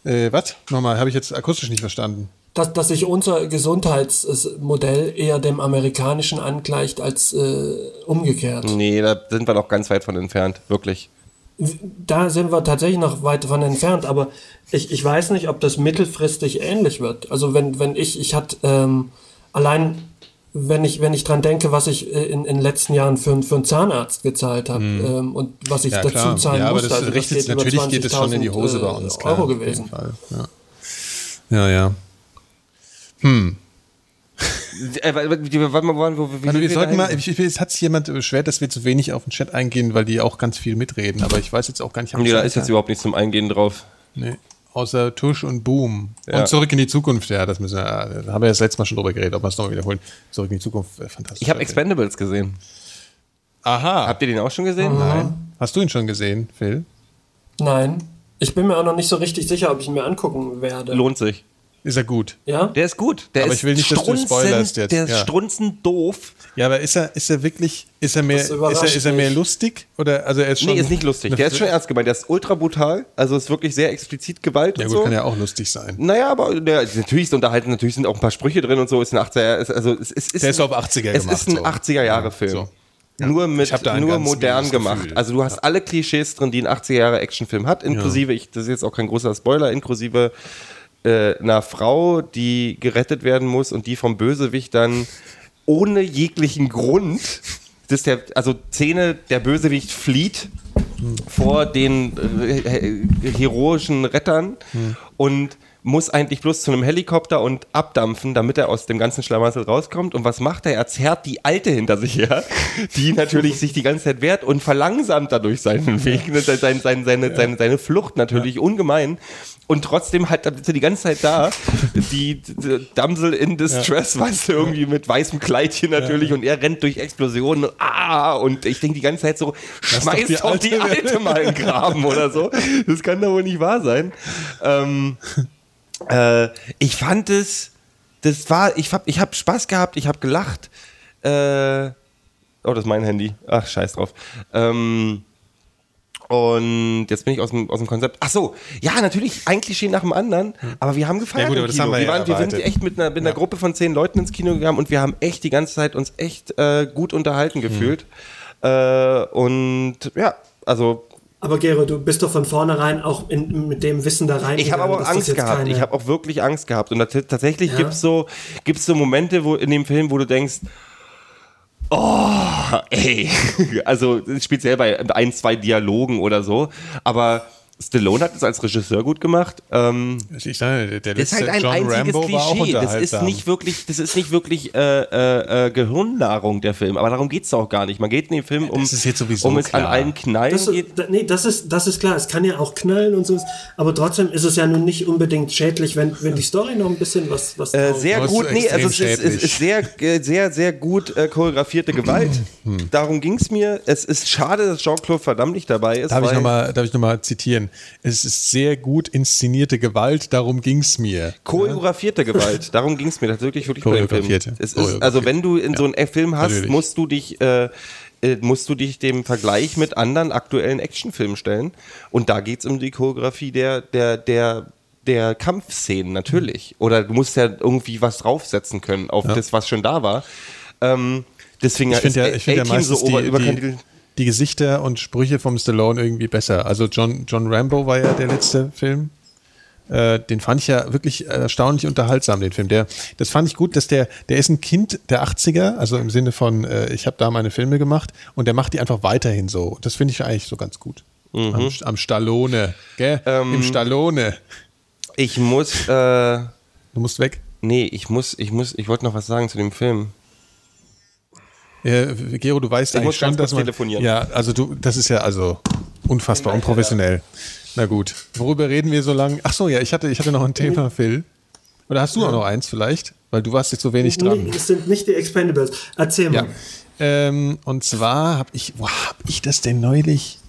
Äh, was? Nochmal, habe ich jetzt akustisch nicht verstanden. Dass, dass sich unser Gesundheitsmodell eher dem amerikanischen angleicht als äh, umgekehrt. nee, da sind wir noch ganz weit von entfernt, wirklich. Da sind wir tatsächlich noch weit davon entfernt, aber ich, ich weiß nicht, ob das mittelfristig ähnlich wird. Also wenn, wenn ich, ich hatte ähm, allein, wenn ich, wenn ich dran denke, was ich äh, in, in den letzten Jahren für, für einen Zahnarzt gezahlt habe ähm, und was ich Ja, dazu klar. zahlen ja, aber musste, das also richtet, geht über natürlich geht es schon in die Hose bei 20.000, uns. äh, Klar, Euro jeden gewesen. Ja. ja, ja. Äh, wir- wie Also sollten mal, ich, es hat sich jemand beschwert, dass wir zu wenig auf den Chat eingehen, weil die auch ganz viel mitreden, aber ich weiß jetzt auch gar nicht, Nee, da ist jetzt überhaupt nichts zum Eingehen drauf. nee. Außer Tusch und Boom. Ja. Und zurück in die Zukunft, ja, das müssen wir, äh, da haben wir ja das letzte Mal schon drüber geredet, ob wir es nochmal wiederholen. Zurück in die Zukunft, äh, fantastisch. Ich habe Expendables gesehen. Aha. Habt ihr den auch schon gesehen? Nein. Hast du ihn schon gesehen, Phil? Nein. Ich bin mir auch noch nicht so richtig sicher, ob ich ihn mir angucken werde. Lohnt sich. Ist er gut? Ja? Der ist gut. Der Aber ist ich will nicht, dass du strunzend- spoilerst jetzt. Der ist Ja. strunzend doof. Ja, aber ist er, ist er wirklich, ist er mehr, ist er, ist er mehr lustig? Oder, also er ist schon. Nee, ist nicht lustig. Der ist schon ernst gemeint. Der ist ultra brutal. Also ist wirklich sehr explizit Gewalt Ja, und gut, so. kann ja auch lustig sein. Naja, aber der, natürlich ist unterhalten, natürlich sind auch ein paar Sprüche drin und so. Ist ein 80er, ist, also es, es ist Der ist ein- auf 80er Es gemacht, ist ein so. 80er-Jahre-Film. So. Nur mit, nur modern gemacht. Gefühl. Also du hast alle Klischees drin, die ein 80er-Jahre-Actionfilm hat, inklusive, ich, das ist jetzt auch kein großer Spoiler, inklusive äh, einer Frau, die gerettet werden muss und die vom Bösewicht dann ohne jeglichen Grund, das ist der, also Szene, der Bösewicht flieht vor den äh, heroischen Rettern und muss eigentlich bloß zu einem Helikopter und abdampfen, damit er aus dem ganzen Schlamassel rauskommt. Und was macht er? Er zerrt die Alte hinter sich her, die natürlich sich die ganze Zeit wehrt und verlangsamt dadurch seinen Weg, ne, sein, sein, seine, seine, seine Flucht natürlich ungemein. Und trotzdem halt er die ganze Zeit da, die, die Damsel in Distress, weißt du, irgendwie mit weißem Kleidchen natürlich und er rennt durch Explosionen und, ah, und ich denke die ganze Zeit so, schmeiß doch die Alte. Alte mal in den Graben oder so. Das kann doch wohl nicht wahr sein. Ähm, äh, ich fand es, das war, ich hab, ich hab Spaß gehabt, ich hab gelacht. Äh, oh, das ist mein Handy. Ach, scheiß drauf. Ähm, und jetzt bin ich aus dem, aus dem Konzept. Ach so, ja, natürlich, ein Klischee nach dem anderen, aber wir haben gefeiert Ja gut, im Kino. haben wir wir, ja waren, wir sind echt mit einer, mit einer Gruppe von zehn Leuten ins Kino gegangen und wir haben echt die ganze Zeit uns echt äh, gut unterhalten gefühlt. Äh, und ja, also Aber Gero, du bist doch von vornherein auch in, mit dem Wissen da rein. ich habe aber auch Angst gehabt. Ich habe auch wirklich Angst gehabt. Und tat- tatsächlich Ja. gibt es so, gibt's so Momente wo, in dem Film, wo du denkst, oh, ey. Also speziell bei ein, zwei Dialogen oder so. Aber Stallone hat es als Regisseur gut gemacht. Ähm, Ich sage, der, der das ist letzte halt ein John einziges Rambo Klischee. Das ist nicht wirklich, das ist nicht wirklich äh, äh, äh, Gehirnnahrung, der Film. Aber darum geht es auch gar nicht. Man geht in den Film, um, Das ist jetzt sowieso um es an klar. allen Knallen Das, geht. da, nee, das ist, das ist klar. Es kann ja auch knallen und so. Aber trotzdem ist es ja nun nicht unbedingt schädlich, wenn, wenn die Story noch ein bisschen was, was Äh, sehr ist gut, nee, also es ist, schädlich. ist sehr, äh, sehr, sehr gut äh, choreografierte Gewalt. Darum ging es mir. Es ist schade, dass Jean-Claude Van Damme nicht dabei ist. Darf ich nochmal noch mal zitieren? Es ist sehr gut inszenierte Gewalt, darum ging es mir. Choreografierte Gewalt, darum ging es mir tatsächlich wirklich bei dem Film. Choreografierte. Es ist, Choreografierte. also wenn du in so einen Film hast, Natürlich. musst du dich, äh, äh, musst du dich dem Vergleich mit anderen aktuellen Actionfilmen stellen. Und da geht es um die Choreografie der, der, der, der Kampfszenen natürlich. Oder du musst ja irgendwie was draufsetzen können auf das, was schon da war. Ähm, deswegen Ich finde ja, ich find ja meistens so die, die, die Gesichter und Sprüche vom Stallone irgendwie besser. Also John, John Rambo war ja der letzte Film. Äh, den fand ich ja wirklich erstaunlich unterhaltsam, den Film. Der, das fand ich gut, dass der, der ist ein Kind der 80er, also im Sinne von, äh, ich habe da meine Filme gemacht und der macht die einfach weiterhin so. Das finde ich eigentlich so ganz gut. Mhm. Am, am Stallone, gell? Ähm, Im Stallone. Ich muss, äh, Du musst weg. nee, ich muss, ich muss, ich wollte noch was sagen zu dem Film. Äh, Gero, du weißt Ich eigentlich muss schon, dass man, telefonieren. Ja, also du, das ist ja also unfassbar unprofessionell. Na gut, worüber reden wir so lange? Ach so, ja, ich hatte, ich hatte noch ein Thema, Phil. Oder hast du auch noch eins vielleicht? Weil du warst jetzt so wenig dran. Nee, es sind nicht die Expendables. Erzähl Ja. mal. Ähm, und zwar habe ich, wo habe ich das denn neulich?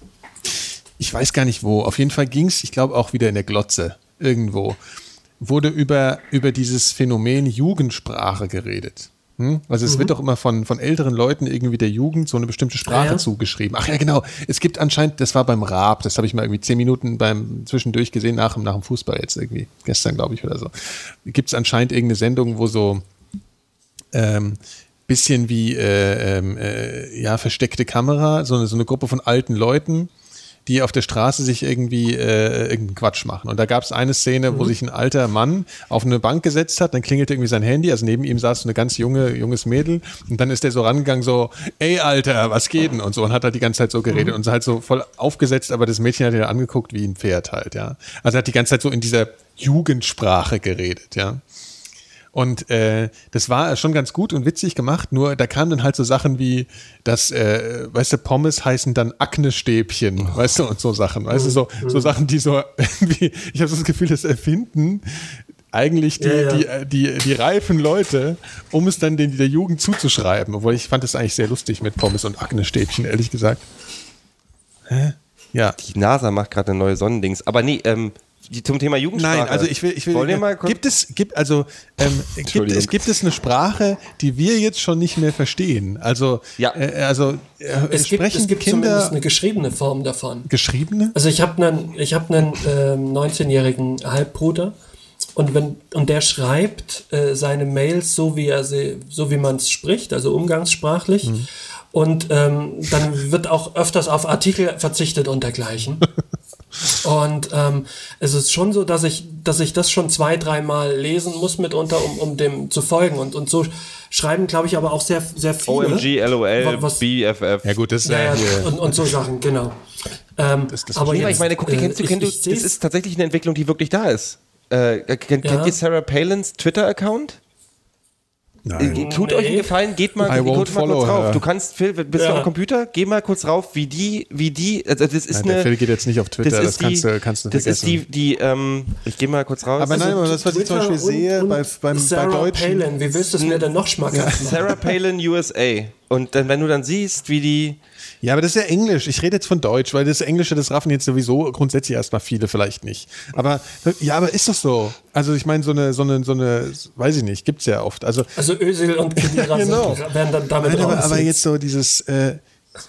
Ich weiß gar nicht wo. Auf jeden Fall ging es, ich glaube auch wieder in der Glotze irgendwo. Wurde über, über dieses Phänomen Jugendsprache geredet. Hm? Also es wird doch immer von, von älteren Leuten irgendwie der Jugend so eine bestimmte Sprache Ah, ja? zugeschrieben. Ach ja, genau. Es gibt anscheinend, das war beim Raab, das habe ich mal irgendwie zehn Minuten beim zwischendurch gesehen, nach, dem- nach dem Fußball jetzt irgendwie, gestern glaube ich oder so. Gibt es anscheinend irgendeine Sendung, wo so ähm, bisschen wie äh, ähm, äh, ja versteckte Kamera, so eine, so eine Gruppe von alten Leuten, die auf der Straße sich irgendwie äh, irgendeinen Quatsch machen. Und da gab es eine Szene, wo sich ein alter Mann auf eine Bank gesetzt hat, dann klingelte irgendwie sein Handy, also neben ihm saß so eine ganz junge, junges Mädel und dann ist der so rangegangen, so, ey Alter, was geht denn? Und so und hat halt die ganze Zeit so geredet und so halt so voll aufgesetzt, aber das Mädchen hat ihn angeguckt wie ein Pferd halt, ja. Also er hat die ganze Zeit so in dieser Jugendsprache geredet, ja. Und äh, das war schon ganz gut und witzig gemacht, nur da kamen dann halt so Sachen wie, dass, äh, weißt du, Pommes heißen dann Aknestäbchen, weißt du, und so Sachen. Weißt du, so, so Sachen, die so irgendwie, ich habe so das Gefühl, das erfinden eigentlich die, Ja, ja. Die, äh, die, die reifen Leute, um es dann den, der Jugend zuzuschreiben. Obwohl ich fand es eigentlich sehr lustig mit Pommes und Aknestäbchen, ehrlich gesagt. Hä? Ja. Die NASA macht gerade eine neue Sonnendings. Aber nee, ähm, zum Thema Jugendsprache. Nein, also ich will, ich will. Wollen wir mal kurz- gibt es, gibt also, ähm, gibt es, gibt es eine Sprache, die wir jetzt schon nicht mehr verstehen? Also, Ja. äh, also äh, Es gibt, sprechen es gibt zumindest Kinder eine geschriebene Form davon. geschriebene? Also ich habe einen, ich habe einen ähm, 19-jährigen Halbbruder und wenn und der schreibt äh, seine Mails so wie er sie, so wie man es spricht, also umgangssprachlich. Und ähm, dann wird auch öfters auf Artikel verzichtet und dergleichen. Und ähm, es ist schon so, dass ich, dass ich das schon zwei, dreimal lesen muss mitunter, um, um dem zu folgen. Und, und so schreiben, glaube ich, aber auch sehr, sehr viele. OMG, LOL, Was- BFF. Ja gut, das ist Ja, ja, hier. und, und so Sachen, genau. Ähm, das aber Nee, aber jetzt, ich meine, guck, die äh, kennst du, ich- kennst du, das ist tatsächlich eine Entwicklung, die wirklich da ist. Äh, kennt, Ja. kennt ihr Sarah Palins Twitter-Account? Nein. Tut euch einen. Gefallen, geht mal, I geht mal kurz rauf. her. Du kannst, Phil, bist du Ja. am Computer? Geh mal kurz rauf, wie die, wie die, also das ist Nein, eine. der Phil geht jetzt nicht auf Twitter, das, ist kannst, die, du, kannst du Das ist vergessen. die, die, ähm, ich geh mal kurz raus. Aber nein, aber das, was ich zum Twitter Beispiel sehe und, bei, und beim, bei Sarah Deutschen. Palin, wie willst du es mir denn noch schmackhaft machen? Sarah Palin USA. Und dann, wenn du dann siehst, wie die, Ja, aber das ist ja Englisch. Ich rede jetzt von Deutsch, weil das Englische, das raffen jetzt sowieso grundsätzlich erstmal viele vielleicht nicht. Aber ja, aber ist das so? Also ich meine, so eine, so eine, so eine, weiß ich nicht, gibt's ja oft. Also Also Özil und Kedira genau. werden dann damit Nein, aber, aber jetzt so dieses, äh,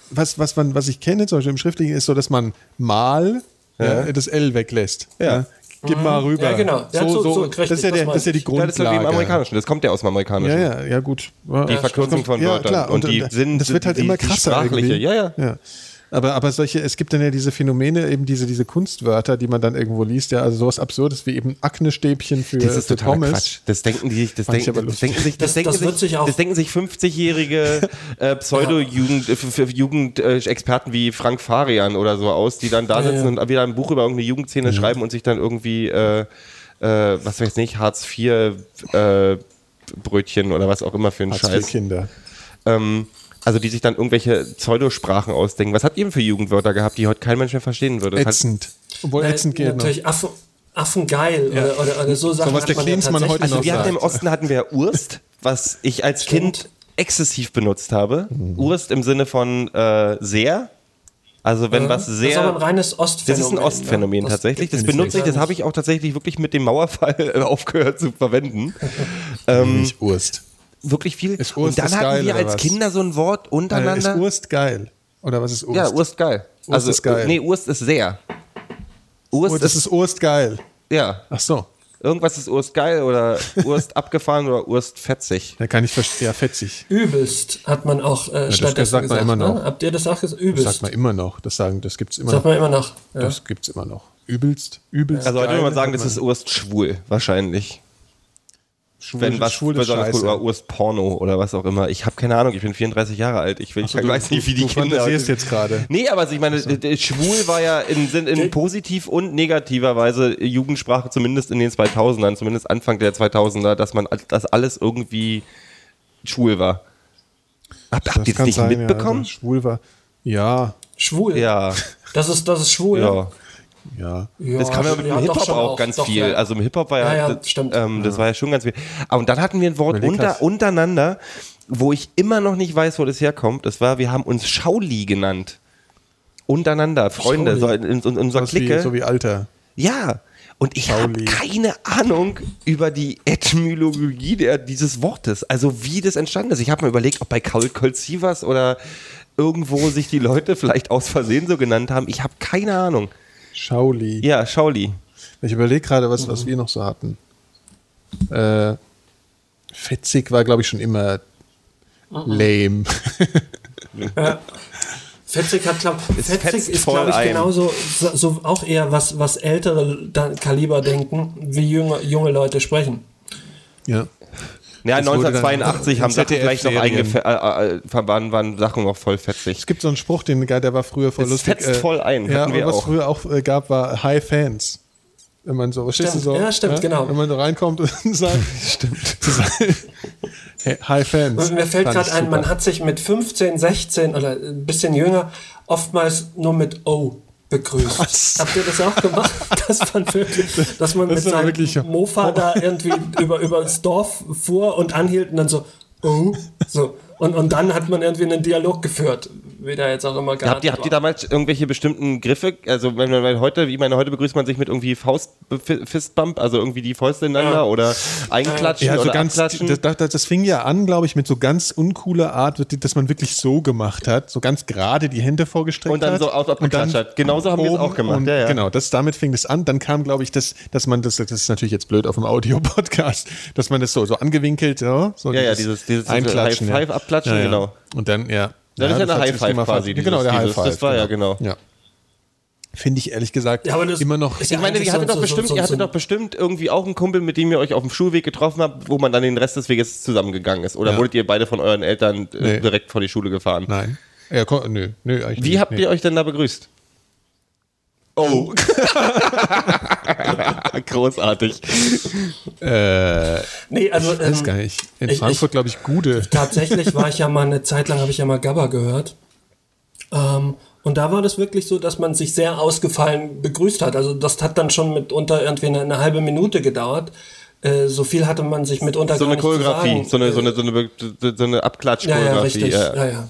was, was, man, was ich kenne, zum Beispiel im Schriftlichen, ist so, dass man mal ja. das L weglässt. Ja. Gib mal rüber. Ja, genau. Ja, so, so- so, so, das, ist ja der, das ist ja die ja, das ist ja wie Grundlage. im Amerikanischen, das kommt ja aus dem Amerikanischen. ja, ja, ja, gut. Die Verkürzung von ja, Wörtern. Klar. Und die äh, sind- das wird halt die- immer krasser. sprachliche, irgendwie. ja, ja. ja. Aber, aber solche, es gibt dann ja diese Phänomene, eben diese, diese Kunstwörter, die man dann irgendwo liest, ja, also sowas Absurdes wie eben Aknestäbchen für, Das ist für totaler Pommes. Quatsch. Das denken die sich, das, aber das denken sich, das, Das- denken sich, sich auch- das denken sich 50-jährige äh, Pseudo-Jugend, äh, für, für Jugendexperten wie Frank Farian oder so aus, die dann da Ja, sitzen ja. und wieder ein Buch über irgendeine Jugendszene schreiben und sich dann irgendwie, äh, äh, was weiß ich nicht, Hartz IV äh, Brötchen oder was auch immer für einen Hartz Scheiß. Kinder. Ähm, also die sich dann irgendwelche Pseudosprachen ausdenken. Was habt ihr denn für Jugendwörter gehabt, die heute kein Mensch mehr verstehen würde? Das Ätzend. Obwohl Nein, ätzend geht noch. natürlich Affen, Affengeil Ja. oder, oder, oder so Sachen. was hat der man ja Klinsmann tatsächlich. heute Also noch wir hatten im sagt. Osten hatten wir ja Urst, was ich als Stimmt. Kind exzessiv benutzt habe. Mhm. Urst im Sinne von äh, sehr. Also wenn was das ist aber ein sehr. reines Das Ostphänomen. ist ein Ostphänomen ne? tatsächlich. Das benutze ich, das habe ich auch tatsächlich wirklich mit dem Mauerfall äh, aufgehört zu verwenden. ähm, Nicht Urst. Wirklich viel. Ist Urst Und dann das hatten geil, wir als was? Kinder so ein Wort Äh, ist untereinander. Urst geil? Oder was ist Urst? ja, Urst geil. Urst also, ist geil. Nee, Urst ist sehr. Urst Oh, das ist, ist Urst geil. ja. Ach so. Irgendwas ist Urst geil oder Urst abgefahren oder Urst fetzig. Da kann ich verstehen. Ja, fetzig. Übelst hat man auch äh, das stattdessen sagt man gesagt. immer noch. Ne? Habt ihr das auch gesagt? Das Übelst. sagt man immer noch. Das sagen, das gibt's immer sagt noch. man immer noch. Ja. Das gibt's immer noch. Übelst, übelst. Also heute würde man sagen, sagt das ist Urst schwul, wahrscheinlich. Schwul, Wenn was schwul ist besonders scheiße. cool oder Urst Porno oder was auch immer. Ich habe keine Ahnung, ich bin 34 Jahre alt. Ich, will, ich so, du- weiß nicht, wie die du Kinder. fantasierst jetzt gerade. Nee, aber also ich meine, äh, schwul war ja in, Sinn- in positiv und negativer Weise Jugendsprache, zumindest in den 2000ern, zumindest Anfang der 2000er, dass man das alles irgendwie schwul war. Habt, habt ihr das nicht sein, mitbekommen? Ja, dass schwul war. Ja, Schwul. Ja, Das ist, das ist schwul. ja. Ja. Ja, Das kam ja mit dem Hip-Hop schon auch ganz doch, viel. ja. Also im Hip-Hop war ja, Ja, ja, das, stimmt. Ähm, das war ja schon ganz viel. Aber und dann hatten wir ein Wort unter, untereinander, wo ich immer noch nicht weiß, wo das herkommt. Das war, wir haben uns Schauli genannt. Untereinander, Freunde, so in, in, in unserer Was wie, Clique. so wie Alter. Ja. Und ich habe keine Ahnung über die Etymologie der, dieses Wortes. Also wie das entstanden ist. Ich habe mir überlegt, ob bei Kaul Kolzivas oder irgendwo sich die Leute vielleicht aus Versehen so genannt haben. Ich habe keine Ahnung. Schauli. Ja, Schauli. Ich überlege gerade, was, was wir noch so hatten. Äh, fetzig war, glaube ich, schon immer lame. Fetzig hat, glaub, fetzt Fetzig ist, glaube ich, ein. genauso so, so auch eher was, was ältere Kaliber denken, wie junge, junge Leute sprechen. ja. Ja, Das wurde dann 1982 in haben Sachen vielleicht noch äh, äh, waren, waren Sachen noch voll fetzig. Es gibt so einen Spruch, den der war früher voll Es lustig. fetzt voll ein, Ja, wir was auch. früher auch äh, gab, war High Fans. Wenn man so, Stimmt. so? Ja, stimmt, genau. Wenn man so reinkommt und sagt, stimmt. Hey, High Fans. Und mir fällt gerade ein, super. man hat sich mit 15, 16 oder ein bisschen jünger oftmals nur mit O begrüßt. Was? Habt ihr das auch gemacht? Das war wirklich, dass man Das mit seinem wirklich- Mofa da irgendwie über, über das Dorf fuhr und anhielt und dann so, oh, so. Und, und dann hat man irgendwie einen Dialog geführt, wie der jetzt auch immer gehabt Habt ihr, habt ihr damals irgendwelche bestimmten Griffe? Also wenn man weil heute, wie meine heute begrüßt man sich mit irgendwie Faust Fistbump, also irgendwie die Fäuste ineinander Ja. oder einklatschen Ja, so oder ganz, abklatschen. das, das, das fing ja an, glaube ich, mit so ganz uncooler Art, dass man wirklich so gemacht hat, so ganz gerade die Hände vorgestreckt Und dann hat. so aus- abgeklatscht hat. Genauso haben wir es auch gemacht, ja, ja. Genau, das, damit fing das an. Dann kam, glaube ich, das, dass man das, das ist natürlich jetzt blöd auf dem Audio-Podcast, dass man das so, so angewinkelt, ja, so Ja, ja, dieses- dieses Einklatschen. High Five abklatschen, ja, ja. genau. Und dann, ja. Das ist ja eine High Five quasi. fast- genau, der dieses- High Five. Das war ja genau. Ja. Finde ich ehrlich gesagt Ja, immer noch. Ich meine, ihr hattet so- doch so- bestimmt, so- ihr hattet so- doch bestimmt irgendwie auch einen Kumpel, mit dem ihr euch auf dem Schulweg getroffen habt, wo man dann den Rest des Weges zusammengegangen ist. Oder Ja. wurdet ihr beide von euren Eltern äh, Nee. direkt vor die Schule gefahren? Nein. Ja, komm, nö, nö, eigentlich Wie nicht, habt nee. ihr euch denn da begrüßt? Oh. Großartig. Äh, Nee, also, ich weiß ähm, gar nicht. In ich- Frankfurt, glaube ich, Gude. Tatsächlich war ich ja mal eine Zeit lang, habe ich ja mal Gabba gehört. Ähm, und da war das wirklich so, dass man sich sehr ausgefallen begrüßt hat. Also das hat dann schon mitunter irgendwie eine, eine halbe Minute gedauert. Äh, so viel hatte man sich mitunter So gar eine Choreografie, so eine, so eine, so eine, so eine ja, ja, Abklatsch-Choreografie. richtig. ja. Ja, ja.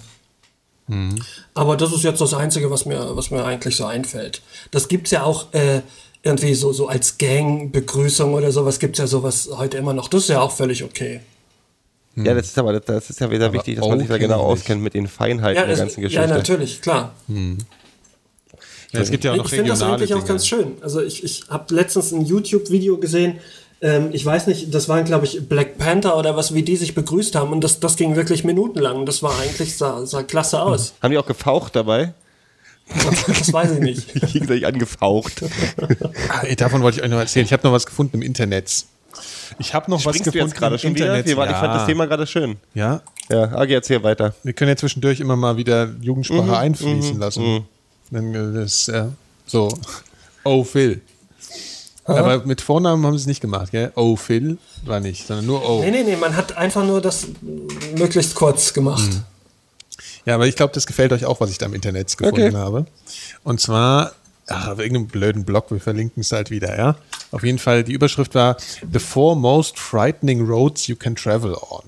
Aber das ist jetzt das Einzige, was mir, was mir eigentlich so einfällt. Das gibt's ja auch äh, irgendwie so, so als Gang-Begrüßung oder sowas gibt's ja sowas heute immer noch. Das ist ja auch völlig okay. Ja, das ist aber das, ist ja wieder wichtig, dass man sich da genau auskennt mit den Feinheiten Ja, der es, ganzen ja Geschichte. natürlich, klar. Ja, es gibt ja auch noch ich finde das eigentlich auch ganz schön. Also ich, ich habe letztens ein YouTube-Video gesehen, ähm, ich weiß nicht, das waren glaube ich Black Panther oder was, wie die sich begrüßt haben und das, das ging wirklich minutenlang das war eigentlich, sah, sah klasse aus. Haben die auch gefaucht dabei? das weiß ich nicht. Gegenseitig angefaucht. Ah, davon wollte ich euch noch erzählen. Ich habe noch was gefunden im Internet. Ich habe noch was Springst du gefunden jetzt gerade im schon wieder? Internet. Waren, ja. Ich fand das Thema gerade schön. Ja, Ja, Agi, erzähl weiter. wir können ja zwischendurch immer mal wieder Jugendsprache Mhm, einfließen lassen. Dann, äh, das, ja, so. Oh, Phil. Aber mit Vornamen haben sie es nicht gemacht, gell? Oh, Phil war nicht, sondern nur Oh. Nee, nee, nee, man hat einfach nur das möglichst kurz gemacht. Mhm. Ja, aber ich glaube, das gefällt euch auch, was ich da im Internet gefunden Okay. habe. Und zwar, ach, auf irgendeinem blöden Blog, wir verlinken es halt wieder, ja. Auf jeden Fall, die Überschrift war The Four Most Frightening Roads You Can Travel On.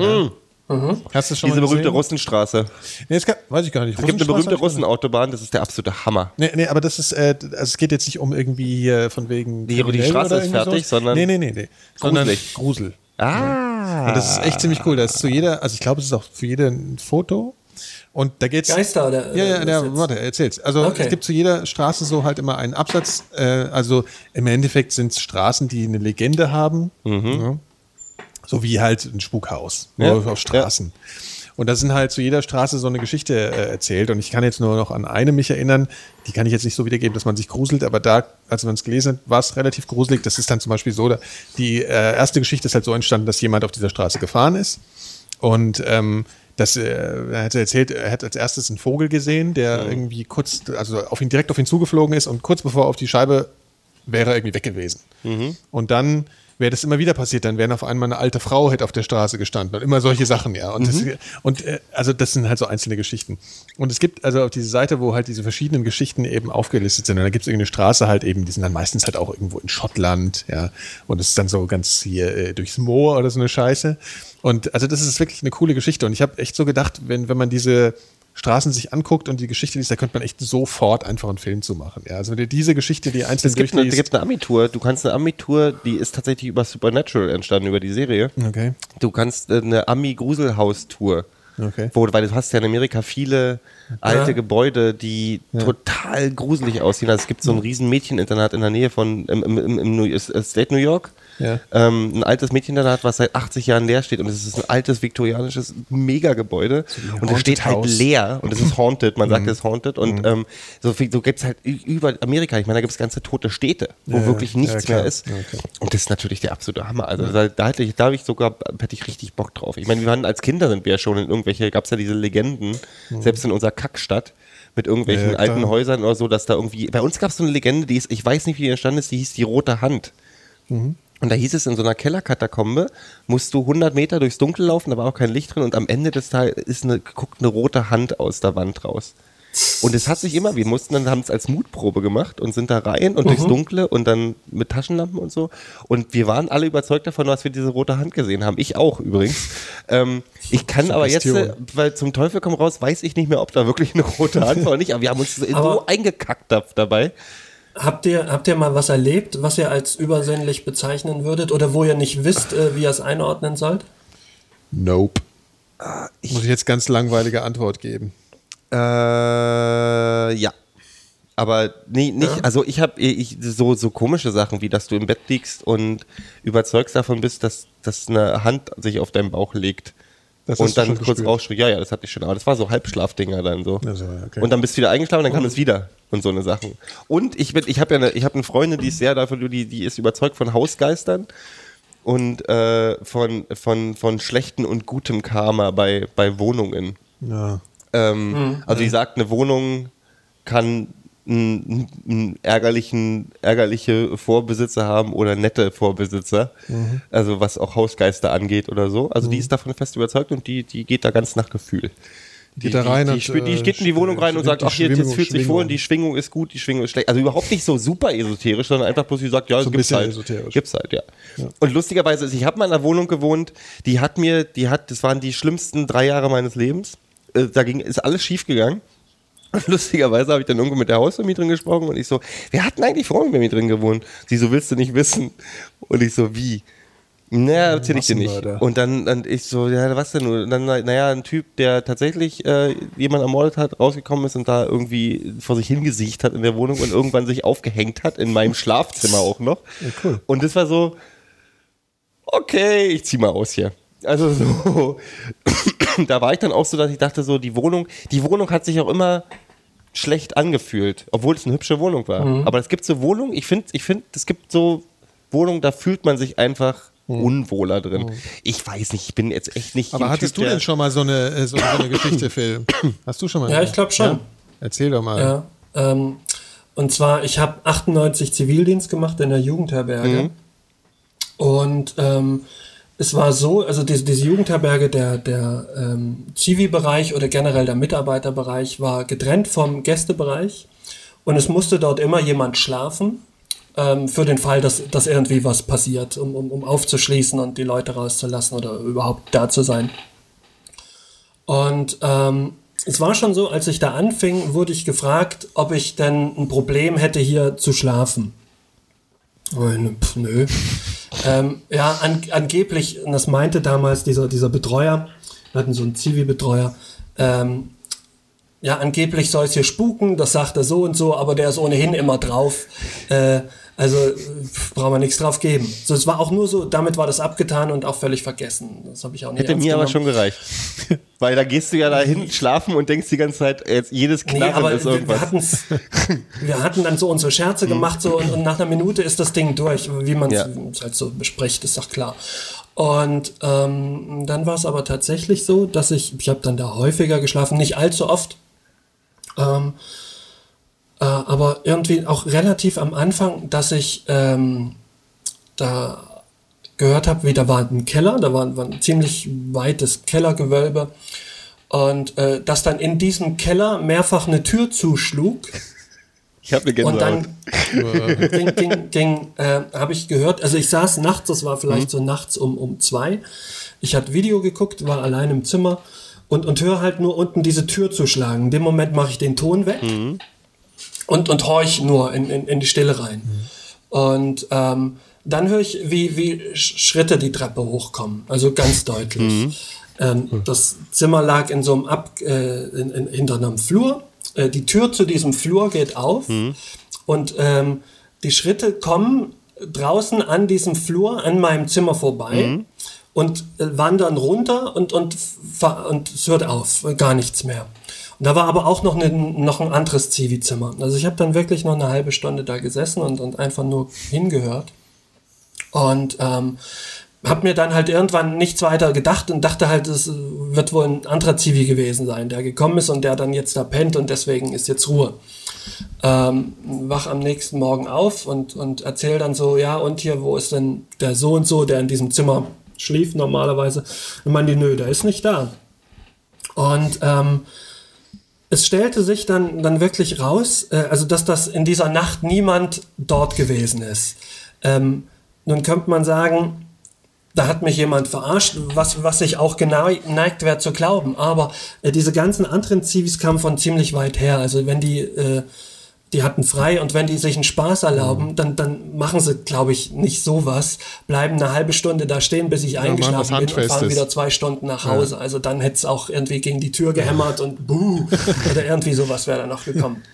Ja. Hast du das schon Mhm. Diese mal berühmte? Russenstraße. Nee, das kann, weiß ich gar nicht. Es gibt eine berühmte Russenautobahn, das ist der absolute Hammer. Nee, nee, aber das ist, äh, also es geht jetzt nicht um irgendwie hier von wegen. Die- die kriminell Straße ist fertig, sowas. sondern Nee, nee, nee, nee. Sondern gruselig. Grusel. Ah. Und das ist echt ziemlich cool. Da ist zu jeder, also ich glaube, es ist auch für jede ein Foto. Und da geht's. Geister oder? Ja, ja, ja warte, erzähl's. Also Okay. es gibt zu jeder Straße so halt immer einen Absatz. Äh, also im Endeffekt sind es Straßen, die eine Legende haben. Ja. So wie halt ein Spukhaus. Nur Mhm. Ja, auf Straßen. Und da sind halt zu jeder Straße so eine Geschichte äh, erzählt. Und ich kann jetzt nur noch an eine mich erinnern, die kann ich jetzt nicht so wiedergeben, dass man sich gruselt, aber da, als man es gelesen hat, war es relativ gruselig. Das ist dann zum Beispiel so, die äh, erste Geschichte ist halt so entstanden, dass jemand auf dieser Straße gefahren ist. Und ähm, das, äh, er hat erzählt, er hat als erstes einen Vogel gesehen, der irgendwie kurz, also auf ihn direkt auf ihn zugeflogen ist und kurz bevor er auf die Scheibe wäre er irgendwie weg gewesen. Und dann wäre das immer wieder passiert, dann wären auf einmal eine alte Frau hätte auf der Straße gestanden und immer solche Sachen, ja. Und, das, und äh, also das sind halt so einzelne Geschichten. Und es gibt also auf diese Seite, wo halt diese verschiedenen Geschichten eben aufgelistet sind, und da gibt es irgendeine Straße halt eben, die sind dann meistens halt auch irgendwo in Schottland, ja. Und es ist dann so ganz hier äh, durchs Moor oder so eine Scheiße. Und also das ist wirklich eine coole Geschichte. Und ich habe echt so gedacht, wenn, wenn man diese Straßen sich anguckt und die Geschichte liest, da könnte man echt sofort einfach einen Film zu machen. Ja, also wenn du diese Geschichte, die einzeln Es gibt, eine, es gibt eine Ami-Tour. Du kannst eine Ami-Tour, die ist tatsächlich über Supernatural entstanden, über die Serie. Okay. Du kannst äh, eine Ami-Gruselhaus-Tour. Okay. Wo, weil du hast ja in Amerika viele alte Ja. Gebäude, die total gruselig aussehen. Also es gibt so ein riesen Mädcheninternat in der Nähe von im, im, im, im State New York. Ja. Ähm, ein altes Mädcheninternat, was seit 80 Jahren leer steht und es ist ein altes viktorianisches Megagebäude ein und es steht halt House. leer und es ist haunted, man sagt es ist haunted und ähm, so, so gibt es halt über Amerika, ich meine, da gibt es ganze tote Städte, wo Ja, ja. wirklich Ja, nichts klar. mehr ist Ja, klar. und das ist natürlich der absolute Hammer. Also da, da, hätte ich, da habe ich sogar, hätte ich richtig Bock drauf. Ich meine, wir waren als Kinder sind wir ja schon in irgendwelche, gab es ja diese Legenden, selbst in unserer Kackstadt mit irgendwelchen Mhm. Ja, alten Häusern oder so, dass da irgendwie, bei uns gab es so eine Legende, die ist, ich weiß nicht, wie die entstanden ist, die hieß die Rote Hand. Mhm. Und da hieß es, in so einer Kellerkatakombe musst du 100 Meter durchs Dunkel laufen, da war auch kein Licht drin und am Ende des Tages ist eine, guckt eine rote Hand aus der Wand raus. Und es hat sich immer, wir mussten dann, haben es als Mutprobe gemacht und sind da rein und durchs Dunkle und dann mit Taschenlampen und so. Und wir waren alle überzeugt davon, dass wir diese rote Hand gesehen haben. Ich auch übrigens. Ähm, ich kann aber jetzt, äh, weil zum Teufel komm raus, weiß ich nicht mehr, ob da wirklich eine rote Hand war oder nicht. Aber wir haben uns so Aber- eingekackt da- dabei. Habt ihr, habt ihr mal was erlebt, was ihr als übersinnlich bezeichnen würdet oder wo ihr nicht wisst, äh, wie ihr es einordnen sollt? Nope. Muss ich jetzt ganz langweilige Antwort geben. Äh, ja. Aber nee, nicht, also ich habe ich, so, so komische Sachen, wie dass du im Bett liegst und überzeugst davon bist, dass, dass eine Hand sich auf deinen Bauch legt. Das und dann kurz gespürt. Ja, ja, das hatte ich schon. Aber das war so Halbschlafdinger dann so. Also, okay. Und dann bist du wieder eingeschlafen, dann kam es wieder und so eine Sachen. Und ich bin, ich habe ja eine, ich habe eine Freundin, die ist sehr dafür, die, die ist überzeugt von Hausgeistern und äh, von, von, von schlechten und gutem Karma bei, bei Wohnungen. Ja. Ähm, Also die sagt, eine Wohnung kann einen, einen ärgerlichen, ärgerliche Vorbesitzer haben oder nette Vorbesitzer. Also was auch Hausgeister angeht oder so. Also die ist davon fest überzeugt und die, die geht da ganz nach Gefühl. Die, Geht da rein die, und, die, die äh, geht in die Wohnung rein und sagt, die ach, hier, jetzt fühlt sich wohl, Schwingung. die Schwingung ist gut, die Schwingung ist schlecht. Also überhaupt nicht so super esoterisch, sondern einfach bloß, sie sagt, ja, So gibt's bisschen halt. esoterisch. Gibt's halt, ja. Und lustigerweise ist, ich habe mal in einer Wohnung gewohnt, die hat mir, die hat, das waren die schlimmsten drei Jahre meines Lebens. Äh, Da ging, ist alles schief gegangen. Und lustigerweise habe ich dann irgendwo mit der Hausvermieterin gesprochen und ich so, wir hatten eigentlich vorher mit mir drin gewohnt. Sie so, willst du nicht wissen? Und ich so, wie? Naja, erzähl ich dir nicht. Und dann, dann ich so, ja, was denn? Und dann, naja, ein Typ, der tatsächlich äh, jemanden ermordet hat, rausgekommen ist und da irgendwie vor sich hingesiecht hat in der Wohnung und irgendwann sich aufgehängt hat, in meinem Schlafzimmer auch noch. cool. Und das war so, okay, ich zieh mal aus hier. Also so, da war ich dann auch so, dass ich dachte so, die Wohnung, die Wohnung hat sich auch immer schlecht angefühlt, obwohl es eine hübsche Wohnung war. Aber es gibt so Wohnungen, ich finde, ich finde, es gibt so Wohnungen, da fühlt man sich einfach unwohler drin. Ich weiß nicht, ich bin jetzt echt nicht. Aber hattest Typ, du denn schon mal so eine, äh, so, so eine Geschichte, Phil? Hast du schon mal? Ja, ich glaube schon. Erzähl doch mal. Ja. Ähm, und zwar, ich habe 98 Zivildienst gemacht in der Jugendherberge. Und ähm, es war so, also diese, diese Jugendherberge, der, der ähm, Zivi-Bereich oder generell der Mitarbeiterbereich war getrennt vom Gästebereich. Und es musste dort immer jemand schlafen, ähm, für den Fall, dass, dass irgendwie was passiert, um, um, um aufzuschließen und die Leute rauszulassen oder überhaupt da zu sein. Und ähm, es war schon so, als ich da anfing, wurde ich gefragt, ob ich denn ein Problem hätte, hier zu schlafen. Oh, ne, pf, nö. Ähm, ja, an, angeblich, und das meinte damals dieser, dieser Betreuer, wir hatten so einen Zivi-Betreuer, ähm, ja, angeblich soll es hier spuken, das sagt er so und so, aber der ist ohnehin immer drauf. Äh, also brauchen wir nichts drauf geben. So, es war auch nur so, damit war das abgetan und auch völlig vergessen. Das habe ich auch nicht Hätte mir aber genommen. schon gereicht. Weil da gehst du ja dahin schlafen und denkst die ganze Zeit, jetzt jedes Nee, Knarren aber ist wir, wir, irgendwas. hatten's, wir hatten dann so unsere Scherze gemacht so, und, und nach einer Minute ist das Ding durch, wie man Ja. es halt so bespricht, ist doch klar. Und ähm, dann war es aber tatsächlich so, dass ich, ich habe dann da häufiger geschlafen, nicht allzu oft, ähm, äh, aber irgendwie auch relativ am Anfang, dass ich ähm, da gehört habe, wie da war ein Keller, da war, war ein ziemlich weites Kellergewölbe und äh, dass dann in diesem Keller mehrfach eine Tür zuschlug. Ich habe eine Und Gänsehaut. dann ging, ging, ging, äh, habe ich gehört, also ich saß nachts, das war vielleicht so nachts um, um zwei. Ich hatte Video geguckt, war allein im Zimmer und, und höre halt nur unten diese Tür zu schlagen. In dem Moment mache ich den Ton weg und, und horch nur in, in, in die Stille rein. Und ähm, dann höre ich, wie, wie Sch- Schritte die Treppe hochkommen, also ganz deutlich. Ähm, das Zimmer lag in so einem Ab, äh, in, in, hinter einem Flur. Äh, die Tür zu diesem Flur geht auf und ähm, die Schritte kommen draußen an diesem Flur an meinem Zimmer vorbei und äh, wandern runter und, und, und es hört auf, gar nichts mehr. Und da war aber auch noch, eine, noch ein anderes Zivi-Zimmer. Also ich habe dann wirklich noch eine halbe Stunde da gesessen und, und einfach nur hingehört. Und ähm, habe mir dann halt irgendwann nichts weiter gedacht und dachte halt, es wird wohl ein anderer Zivi gewesen sein, der gekommen ist und der dann jetzt da pennt und deswegen ist jetzt Ruhe. Ähm, wach am nächsten Morgen auf und, und erzähl dann so, ja, und hier, wo ist denn der so und so, der in diesem Zimmer schlief normalerweise? Und man die, nö, der ist nicht da. Und ähm, es stellte sich dann, dann wirklich raus, äh, also dass das in dieser Nacht niemand dort gewesen ist. Ähm, nun könnte man sagen, da hat mich jemand verarscht, was, was ich auch geneigt wäre zu glauben. Aber äh, diese ganzen anderen Zivis kamen von ziemlich weit her. Also wenn die, äh, die hatten frei und wenn die sich einen Spaß erlauben, dann, dann machen sie, glaube ich, nicht sowas. Bleiben eine halbe Stunde da stehen, bis ich was eingeschlafen bin und fahren wieder zwei Stunden nach Hause. Also dann hätte es auch irgendwie gegen die Tür gehämmert und buh, oder irgendwie sowas wäre da noch gekommen.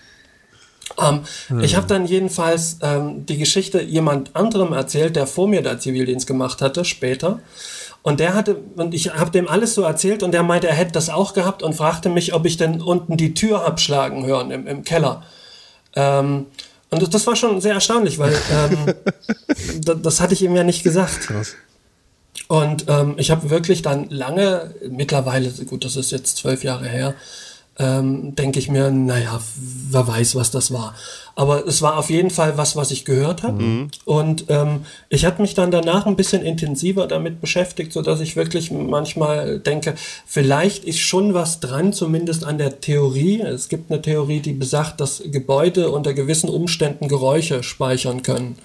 Ähm, Ich habe dann jedenfalls ähm, die Geschichte jemand anderem erzählt, der vor mir da Zivildienst gemacht hatte, später. Und der hatte, und ich habe dem alles so erzählt und der meinte, er hätte das auch gehabt und fragte mich, ob ich denn unten die Tür abschlagen hören im, im Keller. Ähm, und das, war schon sehr erstaunlich, weil ähm, das, das hatte ich ihm ja nicht gesagt. Und ähm, ich habe wirklich dann lange, mittlerweile, gut, das ist jetzt zwölf Jahre her, ähm, denke ich mir, naja, wer weiß, was das war. Aber es war auf jeden Fall was, was ich gehört habe. Und ähm, ich habe mich dann danach ein bisschen intensiver damit beschäftigt, so dass ich wirklich manchmal denke, vielleicht ist schon was dran, zumindest an der Theorie. Es gibt eine Theorie, die besagt, dass Gebäude unter gewissen Umständen Geräusche speichern können.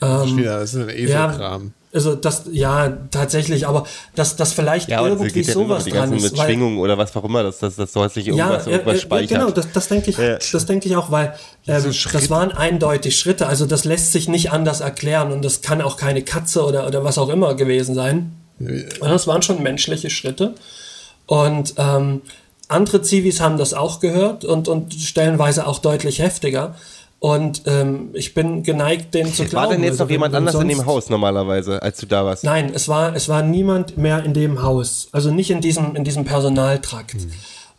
Das ist wieder- das ist ein Eselkram. Also das, ja, tatsächlich, aber dass das vielleicht Ja, irgendwie geht ja immer sowas die dran ist. mit Schwingungen oder was auch immer, dass das, das soll sich irgendwas, ja, irgendwas äh, äh, speichert. genau, das, das denke ich, Ja. das denke ich auch, weil ähm, das waren eindeutig Schritte, also das lässt sich nicht anders erklären und das kann auch keine Katze oder, oder was auch immer gewesen sein. Und das waren schon menschliche Schritte. Und ähm, andere Zivis haben das auch gehört und, und stellenweise auch deutlich heftiger. Und ähm, ich bin geneigt, den zu glauben. War denn jetzt Also noch jemand wenn- wenn anders in dem Haus normalerweise, als du da warst? Nein, es war, es war niemand mehr in dem Haus. Also nicht in diesem, in diesem Personaltrakt.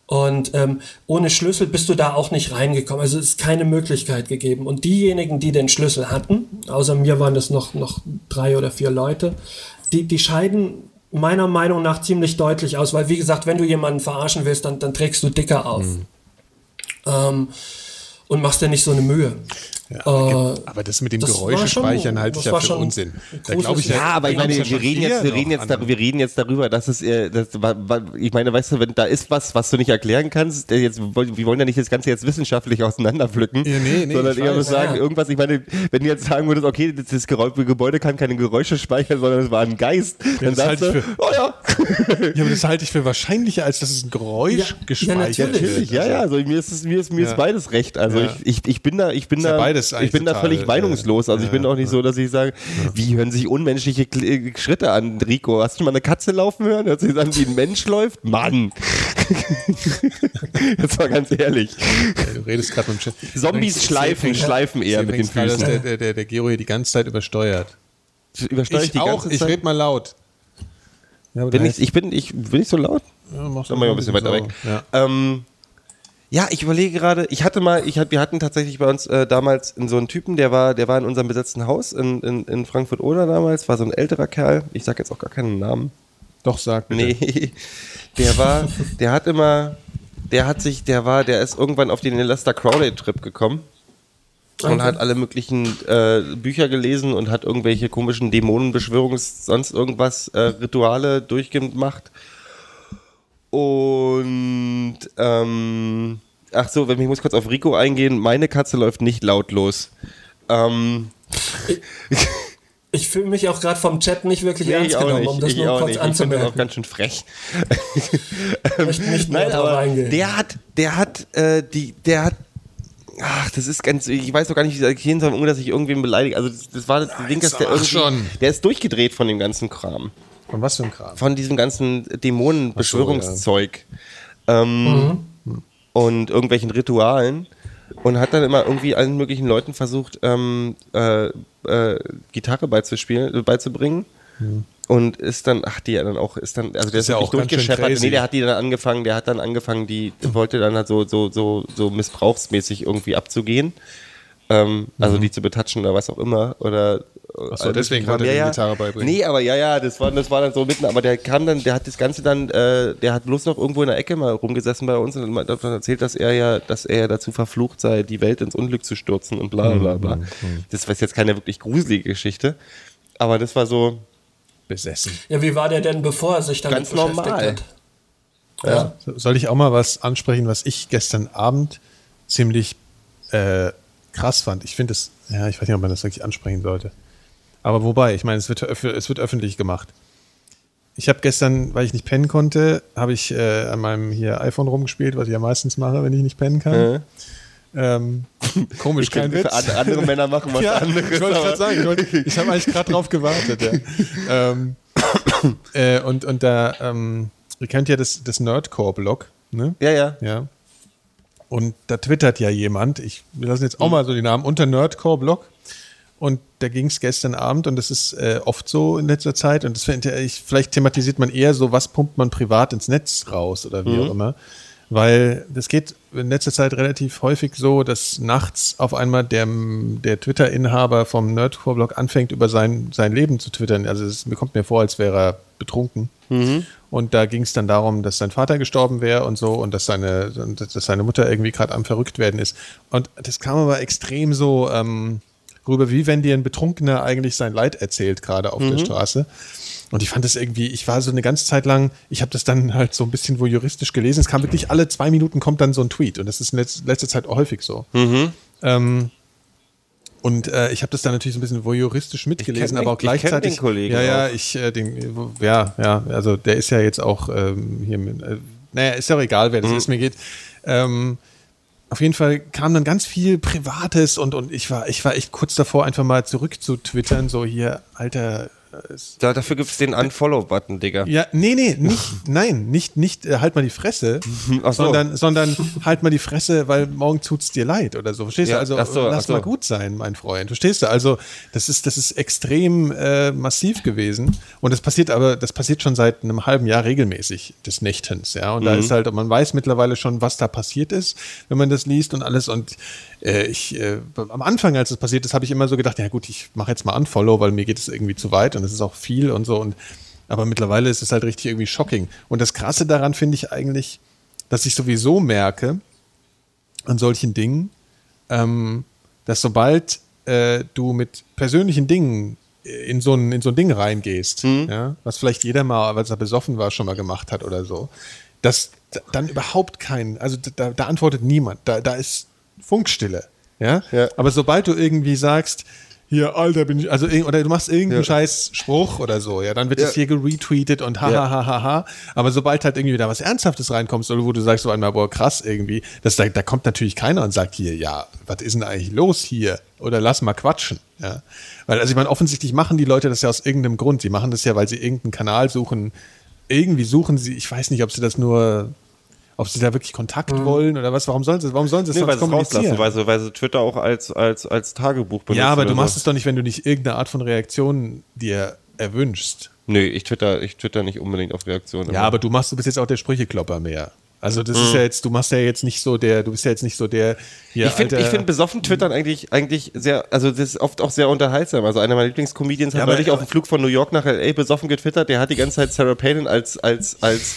Und ähm, ohne Schlüssel bist du da auch nicht reingekommen. Also es ist keine Möglichkeit gegeben. Und diejenigen, die den Schlüssel hatten, außer mir waren das noch, noch drei oder vier Leute, die, die scheiden meiner Meinung nach ziemlich deutlich aus. Weil, wie gesagt, wenn du jemanden verarschen willst, dann, dann trägst du dicker auf. Ähm, und machst dir nicht so eine Mühe. Äh, Aber das mit dem Geräuschespeichern schon- halte ich ja für schon Unsinn. Da glaube ich Ja, aber ich meine, wir ja reden jetzt, wir reden jetzt, darüber, wir reden jetzt darüber, dass es, das, ich meine, weißt du, wenn da ist was, was du nicht erklären kannst, jetzt, wir wollen ja nicht das Ganze jetzt wissenschaftlich auseinanderpflücken, Ja, nee, nee, sondern ich eher weiß. sagen, Ja. irgendwas, ich meine, wenn du jetzt sagen würdest, okay, das, Gebäude kann keine Geräusche speichern, sondern es war ein Geist, dann das sagst halte du, ich für- oh ja, Ja, aber das halte ich für wahrscheinlicher, als dass es ein Geräusch Ja, ja, gespeichert natürlich. wird. ja, ja, also mir ist, mir ist, mir Ja. ist beides recht, also Ja. ich, ich, ich bin da, ich bin Ist ja da, beides ich bin da völlig meinungslos, also ich bin auch nicht so, dass ich sage, wie hören sich unmenschliche äh, Schritte an, Rico, hast du schon mal eine Katze laufen hören? Hört sich an, wie ein Mensch läuft? Mann! Jetzt mal ganz ehrlich. Du redest gerade mit dem Chef. Zombies schleifen, ich schleifen eher mit den gerade, dass Füßen. Der, der, der, Gero hier die ganze Zeit übersteuert. Übersteuere ich Ich die auch, ganze ich Zeit? rede mal laut. Ja, aber Bin ich, ich bin, ich, bin ich so laut? ja, Dann mal ein bisschen weiter weg. Ja. Ähm, ja, ich überlege gerade, ich hatte mal, ich wir hatten tatsächlich bei uns äh, damals in so einen Typen, der war, der war in unserem besetzten Haus in, in, in Frankfurt-Oder damals, war so ein älterer Kerl, ich sag jetzt auch gar keinen Namen. Doch, sag bitte. Nee, der war, der hat immer, der hat sich, der war, der ist irgendwann auf den Lester Crowley-Trip gekommen. und Okay. hat alle möglichen äh, Bücher gelesen und hat irgendwelche komischen Dämonenbeschwörungs-, sonst irgendwas äh, Rituale durchgemacht. Und ähm, ach so, wenn ich muss kurz auf Rico eingehen. Meine Katze läuft nicht lautlos. Ähm, Ich fühle mich auch gerade vom Chat nicht wirklich nee, ernst ich genommen, nicht. um das ich nur auch kurz nicht. Ich finde das auch anzumerken. ganz schön frech. Ich möchte nicht mehr Nein, aber eingehen. der hat, der hat, äh, die, der hat, ach, das ist ganz, ich weiß doch gar nicht, wie ich das erklären soll, ohne dass ich irgendwen beleidige. Also das, das war das Ding, dass der irgendwie, schon. der ist durchgedreht von dem ganzen Kram, Von was für ein Kram? von diesem ganzen Dämonenbeschwörungszeug ähm, und irgendwelchen Ritualen und hat dann immer irgendwie allen möglichen Leuten versucht, ähm, äh, äh, Gitarre beizuspielen, äh, beizubringen. Und ist dann, ach, die ja dann auch, ist dann, also der ist, Ist ja wirklich auch ganz schön durchgescheppert. crazy. Nee, der hat die dann angefangen, der hat dann angefangen, die wollte dann halt so, so, so, so missbrauchsmäßig irgendwie abzugehen. Ähm, also die zu betatschen oder was auch immer. Oder Mhm. So, deswegen wollte er ja, die ja. Gitarre beibringen. Nee, aber ja, ja, das war, das war dann so mitten, aber der kam dann, der hat das Ganze dann, äh, der hat bloß noch irgendwo in der Ecke mal rumgesessen bei uns und hat dann erzählt, dass er ja, dass er ja dazu verflucht sei, die Welt ins Unglück zu stürzen und bla bla Mhm, bla. Das war jetzt keine wirklich gruselige Geschichte. Aber das war so, Besessen. Ja, wie war der denn, bevor er sich damit Ganz beschäftigt normal. hat? Ja. So- Soll ich auch mal was ansprechen, was ich gestern Abend ziemlich äh, krass fand? Ich finde es, ja, ich weiß nicht, ob man das wirklich ansprechen sollte. Aber wobei, ich meine, es wird, es wird öffentlich gemacht. Ich habe gestern, weil ich nicht pennen konnte, habe ich äh, an meinem hier iPhone rumgespielt, was ich ja meistens mache, wenn ich nicht pennen kann. äh, Ähm, komisch, ich kein Witz. andere Männer machen was ja, anderes. Ich wollte gerade sagen, ich, ich habe eigentlich gerade drauf gewartet. Ja. ähm, äh, und, und da, ähm, ihr kennt ja das, das Nerdcore-Blog, ne? Ja, ja. Ja. Und da twittert ja jemand, ich wir lassen jetzt auch mal so die Namen, unter Nerdcore-Blog. Und da ging es gestern Abend und das ist äh, oft so in letzter Zeit. Und das ich, vielleicht thematisiert man eher so, was pumpt man privat ins Netz raus oder wie auch immer. Weil das geht in letzter Zeit relativ häufig so, dass nachts auf einmal der, der Twitter-Inhaber vom Nerdcore-Blog anfängt, über sein, sein Leben zu twittern. Also es kommt mir vor, als wäre er betrunken. Und da ging es dann darum, dass sein Vater gestorben wäre und so und dass seine, dass seine Mutter irgendwie gerade am verrückt werden ist. Und das kam aber extrem so ähm, rüber, wie wenn dir ein Betrunkener eigentlich sein Leid erzählt, gerade auf der Straße. Und ich fand das irgendwie, ich war so eine ganze Zeit lang, ich habe das dann halt so ein bisschen wo juristisch gelesen. Es kam wirklich alle zwei Minuten kommt dann so ein Tweet und das ist in letz- letzter Zeit häufig so. Ähm, und äh, ich habe das dann natürlich so ein bisschen voyeuristisch mitgelesen, aber auch ich gleichzeitig. den Kollegen ja, ja, ich, äh, den, ja, ja, also der ist ja jetzt auch ähm, hier, mit, äh, naja, ist ja auch egal, wer das ist, mir geht. Ähm, auf jeden Fall kam dann ganz viel Privates und, und ich war, ich war echt kurz davor, einfach mal zurück zu twittern, so hier, Alter, äh, es- Da, dafür gibt es den Unfollow-Button, Digga. ja, nee, nee, nicht, nein, nicht, nicht, äh, halt mal die Fresse, so. sondern, sondern halt mal die Fresse, weil morgen tut's dir leid oder so. Verstehst Ja, du? Also ach so, lass ach so. mal gut sein, mein Freund. Verstehst du? Also das ist, das ist extrem äh, massiv gewesen und das passiert aber, das passiert schon seit einem halben Jahr regelmäßig des Nächtens, ja. Und Mhm. da ist halt, man weiß mittlerweile schon, was da passiert ist, wenn man das liest und alles. Und äh, ich, äh, am Anfang, als es passiert ist, habe ich immer so gedacht, ja gut, ich mache jetzt mal Unfollow, weil mir geht es irgendwie zu weit und es ist auch viel und so und aber mittlerweile ist es halt richtig irgendwie shocking. Und das Krasse daran finde ich eigentlich, dass ich sowieso merke, an solchen Dingen, ähm, dass sobald äh, du mit persönlichen Dingen in so ein, in so ein Ding reingehst, ja, was vielleicht jeder mal, als er besoffen war, schon mal gemacht hat oder so, dass dann überhaupt kein, also da, da antwortet niemand, da, da ist Funkstille. Ja? Ja. Aber sobald du irgendwie sagst, hier, Alter, bin ich, also, oder du machst irgendeinen Ja. scheiß Spruch oder so, ja, dann wird Ja. es hier geretweetet und ha, ha, ha, ha, ha. Aber sobald halt irgendwie da was Ernsthaftes reinkommt, oder wo du sagst so einmal, boah, krass irgendwie, das, da, da kommt natürlich keiner und sagt hier, ja, was ist denn eigentlich los hier? Oder lass mal quatschen, ja. Weil, also ich meine, offensichtlich machen die Leute das ja aus irgendeinem Grund. Sie machen das ja, weil sie irgendeinen Kanal suchen. Irgendwie suchen sie, ich weiß nicht, ob sie das nur, ob sie da wirklich Kontakt wollen oder was, warum sollen sie, warum sollen sie das Mhm. Nee, weil sonst es kommunizieren? weil sie, weil sie Twitter auch als, als, als Tagebuch benutzen. Ja, aber du machst so. es doch nicht, wenn du nicht irgendeine Art von Reaktion dir erwünschst. Nö, ich twitter, ich twitter nicht unbedingt auf Reaktionen. Ja, aber du machst, du bist jetzt auch der Sprücheklopper mehr. Also das ist ja jetzt, du machst ja jetzt nicht so der, du bist ja jetzt nicht so der hier, ich finde find besoffen Twittern eigentlich, eigentlich sehr, also das ist oft auch sehr unterhaltsam. Also einer meiner Lieblingscomedians Ja, hat neulich auf dem Flug von New York nach L.A. besoffen getwittert, der hat die ganze Zeit Sarah Palin als, als, als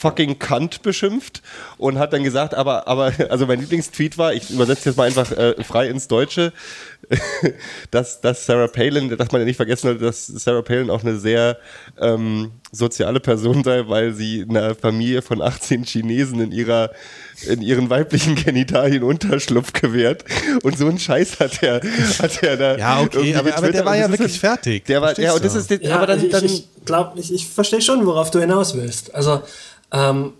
fucking Kant beschimpft und hat dann gesagt, aber, aber, also mein Lieblingstweet war, ich übersetze jetzt mal einfach äh, frei ins Deutsche, dass, dass Sarah Palin, dass man ja nicht vergessen sollte, dass Sarah Palin auch eine sehr ähm, soziale Person sei, weil sie einer Familie von 18 Chinesen in ihrer in ihren weiblichen Genitalien Unterschlupf gewährt und so einen Scheiß hat er hat er da Ja, okay, aber, aber der war ja ist wirklich dann- fertig. der war Verstehst ja und das ist Ja, aber dann, ich, dann ich glaube, ich, ich verstehe schon, worauf du hinaus willst. Also, ähm,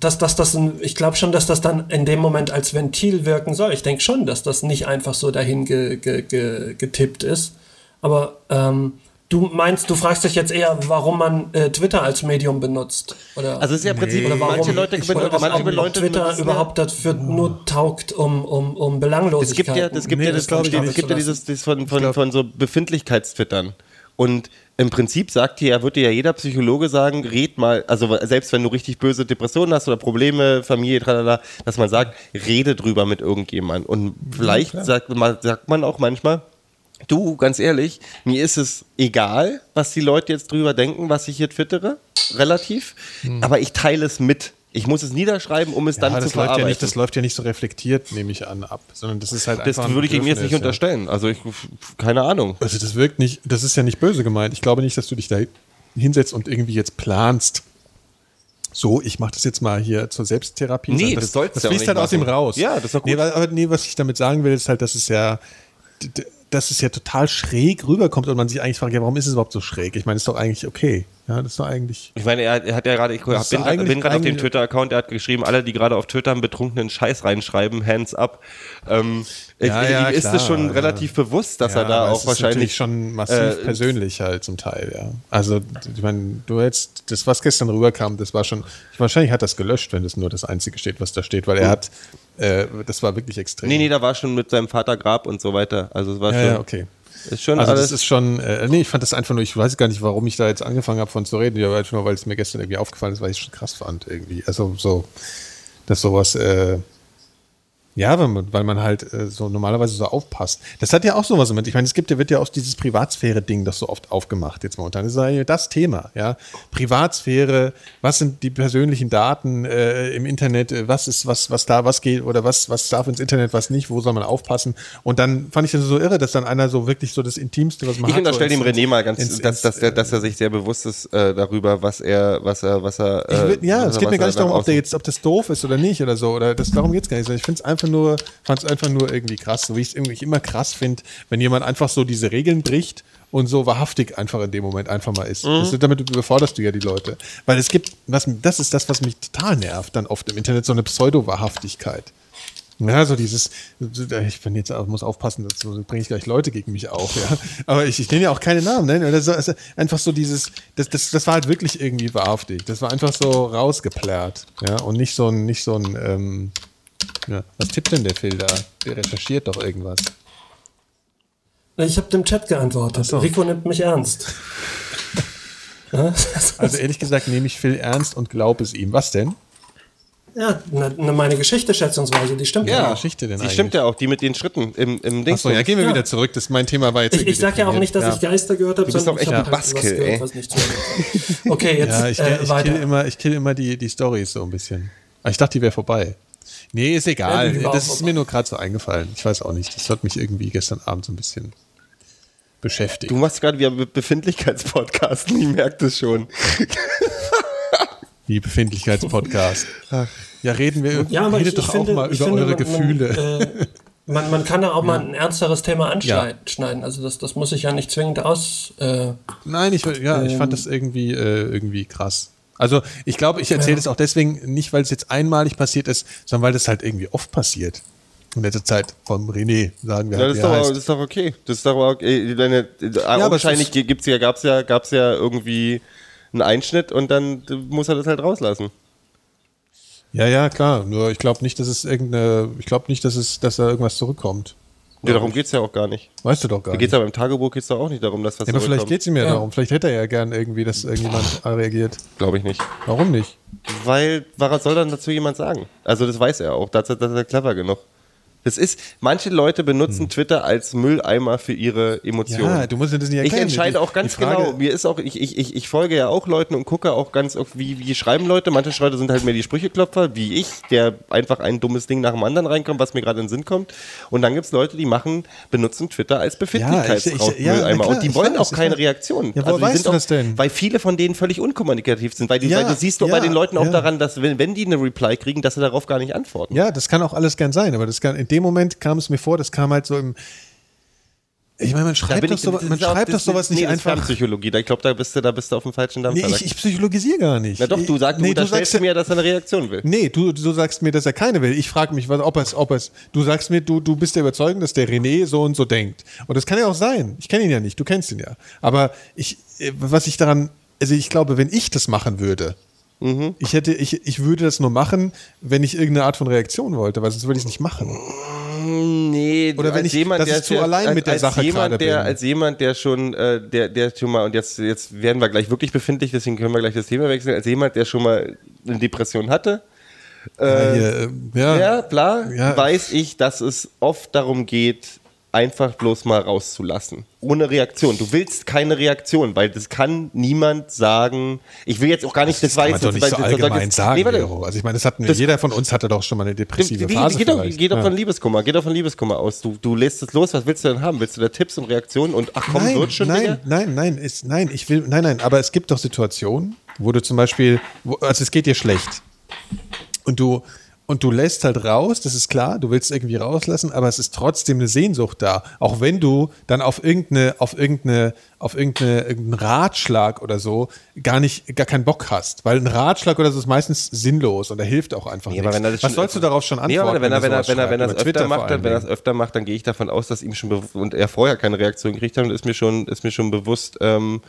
dass, dass das ein, ich glaube schon, dass das dann in dem Moment als Ventil wirken soll. Ich denke schon, dass das nicht einfach so dahin ge, ge, ge, getippt ist. Aber ähm, du meinst, du fragst dich jetzt eher, warum man äh, Twitter als Medium benutzt. Oder, also es ist ja im Prinzip oder warum manche Leute ich, oder manche ob Leute Twitter überhaupt dafür nur taugt, um, um, um Es Belanglosigkeit. gibt ja, das gibt Nee, ja, das das, glaub ich nicht. gibt ja dieses, das von, von, von so Befindlichkeitstwittern. Und im Prinzip sagt dir, würde dir ja jeder Psychologe sagen, red mal, also selbst wenn du richtig böse Depressionen hast oder Probleme, Familie, tralala, dass man sagt, rede drüber mit irgendjemandem. Und vielleicht sagt, man, sagt man auch manchmal, du, ganz ehrlich, mir ist es egal, was die Leute jetzt drüber denken, was ich hier twittere, relativ, aber ich teile es mit. Ich muss es niederschreiben, um es. Ja, dann das zu verarbeiten. ja nicht, das läuft ja nicht so reflektiert, nehme ich an, ab, sondern das ist halt Das einfach. ein würde ich ihm jetzt nicht ja. unterstellen. Also ich, keine Ahnung. Also das wirkt nicht, das ist ja nicht böse gemeint. Ich glaube nicht, dass du dich da hinsetzt und irgendwie jetzt planst. So, ich mache das jetzt mal hier zur Selbsttherapie. Nee, sondern das sollst das du auch fließt nicht halt aus ihm machen. raus. Ja, das ist doch gut. Nee, aber nee, was ich damit sagen will, ist halt, dass es ja, dass es ja total schräg rüberkommt und man sich eigentlich fragt, ja, warum ist es überhaupt so schräg? Ich meine, ist doch eigentlich okay. Ja, das ist doch eigentlich. Ich meine, er, er hat ja gerade, ich ist bin, bin gerade auf dem Twitter-Account, er hat geschrieben, alle, die gerade auf Twitter einen betrunkenen Scheiß reinschreiben, hands up. Ähm, Ja, ich- ja, ihm ist es schon relativ bewusst, dass er Ja, da aber auch ist wahrscheinlich natürlich schon massiv äh, persönlich halt zum Teil, ja. Also, ich meine, du jetzt, das, was gestern rüberkam, das war schon, wahrscheinlich hat das gelöscht, wenn das nur das Einzige steht, was da steht, weil er hat, äh, das war wirklich extrem. Nee, nee, da war schon mit seinem Vater Grab und so weiter. Also es war schon. ja, okay. Ist schon Also das ist schon, äh, nee, ich fand das einfach nur, ich weiß gar nicht, warum ich da jetzt angefangen habe von zu reden, ja, einfach nur, weil es mir gestern irgendwie aufgefallen ist, weil ich es schon krass fand irgendwie. Also so, dass sowas, äh, ja, weil man, weil man halt äh, so normalerweise so aufpasst. Das hat ja auch sowas mit. Ich meine, es gibt ja, wird ja auch dieses Privatsphäre-Ding, das so oft aufgemacht jetzt momentan. Das ist ja das Thema, ja. Privatsphäre, was sind die persönlichen Daten äh, im Internet, äh, was ist, was, was da, was geht oder was, was darf ins Internet, was nicht, wo soll man aufpassen? Und dann fand ich das so irre, dass dann einer so wirklich so das Intimste, was man ich hat. unterstelle so dem René mal ganz, ins- dass, dass, er, dass er sich sehr bewusst ist äh, darüber, was er, was er, was er. Ich Äh, will, ja, was es geht mir gar nicht darum, ob der jetzt, ob das doof ist oder nicht oder so. Oder das, darum geht's gar nicht. sondern Ich finde es einfach nur, fand es einfach nur irgendwie krass. So wie ich es irgendwie immer krass finde, wenn jemand einfach so diese Regeln bricht und so wahrhaftig einfach in dem Moment einfach mal ist. Das, damit überforderst du ja die Leute. Weil es gibt, was, das ist das, was mich total nervt, dann oft im Internet, so eine Pseudo-Wahrhaftigkeit. Ja, so dieses, ich bin jetzt, muss aufpassen, dazu bringe ich gleich Leute gegen mich auf, ja. Aber ich, ich nenne ja auch keine Namen, ne? Oder so, also einfach so dieses, das, das, das war halt wirklich irgendwie wahrhaftig. Das war einfach so rausgeplärrt, ja. Und nicht so ein, nicht so ein, ähm, ja. Was tippt denn der Phil da? Der recherchiert doch irgendwas. Ich habe dem Chat geantwortet. so. Rico nimmt mich ernst. Also ehrlich gesagt nehme ich Phil ernst und glaube es ihm. Was denn? ja ne, ne, meine Geschichte schätzungsweise, die stimmt Ja, ja. Geschichte denn Die eigentlich? stimmt ja auch, die mit den Schritten im, im Ding. Achso, ja, gehen wir Ja. wieder zurück. Das mein Thema war jetzt Ich, ich sag ja auch nicht, dass ich ja. Geister gehört habe, Du bist sondern doch echt ich ein habe halt was gehört, was nicht. Okay, jetzt Ja, ich, äh, ich weiter. kill immer, ich kill immer die, die Storys so ein bisschen. Aber ich dachte, die wäre vorbei. Nee, ist egal. Ja, das ist mir nur gerade so eingefallen. Ich weiß auch nicht. Das hat mich irgendwie gestern Abend so ein bisschen beschäftigt. Du machst gerade wieder Be- Befindlichkeitspodcasten, ich merke das schon. Wie Befindlichkeitspodcast. Ja, reden wir ja, aber redet ich, doch ich finde, auch mal über finde, eure man, Gefühle. Man, äh, man, man kann da auch mal ein ernsteres Thema anschneiden. Also das, das muss ich ja nicht zwingend aus. Äh, Nein, ich, ja, ich fand das irgendwie, äh, irgendwie krass. Also ich glaube, ich erzähle Ja. das auch deswegen nicht, weil es jetzt einmalig passiert ist, sondern weil das halt irgendwie oft passiert. In letzter Zeit vom René, sagen wir Ja, halt, das, ist doch, heißt. das ist doch okay. Das ist doch okay. Deine, aber wahrscheinlich es gibt's ja, gab's ja, gab's ja irgendwie einen Einschnitt und dann muss er das halt rauslassen. Ja, ja, klar. Nur ich glaube nicht, dass es irgendeine, ich glaube nicht, dass es, dass da irgendwas zurückkommt. Ja, darum geht's ja auch gar nicht. Weißt du doch gar Da nicht. geht's ja beim Tagebuch geht's doch auch nicht darum, dass was Ja, aber vielleicht geht es ihm ja, Ja. darum. Vielleicht hätte er ja gern irgendwie, dass irgendjemand reagiert. Glaube ich nicht. Warum nicht? Weil, was soll dann dazu jemand sagen? Also das weiß er auch. Dazu das ist er clever genug. Das ist, manche Leute benutzen Twitter als Mülleimer für ihre Emotionen. Ja, du musst das nicht ich erklären. entscheide auch ganz genau. Mir ist auch, ich, ich, ich, ich folge ja auch Leuten und gucke auch ganz, oft, wie, wie schreiben Leute. Manche Leute sind halt mehr die Sprücheklopfer, wie ich, der einfach ein dummes Ding nach dem anderen reinkommt, was mir gerade in den Sinn kommt. Und dann gibt es Leute, die machen, benutzen Twitter als Befindlichkeitsmülleimer. ich- ja, klar, und die ich wollen weiß, auch ich keine. Reaktion. Ja, die weißt du das denn? Weil viele von denen völlig unkommunikativ sind. Weil, die, Ja, weil du siehst doch bei ja, den Leuten auch ja. daran, dass wenn, wenn die eine Reply kriegen, dass sie darauf gar nicht antworten. Ja, das kann auch alles gern sein, aber das kann, in dem Moment kam es mir vor, das kam halt so im. Ich meine, man Da schreibt bin doch, ich- so, das man schreibt doch das- sowas nee, nicht das ist einfach. Psychologie. Ich glaube, da bist du, da bist du auf dem falschen Dampfer. Nee, ich, ich psychologisiere gar nicht. Na doch, du sagst, nee, du unterstellst sagst, mir, dass er eine Reaktion will. Nee, du, du sagst mir, dass er keine will. Ich frage mich, was, ob er es, ob es. Du sagst mir, du, du bist der Überzeugung, dass der René so und so denkt. Und das kann ja auch sein. Ich kenne ihn ja nicht, du kennst ihn ja. Aber ich, äh, was ich daran, also ich glaube, wenn ich das machen würde, Mhm. ich hätte, ich, ich würde das nur machen, wenn ich irgendeine Art von Reaktion wollte, weil sonst würde ich es nicht machen. Nee, Oder wenn als ich- jemand, dass der, ich zu allein als, mit der Sache jemand, gerade der, bin. Als jemand, der schon, äh, der, der schon mal, und jetzt, jetzt werden wir gleich wirklich befindlich, deswegen können wir gleich das Thema wechseln, als jemand, der schon mal eine Depression hatte, Ja, hier, äh, ja. ja, klar, Ja. weiß ich, dass es oft darum geht, einfach bloß mal rauszulassen. Ohne Reaktion. Du willst keine Reaktion, weil das kann niemand sagen. Ich will jetzt auch gar nicht, das, Das weiß man doch nicht so allgemein sagen, nee, warte. Also ich meine, das hat Das- jeder von uns hatte doch schon mal eine depressive wie, Phase geht, doch, geht doch Ja. von Liebeskummer, geht doch von Liebeskummer aus. Du, du lässt es los, was willst du denn haben? Willst du da Tipps und Reaktionen und ach komm, nein, wird schon nein, Digga? nein, nein, ist, nein, ich will, nein, nein, aber es gibt doch Situationen, wo du zum Beispiel, wo, also es geht dir schlecht und du und du lässt halt raus, das ist klar, du willst irgendwie rauslassen, aber es ist trotzdem eine Sehnsucht da, auch wenn du dann auf irgendeine, auf irgendeine, auf irgendeine, irgendeinen Ratschlag oder so gar nicht, gar keinen Bock hast, weil ein Ratschlag oder so ist meistens sinnlos und er hilft auch einfach Nee, nicht. aber wenn das Was schon- sollst du darauf schon antworten? Nee, aber wenn er, wenn er, wenn er, wenn er Über öfter macht, dann, wenn er das öfter macht, dann gehe ich davon aus, dass ihm schon und er vorher keine Reaktion gekriegt hat und ist mir schon, ist mir schon bewusst, ähm,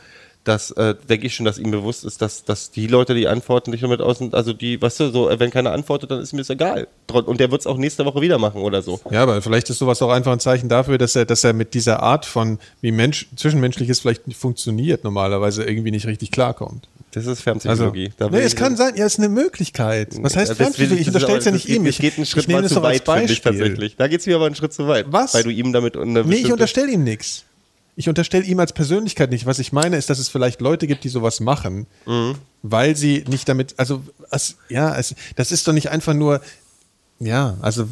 dass, äh, denke ich schon, dass ihm bewusst ist, dass, dass die Leute, die antworten, nicht damit aus, also die, weißt du, so, äh, wenn keiner antwortet, dann ist mir das egal. Und der wird es auch nächste Woche wieder machen oder so. Ja, aber vielleicht ist sowas auch einfach ein Zeichen dafür, dass er, dass er mit dieser Art von, wie Mensch, Zwischenmenschliches vielleicht nicht funktioniert, normalerweise irgendwie nicht richtig klarkommt. Das ist Also, Fernpsychologie. Will nee, es kann sein, ja, ist eine Möglichkeit. Was heißt Fernpsychologie? Ich unterstelle es ja nicht ihm. Ich, geht einen Schritt ich nehme mal zu weit, finde ich tatsächlich. Da geht es mir aber einen Schritt zu weit. Was? Weil du ihm damit eine Nee, ich unterstelle ihm nichts. Ich unterstelle ihm als Persönlichkeit nicht. Was ich meine, ist, dass es vielleicht Leute gibt, die sowas machen, Mhm. weil sie nicht damit, also, es, ja, es, das ist doch nicht einfach nur, ja, also,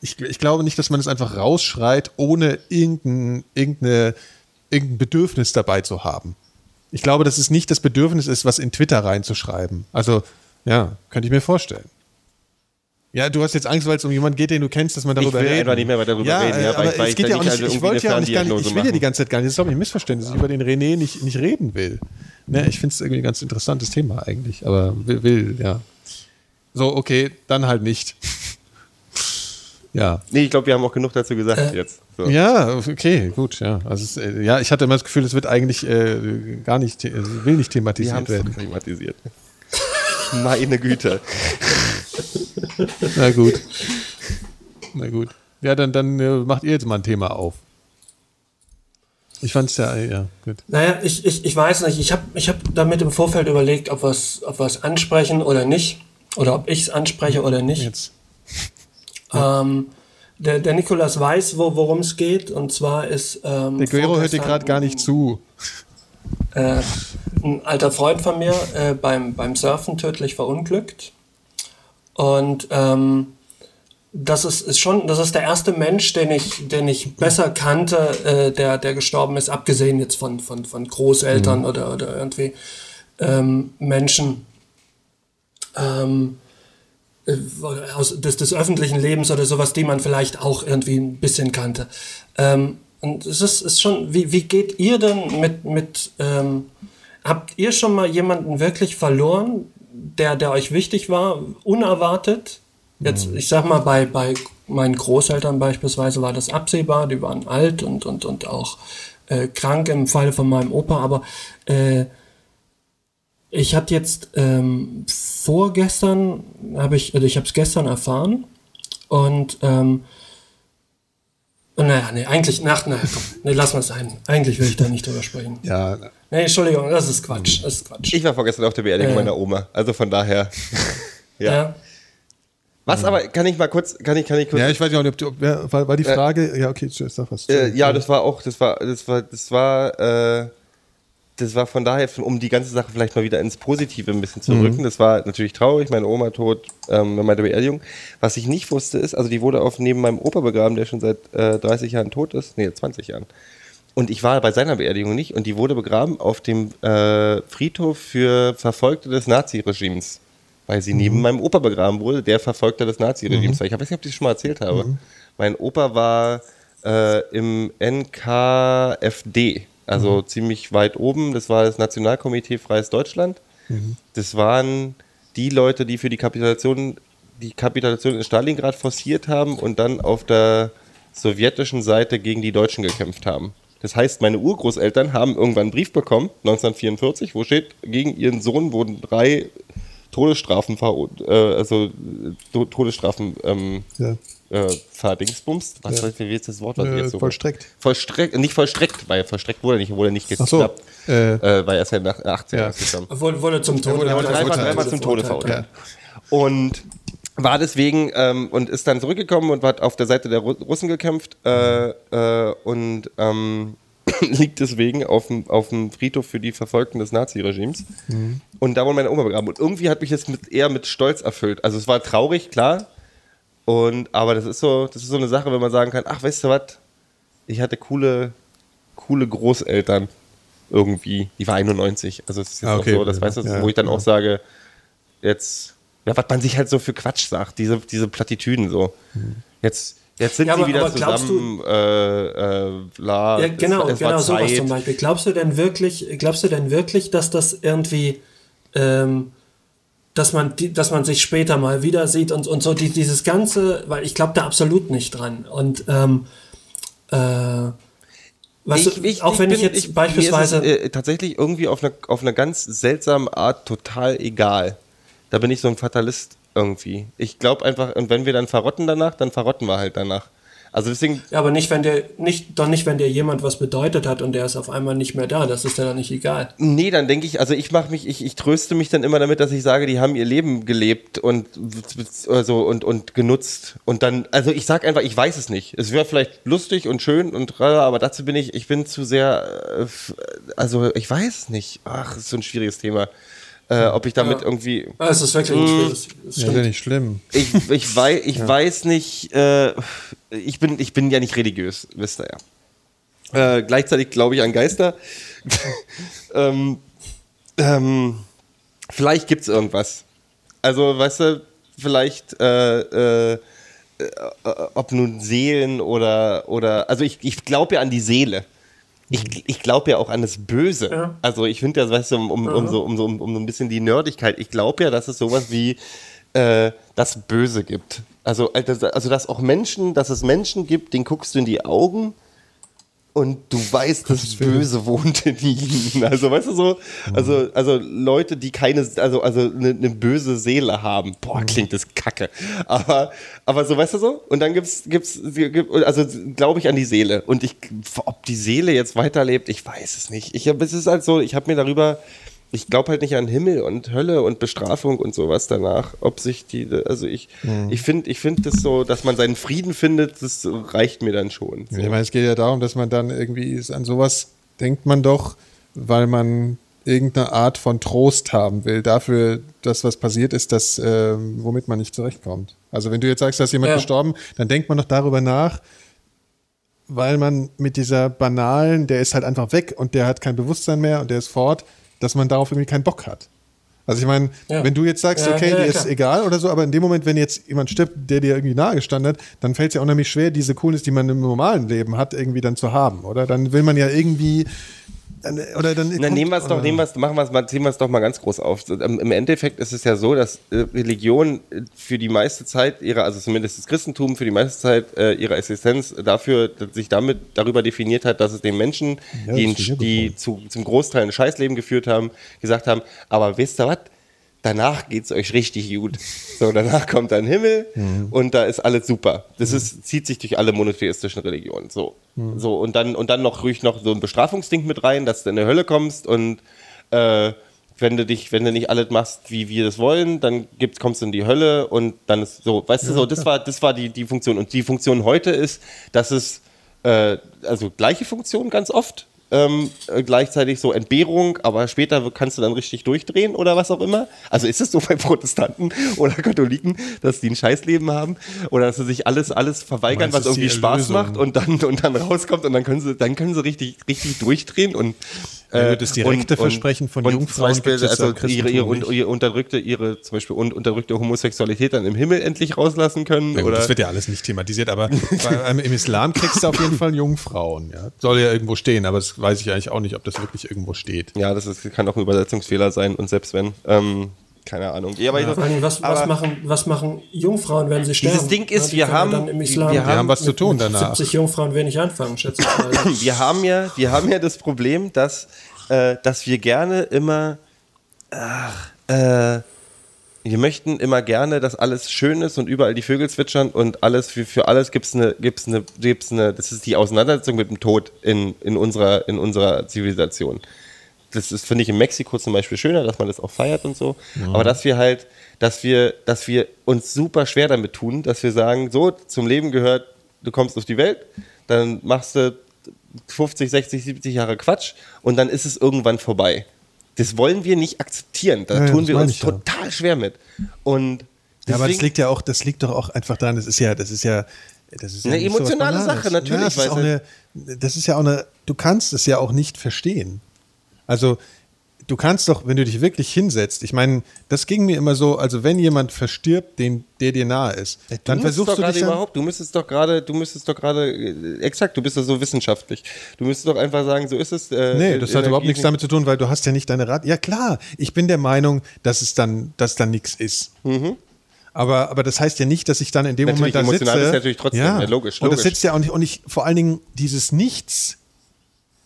ich, ich glaube nicht, dass man es einfach rausschreit, ohne irgendein, irgendeine, irgendein Bedürfnis dabei zu haben. Ich glaube, dass es nicht das Bedürfnis ist, was in Twitter reinzuschreiben. Also, ja, könnte ich mir vorstellen. Ja, du hast jetzt Angst, weil es um jemanden geht, den du kennst, dass man darüber will reden. einfach nicht mehr weiter darüber reden, ja, äh, weil aber ich- weil es ich geht ja auch nicht also ich wollte ja auch nicht gar nicht, ich will ja Ferndiagnose die ganze Zeit gar nicht, das ist doch ein Missverständnis, dass ich über den René nicht, nicht reden will. Ne, ich finde es irgendwie ein ganz interessantes Thema eigentlich, aber will, will, ja. So, okay, dann halt nicht. ja. Nee, ich glaube, wir haben auch genug dazu gesagt jetzt. So. Ja, okay, gut, ja. Also es, äh, ja, ich hatte immer das Gefühl, es wird eigentlich äh, gar nicht, also will nicht thematisiert werden. thematisiert. Meine Güte. Na gut. Na gut. Ja, dann, dann äh, macht ihr jetzt mal ein Thema auf. Ich fand's ja, ja, gut. Naja, ich, ich, ich weiß nicht. Ich habe ich hab damit im Vorfeld überlegt, ob wir es ob wir's ansprechen oder nicht. Oder ob ich es anspreche oder nicht. Jetzt. Ähm, der, der Nikolas weiß, wo, worum es geht. Und zwar ist. Ähm, Der Guerrero hört dir gerade gar nicht zu. Äh, ein alter Freund von mir äh, beim, beim Surfen tödlich verunglückt. Und ähm, das ist, ist schon, das ist der erste Mensch, den ich, den ich besser kannte, äh, der, der gestorben ist, abgesehen jetzt von, von, von Großeltern oder, oder irgendwie ähm, Menschen ähm, äh, aus, des, des öffentlichen Lebens oder sowas, die man vielleicht auch irgendwie ein bisschen kannte. Ähm, und es ist, ist schon, wie, wie geht ihr denn mit, mit ähm, habt ihr schon mal jemanden wirklich verloren, der, der euch wichtig war, unerwartet? Jetzt, ich sag mal, bei, bei meinen Großeltern beispielsweise war das absehbar, die waren alt und, und, und auch äh, krank im Falle von meinem Opa, aber äh, ich hatte jetzt ähm, vorgestern, habe ich, also ich habe es gestern erfahren und ähm, und naja, nee, eigentlich, nach, naja, komm, nee, lass mal sein. Eigentlich will ich da nicht drüber sprechen. Ja, Nee, Entschuldigung, das ist Quatsch, das ist Quatsch. Ich war vorgestern auf der Beerdigung Ja. meiner Oma. Also von daher. ja. ja. Was aber, kann ich mal kurz, kann ich, kann ich kurz. Ja, ich weiß nicht, ob, du- ob war, war die Frage, ja, okay, sag was. Äh, ja, das war auch, das war, das war, das war, äh, das war von daher, um die ganze Sache vielleicht mal wieder ins Positive ein bisschen zu rücken. Das war natürlich traurig, meine Oma tot, ähm, bei meiner Beerdigung. Was ich nicht wusste ist, also die wurde auf neben meinem Opa begraben, der schon seit äh, 30 Jahren tot ist, nee, 20 Jahren. Und ich war bei seiner Beerdigung nicht und die wurde begraben auf dem äh, Friedhof für Verfolgte des Naziregimes. Weil sie neben meinem Opa begraben wurde, der Verfolgter des Naziregimes war. Ich weiß nicht, ob ich das schon mal erzählt habe. Mein Opa war äh, im NKFD, also ziemlich weit oben. Das war das Nationalkomitee Freies Deutschland. Das waren die Leute, die für die Kapitulation, die Kapitulation in Stalingrad forciert haben und dann auf der sowjetischen Seite gegen die Deutschen gekämpft haben. Das heißt, meine Urgroßeltern haben irgendwann einen Brief bekommen, 1944, wo steht, gegen ihren Sohn wurden drei Todesstrafen, verur- äh, also äh, To- Todesstrafen ähm, Ja. äh, verdingsbumst. Was Ja. denn jetzt das Wort, was ich Äh, jetzt so vollstreckt. Vollstreckt, nicht vollstreckt, weil vollstreckt wurde er nicht, wurde er nicht Ach so, geklappt. äh, Äh, weil er ist ja nach 18 Ja. rausgekommen. Wurde, zum Tode. Er wurde dreimal, verurteilt. dreimal zum Tode verurteilt. verurteilt. Und war deswegen ähm, und ist dann zurückgekommen und hat auf der Seite der Ru Russen gekämpft äh, äh, und ähm, liegt deswegen auf dem, auf dem Friedhof für die Verfolgten des Naziregimes. Und da wurde meine Oma begraben. Und irgendwie hat mich das mit, eher mit Stolz erfüllt. Also es war traurig, klar. Und, aber das ist so, das ist so eine Sache, wenn man sagen kann, ach, weißt du was, ich hatte coole, coole Großeltern irgendwie. Die war 91. Also es ist jetzt Ah, okay. auch so, das weißt du, Ja, wo ich dann ja. auch sage, jetzt, ja, was man sich halt so für Quatsch sagt, diese, diese Plattitüden so. Jetzt, jetzt sind Ja, sie aber- wieder aber glaubst zusammen, äh, äh, bla, Ja, es- genau, es war genau sowas Zeit. zum Beispiel. Glaubst du denn wirklich, glaubst du denn wirklich, dass das irgendwie, ähm, dass man, dass man sich später mal wieder sieht und, und so die, dieses ganze, weil ich glaube da absolut nicht dran. Und ähm, äh, weißt du, auch wenn ich, bin- jetzt mir beispielsweise ist es, äh, tatsächlich irgendwie auf eine, auf eine ganz seltsame Art total egal. Da bin ich so ein Fatalist irgendwie. Ich glaube einfach, und wenn wir dann verrotten danach, dann verrotten wir halt danach. Also deswegen, Ja, aber nicht, wenn der, nicht, doch nicht, wenn dir jemand was bedeutet hat und der ist auf einmal nicht mehr da. Das ist ja dann nicht egal. nee, dann denke ich, also ich mache mich, ich, ich tröste mich dann immer damit, dass ich sage, die haben ihr Leben gelebt und also und, und genutzt. Und dann, also ich sag einfach, ich weiß es nicht. Es wäre vielleicht lustig und schön und aber dazu bin ich, ich bin zu sehr, äh, also ich weiß es nicht. Ach, ist so ein schwieriges Thema. Äh, ob ich damit Ja. irgendwie. Ah, Es ist wirklich ein schweres. das Ja, ist ja nicht schlimm. Ich, ich, weiß, ich weiß nicht, äh, ich, bin, ich bin ja nicht religiös, wisst ihr ja. Äh, gleichzeitig glaube ich an Geister. ähm, ähm, vielleicht gibt es irgendwas. Also, weißt du, vielleicht, äh, äh, äh, ob nun Seelen oder, oder also ich, ich glaube ja an die Seele. Ich, ich glaube ja auch an das Böse. Ja. Also ich finde ja, weißt du, um, um, um, so, um, so, um, um so ein bisschen die Nerdigkeit, ich glaube ja, dass es sowas wie äh, das Böse gibt. Also, äh, das- also dass auch Menschen, dass es Menschen gibt, denen guckst du in die Augen und du weißt, das Böse wohnt in ihnen. Also, weißt du so, also, also Leute, die keine, also, also eine, eine böse Seele haben. Boah, klingt das kacke. Aber, aber so, weißt du so? Und dann gibt's, gibt's, gibt- also glaube ich an die Seele. Und ich, ob die Seele jetzt weiterlebt, ich weiß es nicht. Ich es ist halt so, ich habe mir darüber, ich glaube halt nicht an Himmel und Hölle und Bestrafung und sowas danach. Ob sich die, also ich, ich finde, ich finde das so, dass man seinen Frieden findet, das reicht mir dann schon. So. Ich meine, es geht ja darum, dass man dann irgendwie ist, an sowas denkt man doch, weil man irgendeine Art von Trost haben will dafür, dass was passiert ist, das, ähm, womit man nicht zurechtkommt. Also wenn du jetzt sagst, dass jemand Ja. gestorben, dann denkt man doch darüber nach, weil man mit dieser banalen, der ist halt einfach weg und der hat kein Bewusstsein mehr und der ist fort, dass man darauf irgendwie keinen Bock hat. Also ich meine, Ja. wenn du jetzt sagst, Ja, okay, ja, dir ist egal oder so, aber in dem Moment, wenn jetzt jemand stirbt, der dir irgendwie nahe gestanden hat, dann fällt es ja unheimlich schwer, diese Coolness, die man im normalen Leben hat, irgendwie dann zu haben, oder? Dann will man ja irgendwie oder dann Na, nehmen wir es doch, nehmen wir's, machen wir es mal, ziehen wir es doch mal ganz groß auf. Ähm, Im Endeffekt ist es ja so, dass äh, Religion äh, für die meiste Zeit ihrer, also zumindest das Christentum für die meiste Zeit äh, ihrer Existenz dafür, dass sich damit darüber definiert hat, dass es den Menschen, Ja, die, ein- die zu, zum Großteil ein Scheißleben geführt haben, gesagt haben, aber wisst ihr was? Danach geht's euch richtig gut. So, danach kommt ein Himmel und da ist alles super. Das ist, zieht sich durch alle monotheistischen Religionen. So. So, und dann, und dann noch ruhig noch so ein Bestrafungsding mit rein, dass du in die Hölle kommst und äh, wenn du dich, wenn du nicht alles machst, wie wir das wollen, dann gibt's, kommst du in die Hölle und dann ist so, weißt du, so, das war, das war die, die Funktion. Und die Funktion heute ist, dass es, äh, also gleiche Funktion ganz oft, ähm, äh, gleichzeitig so Entbehrung, aber später kannst du dann richtig durchdrehen oder was auch immer. Also ist es so bei Protestanten oder Katholiken, dass die ein Scheißleben haben oder dass sie sich alles, alles verweigern, was irgendwie Spaß macht und dann, und dann rauskommt und dann können sie, dann können sie richtig, richtig durchdrehen und Ja, das direkte Versprechen von und Jungfrauen zum Beispiel, also ihre, ihre, un- ihre unterdrückte, ihre zum Beispiel un, unterdrückte Homosexualität dann im Himmel endlich rauslassen können Ja, gut, oder das wird ja alles nicht thematisiert, aber bei, im Islam kriegst du auf jeden Fall Jungfrauen. Ja. Soll ja irgendwo stehen, aber das weiß ich eigentlich auch nicht, ob das wirklich irgendwo steht. ja, das ist, kann auch ein Übersetzungsfehler sein und selbst wenn, ähm, keine Ahnung. Ja, aber Vor allem, was, was, aber- machen, was machen Jungfrauen, wenn sie sterben? Ding ist, Ja, wir ja haben- im Islam wir haben was zu tun mit danach. 70 Jungfrauen wenig anfangen, schätze ich mal. wir haben ja, wir haben ja das Problem, dass, äh, dass wir gerne immer, ach, äh, wir möchten immer gerne, dass alles schön ist und überall die Vögel zwitschern und alles für, für alles gibt es eine, gibt's eine, gibt's eine, das ist die Auseinandersetzung mit dem Tod in, in, unserer, in unserer Zivilisation. Das ist, finde ich, in Mexiko zum Beispiel schöner, dass man das auch feiert und so. Aber dass wir halt, dass wir, dass wir uns super schwer damit tun, dass wir sagen, so, zum Leben gehört, du kommst auf die Welt, dann machst du 50, 60, 70 Jahre Quatsch und dann ist es irgendwann vorbei. Das wollen wir nicht akzeptieren. Da Ja, ja, tun wir uns ich ja. total schwer mit. Und Ja, aber das deswegen- liegt ja auch, das liegt doch auch einfach daran, das ist ja, das ist ja, das ist ja Eine so emotionale. Sache, natürlich, Ja, das, ist eine, das ist ja auch eine, du kannst es ja auch nicht verstehen. Also, du kannst doch, wenn du dich wirklich hinsetzt, ich meine, das ging mir immer so, also wenn jemand verstirbt, den, der dir nahe ist, dann du müsstest versuchst doch du dich dann, überhaupt, du müsstest doch gerade, du müsstest doch gerade, äh, exakt, du bist doch so wissenschaftlich. Du müsstest doch einfach sagen, so ist es. Äh, Nee, das hat überhaupt nichts damit zu tun, weil du hast ja nicht deine Rat. Ja klar, ich bin der Meinung, dass es dann, dass dann nichts ist. Aber, aber das heißt ja nicht, dass ich dann in dem Mhm. Natürlich, Moment da emotional sitze. ist natürlich trotzdem, ja, logisch, Und das logisch. sitzt ja auch nicht, und ich, vor allen Dingen dieses Nichts,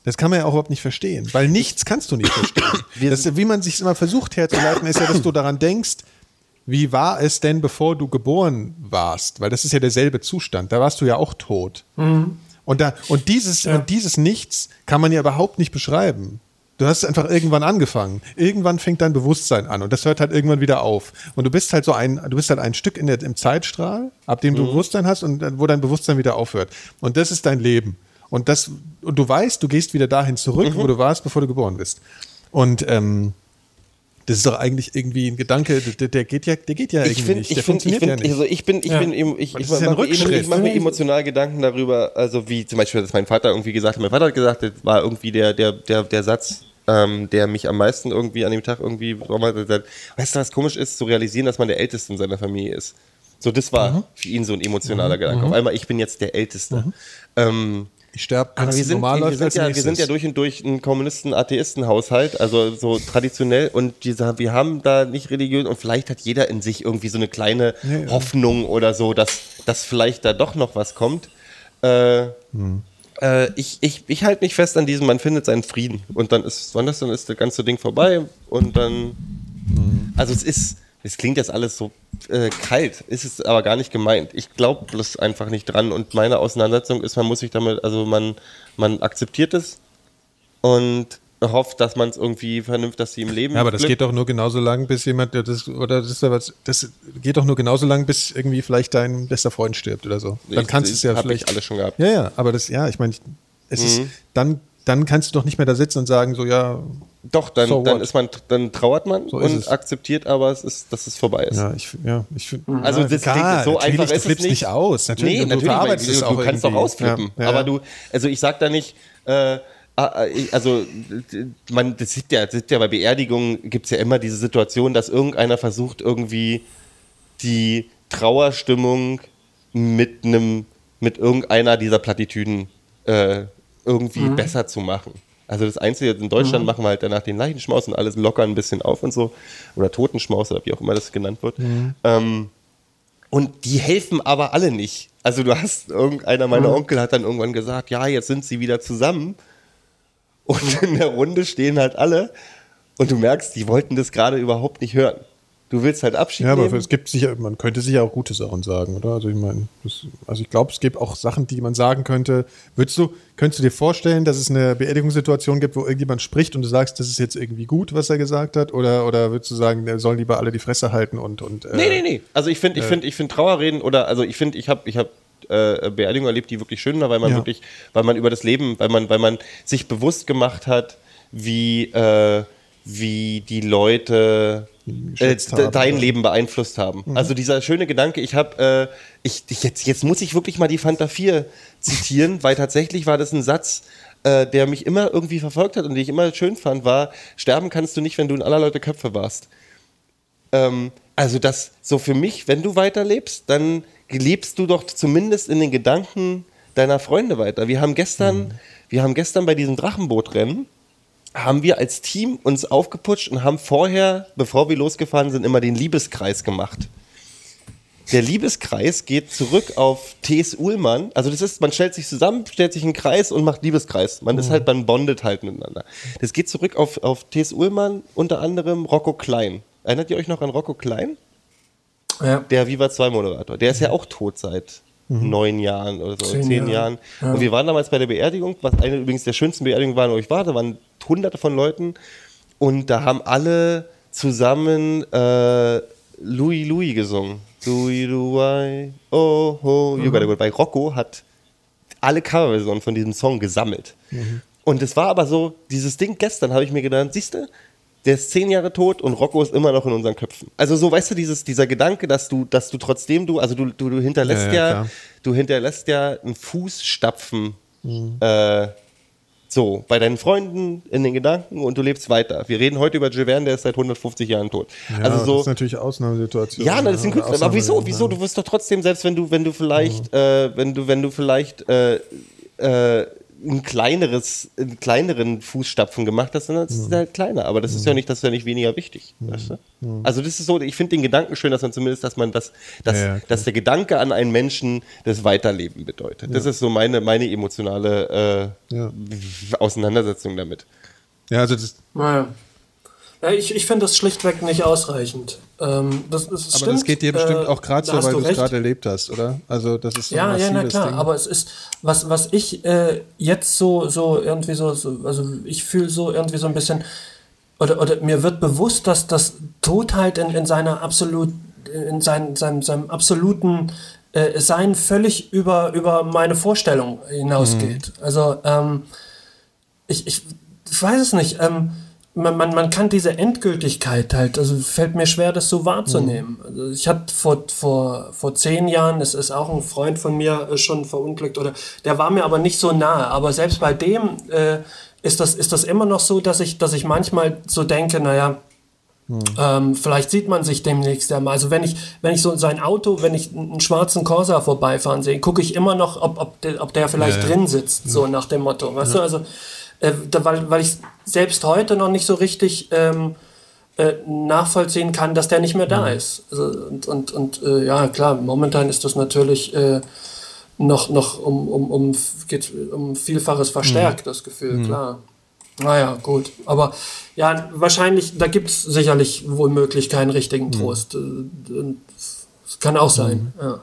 das kann man ja auch überhaupt nicht verstehen, weil nichts kannst du nicht verstehen. das, wie man sich immer versucht herzuleiten, ist ja, dass du daran denkst, wie war es denn, bevor du geboren warst? Weil das ist ja derselbe Zustand. Da warst du ja auch tot. Und, da, und, dieses, und dieses Nichts kann man ja überhaupt nicht beschreiben. Du hast einfach irgendwann angefangen. Irgendwann fängt dein Bewusstsein an und das hört halt irgendwann wieder auf. Und du bist halt so ein, du bist halt ein Stück in der, im Zeitstrahl, ab dem du Bewusstsein hast und wo dein Bewusstsein wieder aufhört. Und das ist dein Leben. Und das, und du weißt, du gehst wieder dahin zurück, wo du warst, bevor du geboren bist. Und ähm, das ist doch eigentlich irgendwie ein Gedanke, der, der geht ja, der geht ja Ich irgendwie finde, nicht. ich Der finde, ich funktioniert ja nicht. also ich bin, ich Ja. bin, eben- ich, ich mache, ich mache mir emotional Gedanken darüber, also wie zum Beispiel, dass mein Vater irgendwie gesagt hat, mein Vater hat gesagt, das war irgendwie der, der, der, der Satz, ähm, der mich am meisten irgendwie an dem Tag irgendwie, weißt du, was komisch ist, zu realisieren, dass man der Älteste in seiner Familie ist. So, das war Mhm. für ihn so ein emotionaler Gedanke. Auf einmal, ich bin jetzt der Älteste. Ähm, ich sterbe aber ganz wir sind, normal wir, läuft sind ja, wir sind ja durch und durch ein Kommunisten-Atheisten-Haushalt, also so traditionell. Und dieser, wir haben da nicht religiös und vielleicht hat jeder in sich irgendwie so eine kleine Ja. Hoffnung oder so, dass, dass vielleicht da doch noch was kommt. Äh, Hm. äh, ich ich, ich halte mich fest an diesem, man findet seinen Frieden. Und dann ist, wann ist, dann ist das ganze Ding vorbei und dann. Hm. Also es ist, es klingt jetzt alles so äh, kalt, ist es aber gar nicht gemeint. Ich glaube bloß einfach nicht dran und meine Auseinandersetzung ist, man muss sich damit, also man, man akzeptiert es und hofft, dass man es irgendwie vernünftig, dass sie im Leben. Ja, aber das Glück- geht doch nur genauso lang, bis jemand, das, oder das was, das geht doch nur genauso lang, bis irgendwie vielleicht dein bester Freund stirbt oder so. Dann kannst du es ja hab ich vielleicht. alles schon gehabt. Ja, ja, aber das, ja, ich meine, es ist, dann, dann kannst du doch nicht mehr da sitzen und sagen, so, ja, Doch, dann, So dann ist man, dann trauert man So und es. akzeptiert aber, es ist, dass es vorbei ist. ja, ich, ja, ich finde. Also ja, das klar, klingt so einfach du ist es nicht. nicht aus. Natürlich, nee, natürlich, du es du, auch du kannst doch ausflippen. Ja, ja. Aber du, also ich sag da nicht, äh, ah, ich- also man, das sieht ja, das sieht ja bei Beerdigungen gibt es ja immer diese Situation, dass irgendeiner versucht irgendwie die Trauerstimmung mit einem, mit irgendeiner dieser Plattitüden äh, irgendwie besser zu machen. Also das Einzige, in Deutschland machen wir halt danach den Leichenschmaus und alles locker ein bisschen auf und so. Oder Totenschmaus oder wie auch immer das genannt wird. Ähm, und die helfen aber alle nicht. Also du hast, irgendeiner meiner Onkel hat dann irgendwann gesagt, ja, jetzt sind sie wieder zusammen. Und in der Runde stehen halt alle. Und du merkst, die wollten das gerade überhaupt nicht hören. Du willst halt Abschied Ja, aber nehmen. es gibt sicher, man könnte sicher auch gute Sachen sagen, oder? Also ich meine, das- also ich glaube, es gibt auch Sachen, die man sagen könnte. Würdest du, könntest du dir vorstellen, dass es eine Beerdigungssituation gibt, wo irgendjemand spricht und du sagst, das ist jetzt irgendwie gut, was er gesagt hat? Oder, oder würdest du sagen, der sollen lieber alle die Fresse halten und. und äh, Nee, nee, nee. Also ich finde, ich finde, ich finde Trauerreden oder also ich finde, ich habe, ich habe äh, Beerdigungen erlebt, die wirklich schön waren, weil man Ja. wirklich, weil man über das Leben, weil man, weil man sich bewusst gemacht hat, wie äh, wie die Leute äh, haben, dein ja. Leben beeinflusst haben. Also dieser schöne Gedanke, ich habe, äh, ich, jetzt, jetzt muss ich wirklich mal die Fanta 4 zitieren, weil tatsächlich war das ein Satz, äh, der mich immer irgendwie verfolgt hat und den ich immer schön fand, war, sterben kannst du nicht, wenn du in aller Leute Köpfe warst. Ähm, also das, so für mich, wenn du weiterlebst, dann lebst du doch zumindest in den Gedanken deiner Freunde weiter. Wir haben gestern, wir haben gestern bei diesem Drachenbootrennen, haben wir als Team uns aufgeputscht und haben vorher, bevor wir losgefahren sind, immer den Liebeskreis gemacht. Der Liebeskreis geht zurück auf T.S. Uhlmann. Also das ist, man stellt sich zusammen, stellt sich einen Kreis und macht Liebeskreis. Man ist halt, man bondet halt miteinander. Das geht zurück auf, auf T.S. Uhlmann, unter anderem Rocco Klein. Erinnert ihr euch noch an Rocco Klein? Ja. Der Viva 2 Moderator. Der ist ja auch tot seit neun Jahren oder so, zehn, Zehn Jahren. Jahre. Und wir waren damals bei der Beerdigung, was eine übrigens der schönsten Beerdigungen war, wo ich war. Da waren hunderte von Leuten und da haben alle zusammen äh, Louis Louis gesungen. Louis Louis, oh, oh, you gotta go. Weil Rocco hat alle Coverversionen von diesem Song gesammelt. Und es war aber so, dieses Ding gestern habe ich mir gedacht, siehst du, der ist zehn Jahre tot und Rocco ist immer noch in unseren Köpfen. Also so, weißt du, dieses, dieser Gedanke, dass du, dass du trotzdem du, also du, du, du hinterlässt Ja, ja, ja, du hinterlässt ja einen Fußstapfen äh, so bei deinen Freunden in den Gedanken und du lebst weiter. Wir reden heute über Giverne, der ist seit 150 Jahren tot. Ja, also das so, ist natürlich Ausnahmesituation. ja, na, das sind oder Künstler. Aber wieso? Wieso? Du wirst doch trotzdem, selbst wenn du, wenn du vielleicht, äh, wenn du, wenn du vielleicht äh, äh, ein kleineres, einen kleineren Fußstapfen gemacht hast, dann ist es halt kleiner. Aber das ist ja nicht, das ist ja nicht weniger wichtig. Weißt du? Also das ist so, ich finde den Gedanken schön, dass man zumindest, dass man das, dass, Ja, ja, dass der Gedanke an einen Menschen das Weiterleben bedeutet. Das ist so meine, meine emotionale äh, Ja. Auseinandersetzung damit. Ja, also das, Naja. Ja, ich ich finde das schlichtweg nicht ausreichend. Ähm, das, das aber stimmt, das geht dir bestimmt äh, auch gerade so, weil du es gerade erlebt hast, oder? Also das ist so Ja, ja, na klar, Ding. aber es ist, was, was ich äh, jetzt so, so irgendwie so, so also ich fühle so irgendwie so ein bisschen, oder, oder mir wird bewusst, dass das Tod halt in, in seiner absolut, in seinem, seinem, seinem absoluten äh, Sein völlig über, über meine Vorstellung hinausgeht. Also, ähm, ich, ich, ich weiß es nicht. Ähm, man, man, man kann diese Endgültigkeit halt, also fällt mir schwer, das so wahrzunehmen. Also ich hatte vor, vor, vor zehn Jahren, es ist auch ein Freund von mir äh, schon verunglückt, oder der war mir aber nicht so nahe. Aber selbst bei dem äh, ist, das, ist das immer noch so, dass ich, dass ich manchmal so denke, naja, ähm, vielleicht sieht man sich demnächst ja mal. Also wenn ich, wenn ich so sein Auto, wenn ich einen schwarzen Corsa vorbeifahren sehe, gucke ich immer noch, ob, ob, der, ob der vielleicht Ja, ja. drin sitzt, so nach dem Motto. Weißt du, also äh, weil, weil ich selbst heute noch nicht so richtig ähm, äh, nachvollziehen kann, dass der nicht mehr da ist. Also, und und, und äh, ja, klar, momentan ist das natürlich äh, noch, noch um, um, um, geht um Vielfaches verstärkt, das Gefühl, klar. Naja, gut. Aber ja, wahrscheinlich, da gibt es sicherlich womöglich keinen richtigen Trost. Äh, und Das kann auch sein. Ja.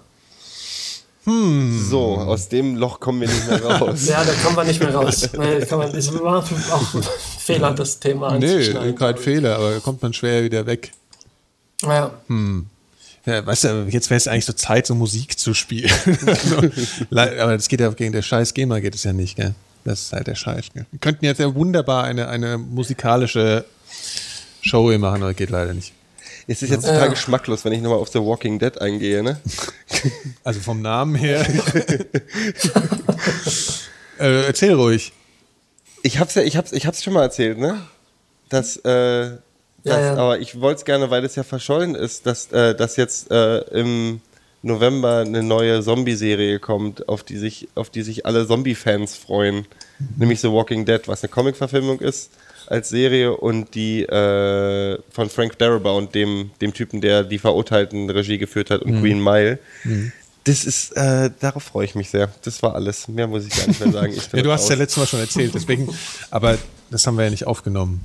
So, aus dem Loch kommen wir nicht mehr raus. ja, da kommen wir nicht mehr raus. Nee, kann man, war auch ein Fehler, das Thema Nee, kein Fehler, aber da kommt man schwer wieder weg. Ja. Ja, weißt du, jetzt wäre es eigentlich so Zeit, so Musik zu spielen. Le- aber das geht ja gegen der scheiß GEMA geht es ja nicht, gell? Das ist halt der Scheiß. Gell? Wir könnten jetzt ja wunderbar eine, eine musikalische Show hier machen, aber geht leider nicht. Es ist jetzt total geschmacklos, wenn ich nochmal auf The Walking Dead eingehe, ne? Also vom Namen her. äh, erzähl ruhig. Ich hab's ja, ich hab's, ich hab's schon mal erzählt, ne? Dass, äh, dass ja. aber ich wollte es gerne, weil es ja verschollen ist, dass, äh, dass jetzt äh, im November eine neue Zombie-Serie kommt, auf die sich, auf die sich alle Zombie-Fans freuen. Nämlich The Walking Dead, was eine Comic-Verfilmung ist als Serie und die äh, von Frank Darabont, dem, dem Typen, der die Verurteilten Regie geführt hat und Green Mile. Das ist, äh, darauf freue ich mich sehr. Das war alles. Mehr muss ich gar nicht mehr sagen. Ja, du hast es ja letztes Mal schon erzählt, deswegen, aber das haben wir ja nicht aufgenommen.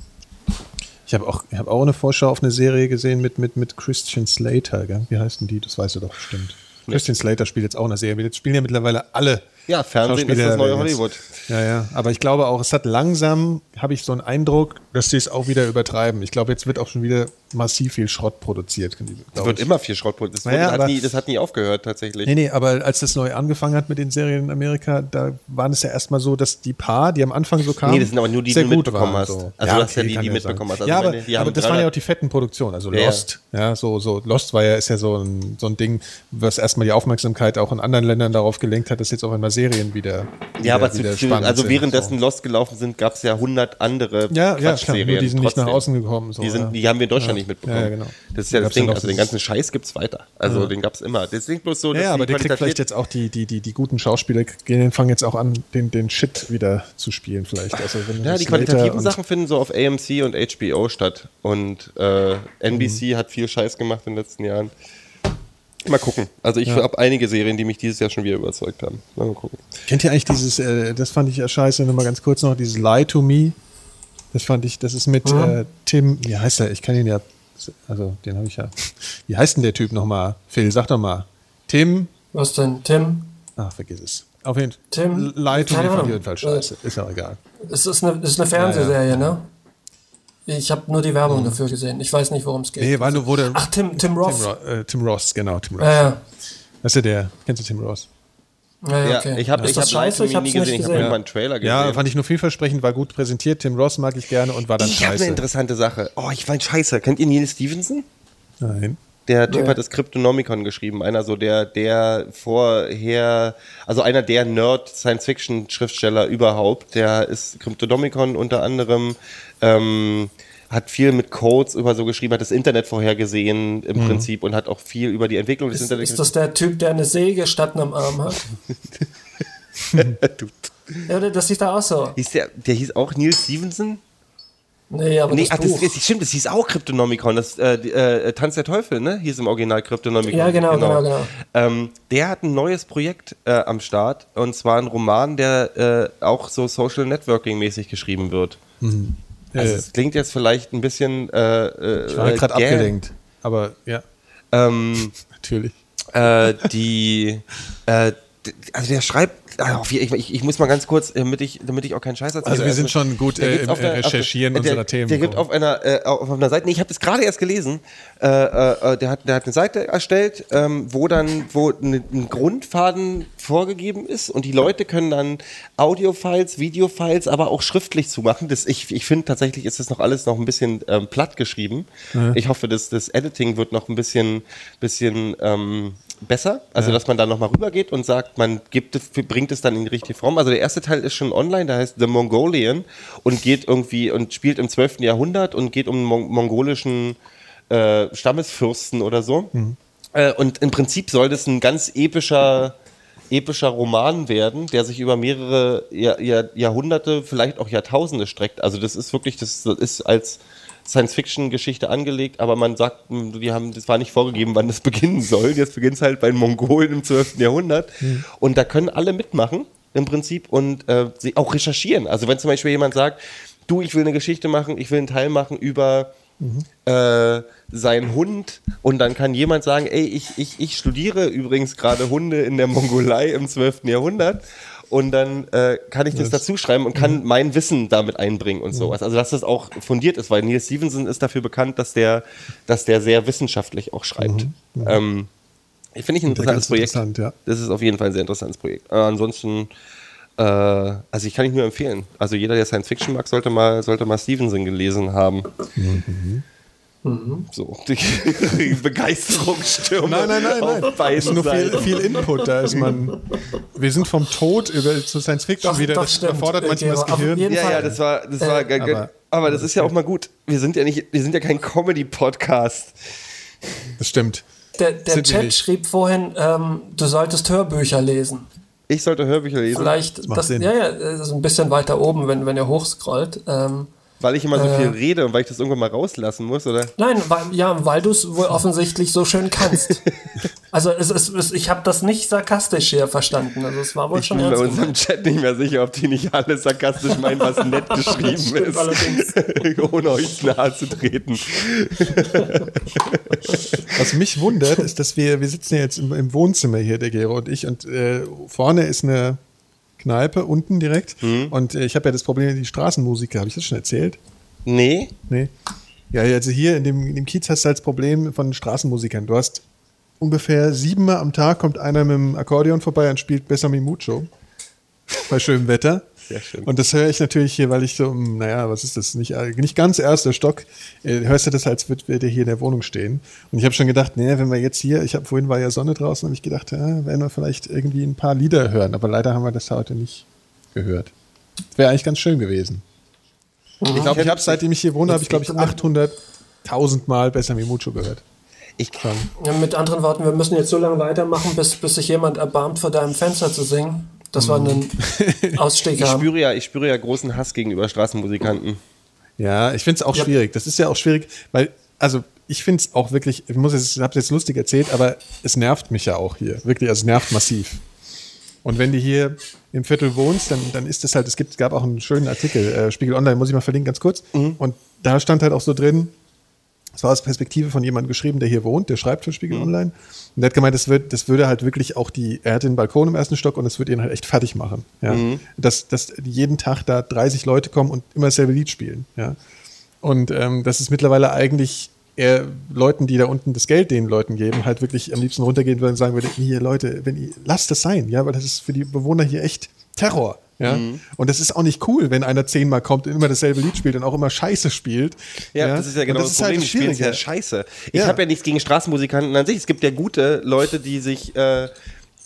Ich habe auch, ich hab auch eine Vorschau auf eine Serie gesehen mit, mit, mit Christian Slater. Gell? Wie heißt denn die? Das weißt du doch bestimmt. Christian Slater spielt jetzt auch eine Serie. Jetzt spielen ja mittlerweile alle. Ja, Fernsehen ist das neue. Hollywood. Ja, ja. Aber ich glaube auch, es hat langsam, habe ich so einen Eindruck, dass sie es auch wieder übertreiben. Ich glaube, jetzt wird auch schon wieder massiv viel Schrott produziert. Es wird ich. immer viel Schrott produziert. Das, Naja, hat nie, das hat nie aufgehört, tatsächlich. Nee, nee, aber als das neu angefangen hat mit den Serien in Amerika, da waren es ja erstmal so, dass die paar, die am Anfang so kamen, Nee, das sind aber nur die, die du mitbekommen waren, hast. So. Also du hast ja die, die mitbekommen hast. Also ja, aber, die aber das waren ja 300 auch die fetten Produktionen. Also Ja, ja. Lost, ja, so, so Lost war ja, ist ja so ein, so ein Ding, was erstmal die Aufmerksamkeit auch in anderen Ländern darauf gelenkt hat, dass jetzt auf einmal Serien wieder, wieder Ja, aber zu, wieder zu, spannend also währenddessen so. Lost gelaufen sind, gab es ja 100 andere Ja, ja, Quatschserien. nur die sind nicht nach trotzdem. außen gekommen. So, die, sind, ja. die haben wir in Deutschland Ja. nicht mitbekommen. Ja, ja, genau. Das ist ja das ja Ding. Also den ganzen Scheiß gibt es weiter. Also den gab es immer. Deswegen bloß so, dass Ja, aber die der kriegt vielleicht jetzt auch die, die, die, die guten Schauspieler, gehen, fangen jetzt auch an, den, den Shit wieder zu spielen, vielleicht. Also, wenn Ja, die qualitativen Sachen finden so auf AMC und HBO statt. Und äh, NBC Mhm. hat viel Scheiß gemacht in den letzten Jahren. Mal gucken. Also ich habe einige Serien, die mich dieses Jahr schon wieder überzeugt haben. Mal gucken. Kennt ihr eigentlich dieses, äh, das fand ich ja scheiße, nochmal ganz kurz noch, dieses Lie to Me. Das fand ich, das ist mit äh, Tim, wie heißt er? Ich kann ihn ja, also den habe ich ja. Wie heißt denn der Typ nochmal? Phil, sag doch mal. Tim, Was denn? Tim? ach, vergiss es. Auf jeden Fall. Tim? Ich auf jeden Fall scheiße. Ist ja egal. Es ist eine, ist eine Fernsehserie, ne? Ich habe nur die Werbung dafür gesehen. Ich weiß nicht, worum es geht. Nee, war nur, wurde. Ach, Tim, Tim Tim, Roth. Ro äh, Tim Ross, genau, Tim Ross. Ja, ja. Das ist ja der. Kennst du Tim Ross? Ja, ja, Ja, okay. ich habe ich das hab scheiße? Ich es nie nicht gesehen. Ich habe mal einen Trailer gesehen. Ja, fand ich nur viel versprechend, war gut präsentiert. Tim Ross mag ich gerne und war dann ich habe eine scheiße. interessante Sache. Oh, ich fand scheiße. Kennt ihr Neil Stevenson? Nein. Der Typ Nee. hat das Cryptonomicon geschrieben. Einer so der, der vorher, also einer der Nerd-Science-Fiction-Schriftsteller überhaupt. Der ist Cryptonomicon unter anderem, ähm, hat viel mit Codes über so geschrieben, hat das Internet vorhergesehen im Prinzip und hat auch viel über die Entwicklung des Ist, Internets ist das der Typ, der eine Säge statt einem Arm hat? Du- Ja, das sieht da auch so. Hieß der, der hieß auch Neil Stevenson? Nee, aber Nee, das ach, Buch. das, stimmt, das hieß auch Cryptonomicon. Das, äh, äh, Tanz der Teufel, ne? Hieß im Original Cryptonomicon. Ja, genau, genau, genau. Ähm, der hat ein neues Projekt äh, am Start und zwar ein Roman, der äh, auch so Social Networking mäßig geschrieben wird. Also es klingt jetzt vielleicht ein bisschen. Äh, äh, ich war gerade gäh. abgelenkt. Aber ja, Ähm, natürlich. äh, die, äh, also der schreibt, ah, ich, ich, ich muss mal ganz kurz, damit ich, damit ich auch keinen Scheiß erzähle. Also wir sind schon gut, der äh, im, auf der- äh, Recherchieren auf der, unserer Themen. Der gibt auf einer, äh, auf einer Seite, nee, ich habe das gerade erst gelesen, äh, äh, der, hat, der hat eine Seite erstellt, ähm, wo dann, wo ne- ein Grundfaden vorgegeben ist und die Leute können dann Audiofiles, Videofiles, aber auch schriftlich zumachen. Das, ich ich finde tatsächlich ist das noch alles noch ein bisschen ähm, platt geschrieben. Ich hoffe, dass das Editing wird noch ein bisschen, bisschen ähm, besser. Also, dass man da nochmal rübergeht und sagt, man gibt es, bringt es dann in die richtige Form. Also, der erste Teil ist schon online, der heißt The Mongolian und geht irgendwie und spielt im 12. Jahrhundert und geht um einen mon mongolischen äh, Stammesfürsten oder so. Äh, und im Prinzip soll das ein ganz epischer, epischer Roman werden, der sich über mehrere Jahr, Jahrhunderte, vielleicht auch Jahrtausende streckt. Also das ist wirklich, das ist als Science-Fiction-Geschichte angelegt, aber man sagt, die haben, das war nicht vorgegeben, wann das beginnen soll. Jetzt beginnt es halt bei den Mongolen im 12. Jahrhundert. Und da können alle mitmachen im Prinzip und äh, sie auch recherchieren. Also wenn zum Beispiel jemand sagt, du, ich will eine Geschichte machen, ich will einen Teil machen über äh, seinen Hund und dann kann jemand sagen, ey, ich, ich, ich studiere übrigens gerade Hunde in der Mongolei im 12. Jahrhundert und dann äh, kann ich das, dazu schreiben und kann mein Wissen damit einbringen und sowas. Also dass das auch fundiert ist, weil Neil Stevenson ist dafür bekannt, dass der, dass der sehr wissenschaftlich auch schreibt. Ähm, Finde ich ein interessantes Projekt. interessant, ja. Das ist auf jeden Fall ein sehr interessantes Projekt. Äh, ansonsten, äh, also ich kann ich nur empfehlen. Also jeder, der Science Fiction mag, sollte mal, sollte mal Stevenson gelesen haben. So, die Begeisterungsstürme. Nein, nein, nein, nein. Beiden Es ist nur viel, viel Input. Da ist man. Wir sind vom Tod über zu Science Fiction Doch, wieder. doch, das stimmt. erfordert manchmal das Gehirn. Ja, Fall. ja, das war, das war, Äh, aber- aber, das ist ja auch mal gut. Wir sind ja nicht, wir sind ja kein Comedy-Podcast. Das stimmt. Der, der Chat nicht. schrieb vorhin, ähm, du solltest Hörbücher lesen. Ich sollte Hörbücher lesen. Vielleicht, macht das, Sinn. ja, ja, das ist ein bisschen weiter oben, wenn, wenn ihr hochscrollt. Ähm, Weil ich immer so viel rede und weil ich das irgendwann mal rauslassen muss, oder? Nein, weil, ja, weil du es wohl offensichtlich so schön kannst. also es, es, es, ich habe das nicht sarkastisch hier verstanden. Also es war wohl Ich schon bin bei unserem. Chat nicht mehr sicher, ob die nicht alle sarkastisch meinen, was nett geschrieben ist. allerdings. Ohne euch nahe zu treten. Was mich wundert, ist, dass wir, wir sitzen ja jetzt im, im Wohnzimmer hier, der Gero und ich, und äh, vorne ist eine Kneipe, unten direkt. Mhm. Und äh, ich habe ja das Problem, die Straßenmusiker, habe ich das schon erzählt? Nee? Nee. Ja, also hier in dem, in dem Kiez hast du halt das Problem von Straßenmusikern. Du hast ungefähr siebenmal am Tag kommt einer mit dem Akkordeon vorbei und spielt Besser Mi Mucho. Bei schönem Wetter. Sehr schön. Und das höre ich natürlich hier, weil ich so, um, naja, was ist das? Nicht, äh, nicht ganz erster Stock. Äh, hörst du das, als würde wir hier in der Wohnung stehen. Und ich habe schon gedacht, nee, wenn wir jetzt hier, ich habe vorhin war ja Sonne draußen, habe ich gedacht, ja, werden wir vielleicht irgendwie ein paar Lieder hören. Aber leider haben wir das heute nicht gehört. Wäre eigentlich ganz schön gewesen. Ich glaube, ich habe seitdem ich hier wohne, habe ich glaube ich 800.000 Mal Besser Mi Mucho gehört. Ich Schon. Ja, mit anderen Worten, wir müssen jetzt so lange weitermachen, bis, bis sich jemand erbarmt, vor deinem Fenster zu singen. Das war ein Ich Aussteger. spüre ja, ich spüre ja großen Hass gegenüber Straßenmusikanten. Ja, ich finde es auch Ja. schwierig. Das ist ja auch schwierig, weil, also ich finde es auch wirklich, ich muss jetzt, ich habe jetzt lustig erzählt, aber es nervt mich ja auch hier. Wirklich, also es nervt massiv. Und wenn du hier im Viertel wohnst, dann, dann ist es halt, es gibt, es gab auch einen schönen Artikel, äh, Spiegel Online, muss ich mal verlinken, ganz kurz. Und da stand halt auch so drin, es war aus Perspektive von jemandem geschrieben, der hier wohnt, der schreibt für Spiegel Online. Und der hat gemeint, das, wird, das würde halt wirklich auch die, er hat den Balkon im ersten Stock und das würde ihn halt echt fertig machen. Ja? Dass, dass jeden Tag da 30 Leute kommen und immer dasselbe Lied spielen. Ja? Und ähm, das ist mittlerweile eigentlich eher Leuten, die da unten das Geld den Leuten geben, halt wirklich am liebsten runtergehen würden und sagen würde, hier Leute, wenn ihr, lasst das sein, ja, weil das ist für die Bewohner hier echt Terror. Ja? Und das ist auch nicht cool, wenn einer zehnmal kommt und immer dasselbe Lied spielt und auch immer Scheiße spielt. Ja, das ist ja genau Und das, ist halt Problem. Die spielen Schwierige. ja scheiße. Ich Ja. habe ja nichts gegen Straßenmusikanten an sich. Es gibt ja gute Leute, die sich, äh,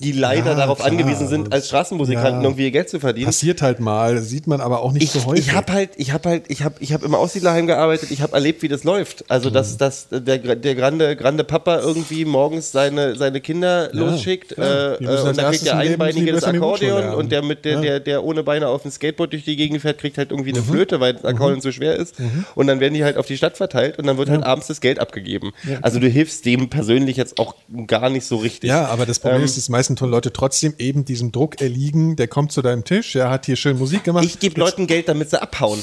die leider Ja, darauf klar. angewiesen sind, als Straßenmusikanten Ja. irgendwie ihr Geld zu verdienen. Passiert halt mal, sieht man aber auch nicht Ich, so häufig. ich habe halt, ich habe halt, ich habe, ich habe im Aussiedlerheim gearbeitet. Ich habe erlebt, wie das läuft. Also Mhm. dass, dass der, der grande, grande Papa irgendwie morgens seine, seine Kinder losschickt klar. äh, äh, und dann kriegt der dem Mucho Akkordeon und der mit der, Ja. Mhm. der, der ohne Beine auf dem Skateboard durch die Gegend fährt, kriegt halt irgendwie eine Flöte, weil das Akkordeon zu schwer ist. Und dann werden die halt auf die Stadt verteilt und dann wird halt abends das Geld abgegeben. Also du hilfst dem persönlich jetzt auch gar nicht so richtig. Ja, aber das Problem Ähm, ist, dass die meisten Leute trotzdem eben diesem Druck erliegen, der kommt zu deinem Tisch, ja, hat hier schön Musik gemacht. Ich gebe Leuten Geld, damit sie abhauen.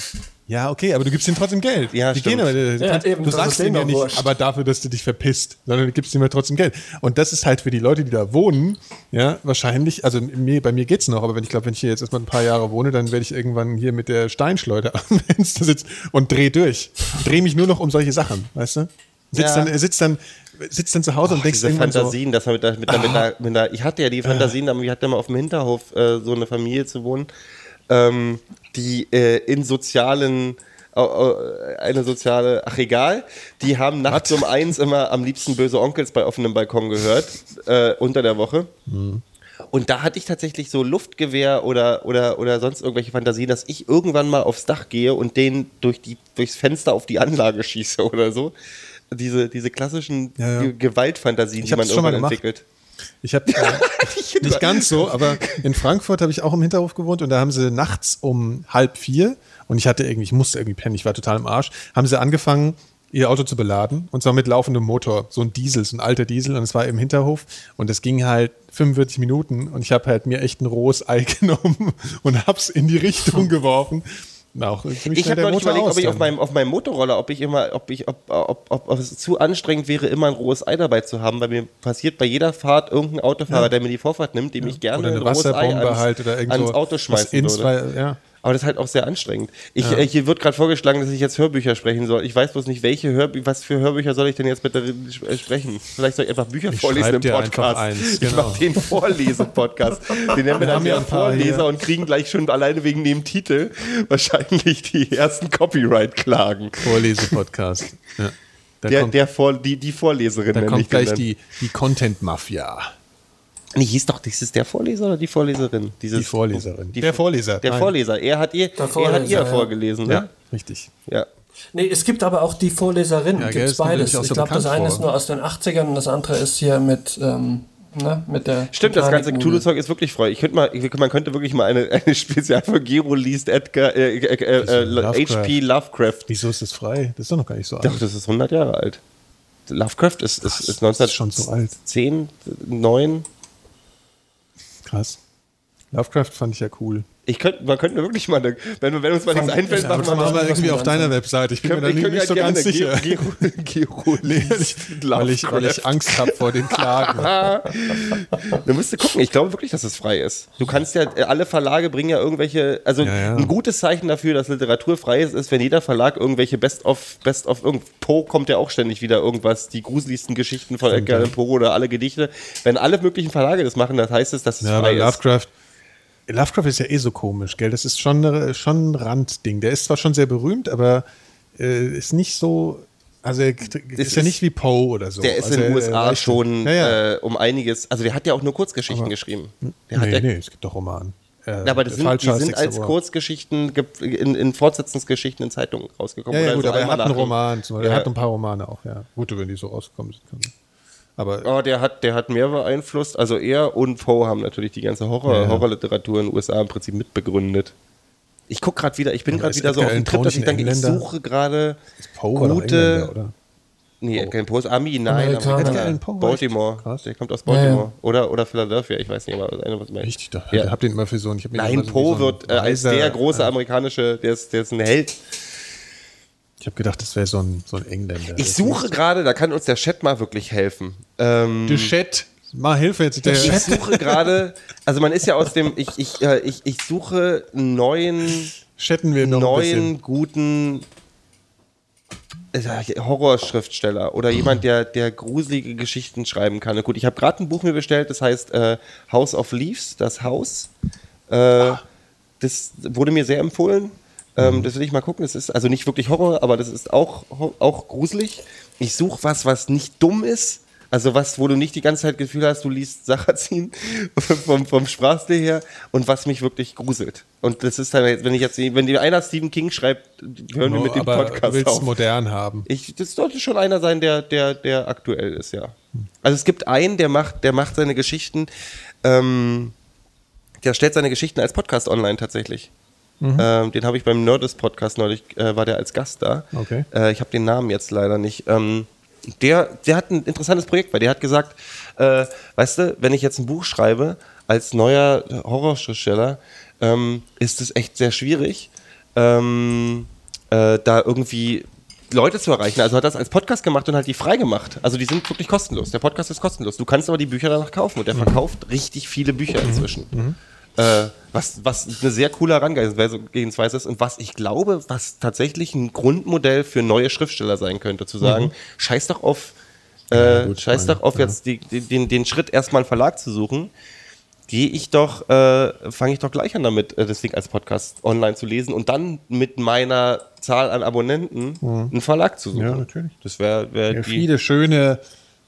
Ja, okay, aber du gibst ihnen trotzdem Geld. Ja, die stimmt. gehen aber, du, Ja, kannst, eben, du sagst ihnen ja nicht, wurscht. aber dafür, dass du dich verpisst, sondern du gibst ihnen ja trotzdem Geld. Und das ist halt für die Leute, die da wohnen, ja, wahrscheinlich, also mir, bei mir geht's noch, aber wenn ich glaube, wenn ich hier jetzt erstmal ein paar Jahre wohne, dann werde ich irgendwann hier mit der Steinschleuder am Fenster sitzen und dreh durch. Dreh mich nur noch um solche Sachen, weißt du? Sitzt Ja. dann, sitzt dann, sitzt dann zu Hause und denkst diese irgendwann Fantasien, dass man mit der, mit der, mit der, mit der, ich hatte ja die Fantasien, aber ich hatte mal auf dem Hinterhof äh, so eine Familie zu wohnen, ähm, die äh, in sozialen eine soziale, ach egal, die haben nachts um eins immer am liebsten böse Onkels bei offenem Balkon gehört, äh, unter der Woche. Und da hatte ich tatsächlich so Luftgewehr oder, oder, oder sonst irgendwelche Fantasien, dass ich irgendwann mal aufs Dach gehe und den durch die, durchs Fenster auf die Anlage schieße oder so. Diese, diese klassischen Ja, ja. Ge- Gewaltfantasien, die man irgendwann entwickelt. Ich habe äh, nicht ganz so, aber in Frankfurt habe ich auch im Hinterhof gewohnt und da haben sie nachts um halb vier und ich hatte irgendwie, ich musste irgendwie pennen, ich war total im Arsch, haben sie angefangen, ihr Auto zu beladen und zwar mit laufendem Motor, so ein Diesel, so ein alter Diesel und es war im Hinterhof und es ging halt 45 Minuten und ich habe halt mir echt ein rohes Ei genommen und hab's in die Richtung geworfen. Auch ziemlich Ich habe neulich Motor überlegt, ob ich auf meinem, auf meinem Motorroller, ob ich immer, ob ich, ob, ob, ob, ob es zu anstrengend wäre, immer ein rohes Ei dabei zu haben, weil mir passiert bei jeder Fahrt irgendein Autofahrer, der mir die Vorfahrt nimmt, dem ich gerne oder eine ein rohes Ei Wasserbombe ans, halt oder irgendwo ans Auto schmeißen ins, würde. weil, ja. Aber das ist halt auch sehr anstrengend. Ich, äh, hier wird gerade vorgeschlagen, dass ich jetzt Hörbücher sprechen soll. Ich weiß bloß nicht, welche Hörbü was für Hörbücher soll ich denn jetzt bitte äh, sprechen? Vielleicht soll ich einfach Bücher Ich vorlesen im Podcast. eins, Ich genau. mache den Vorlese-Podcast. Den nennen wir dann ja ja Vorleser hier. und kriegen gleich schon alleine wegen dem Titel wahrscheinlich die ersten Copyright-Klagen. Vorlese-Podcast. Ja. Der, kommt, der Vor, die, die Vorleserin da kommt ich gleich die, die Content-Mafia. Nee, hieß doch, das ist der Vorleser oder die Vorleserin? Dieses, Die Vorleserin. Die, Der Vorleser. Der Nein. Vorleser. Er hat ihr, er Vorleser, hat ihr ja. vorgelesen, ne? Ja, richtig. Ja. Nee, es gibt aber auch die Vorleserin. Ja, kommt beides. Ich so glaube, das eine vor. ist nur aus den 80ern und das andere ist hier mit, ähm, Ne? Mit der Stimmt, das ganze. Cthulhu-Zeug ist wirklich frei. Ich könnte mal, ich, man könnte wirklich mal eine, eine Spezial für Gero liest Edgar, äh, äh, äh, äh, Lovecraft. H.P. Lovecraft. Wieso ist das frei? Das ist doch noch gar nicht so alt. Doch, das ist 100 Jahre alt. Lovecraft ist, ist, ist 1910, ist schon so alt. 9. Krass. Lovecraft fand ich ja cool. Ich könnte, man könnte wirklich mal, eine, wenn, wenn uns mal nichts einfällt, machen wir mal. irgendwie auf deiner? Webseite. Ich bin mir da Ich nicht, nicht so ganz sicher. Liest weil, ich, weil ich. Angst habe vor den Klagen. Du musst gucken, ich glaube wirklich, dass es frei ist. Du kannst ja, alle Verlage bringen ja irgendwelche, also Ja, ja. ein gutes Zeichen dafür, dass Literatur frei ist, ist, wenn jeder Verlag irgendwelche Best-of, Best-of, irgend, Poe kommt ja auch ständig wieder irgendwas, die gruseligsten Geschichten von Edgar Allan Poe oder alle Gedichte. Wenn alle möglichen Verlage das machen, das heißt es, dass es Ja, frei ist. Lovecraft, Lovecraft ist ja eh so komisch, gell? Das ist schon, eine- schon ein Randding. Der ist zwar schon sehr berühmt, aber äh, ist nicht so. Also er ist, ist- ja nicht wie Poe oder so. Der ist also in den USA schon Ja, ja. Äh, um einiges, also der hat ja auch nur Kurzgeschichten geschrieben. Der hat nee, ja, nee, es gibt doch Roman. Äh, Ja, aber das sind, die sind als Award. Kurzgeschichten ge- in, in Fortsetzungsgeschichten in Zeitungen rausgekommen. Ja, ja Oder gut, so aber er hat einen Roman. Er hat ein paar Romane auch, ja. Gut, wenn die so rausgekommen sind. Aber Oh, der hat, der hat mehr beeinflusst. Also er und Poe haben natürlich die ganze Horror, Ja. Horrorliteratur in den USA im Prinzip mitbegründet. Ich gucke gerade wieder, ich bin gerade wieder so auf dem Trip, dass ich denke, ich suche gerade gute. oder? Nee, Edgar Allan Poe ist Army, nein. Amerikaner. Baltimore. Krass. Der kommt aus ja. Baltimore. Oder, oder Philadelphia, ich weiß nicht, aber einer was mehr. Richtig, doch. Ja. Ich hab den immer für so. Ich hab mir Nein, Poe so wird äh, als der große amerikanische, der ist, der ist ein Held. Ich habe gedacht, das wäre so ein, so ein Engländer. Ich suche gerade, da kann uns der Chat mal wirklich helfen. Ähm, Du Chat, mal Hilfe jetzt. Der Ich suche gerade, also man ist ja aus dem, ich, ich, äh, ich, ich suche einen neuen, chatten wir noch ein bisschen. neuen, guten äh, Horrorschriftsteller oder jemand, der, der gruselige Geschichten schreiben kann. Gut, ich habe gerade ein Buch mir bestellt, das heißt äh, House of Leaves, das Haus. Äh, das wurde mir sehr empfohlen. Ähm, das will ich mal gucken. Das ist also nicht wirklich Horror, aber das ist auch, auch gruselig. Ich suche was, was nicht dumm ist. Also was, wo du nicht die ganze Zeit Gefühl hast, du liest Sarrazin vom, vom Sprachstil her und was mich wirklich gruselt. Und das ist dann, jetzt, wenn ich jetzt, wenn dir einer Stephen King schreibt, hören wir mit dem Podcast du willst auf. modern haben. Ich, das sollte schon einer sein, der, der, der aktuell ist, ja. Also es gibt einen, der macht, der macht seine Geschichten, ähm, der stellt seine Geschichten als Podcast online tatsächlich. Mhm. Ähm, den habe ich beim Nerdist Podcast neulich, äh, war der als Gast da. Okay. Äh, ich habe den Namen jetzt leider nicht. Ähm, der, der hat ein interessantes Projekt, weil der hat gesagt, äh, weißt du, wenn ich jetzt ein Buch schreibe als neuer Horrorschriftsteller, ähm, ist es echt sehr schwierig, ähm, äh, da irgendwie Leute zu erreichen. Also hat das als Podcast gemacht und halt die frei gemacht. Also die sind wirklich kostenlos. Der Podcast ist kostenlos. Du kannst aber die Bücher danach kaufen und der verkauft richtig viele Bücher inzwischen. Äh, was, was eine sehr coole Herangehensweise ist und was ich glaube, was tatsächlich ein Grundmodell für neue Schriftsteller sein könnte, zu sagen, scheiß doch auf, äh, gut, scheiß doch auf ja. jetzt die, die, den, den Schritt, erstmal einen Verlag zu suchen. Gehe ich doch, äh, fange ich doch gleich an damit, äh, das Ding als Podcast online zu lesen und dann mit meiner Zahl an Abonnenten einen Verlag zu suchen. Ja, natürlich. Das wäre wär Ja, die. viele schöne,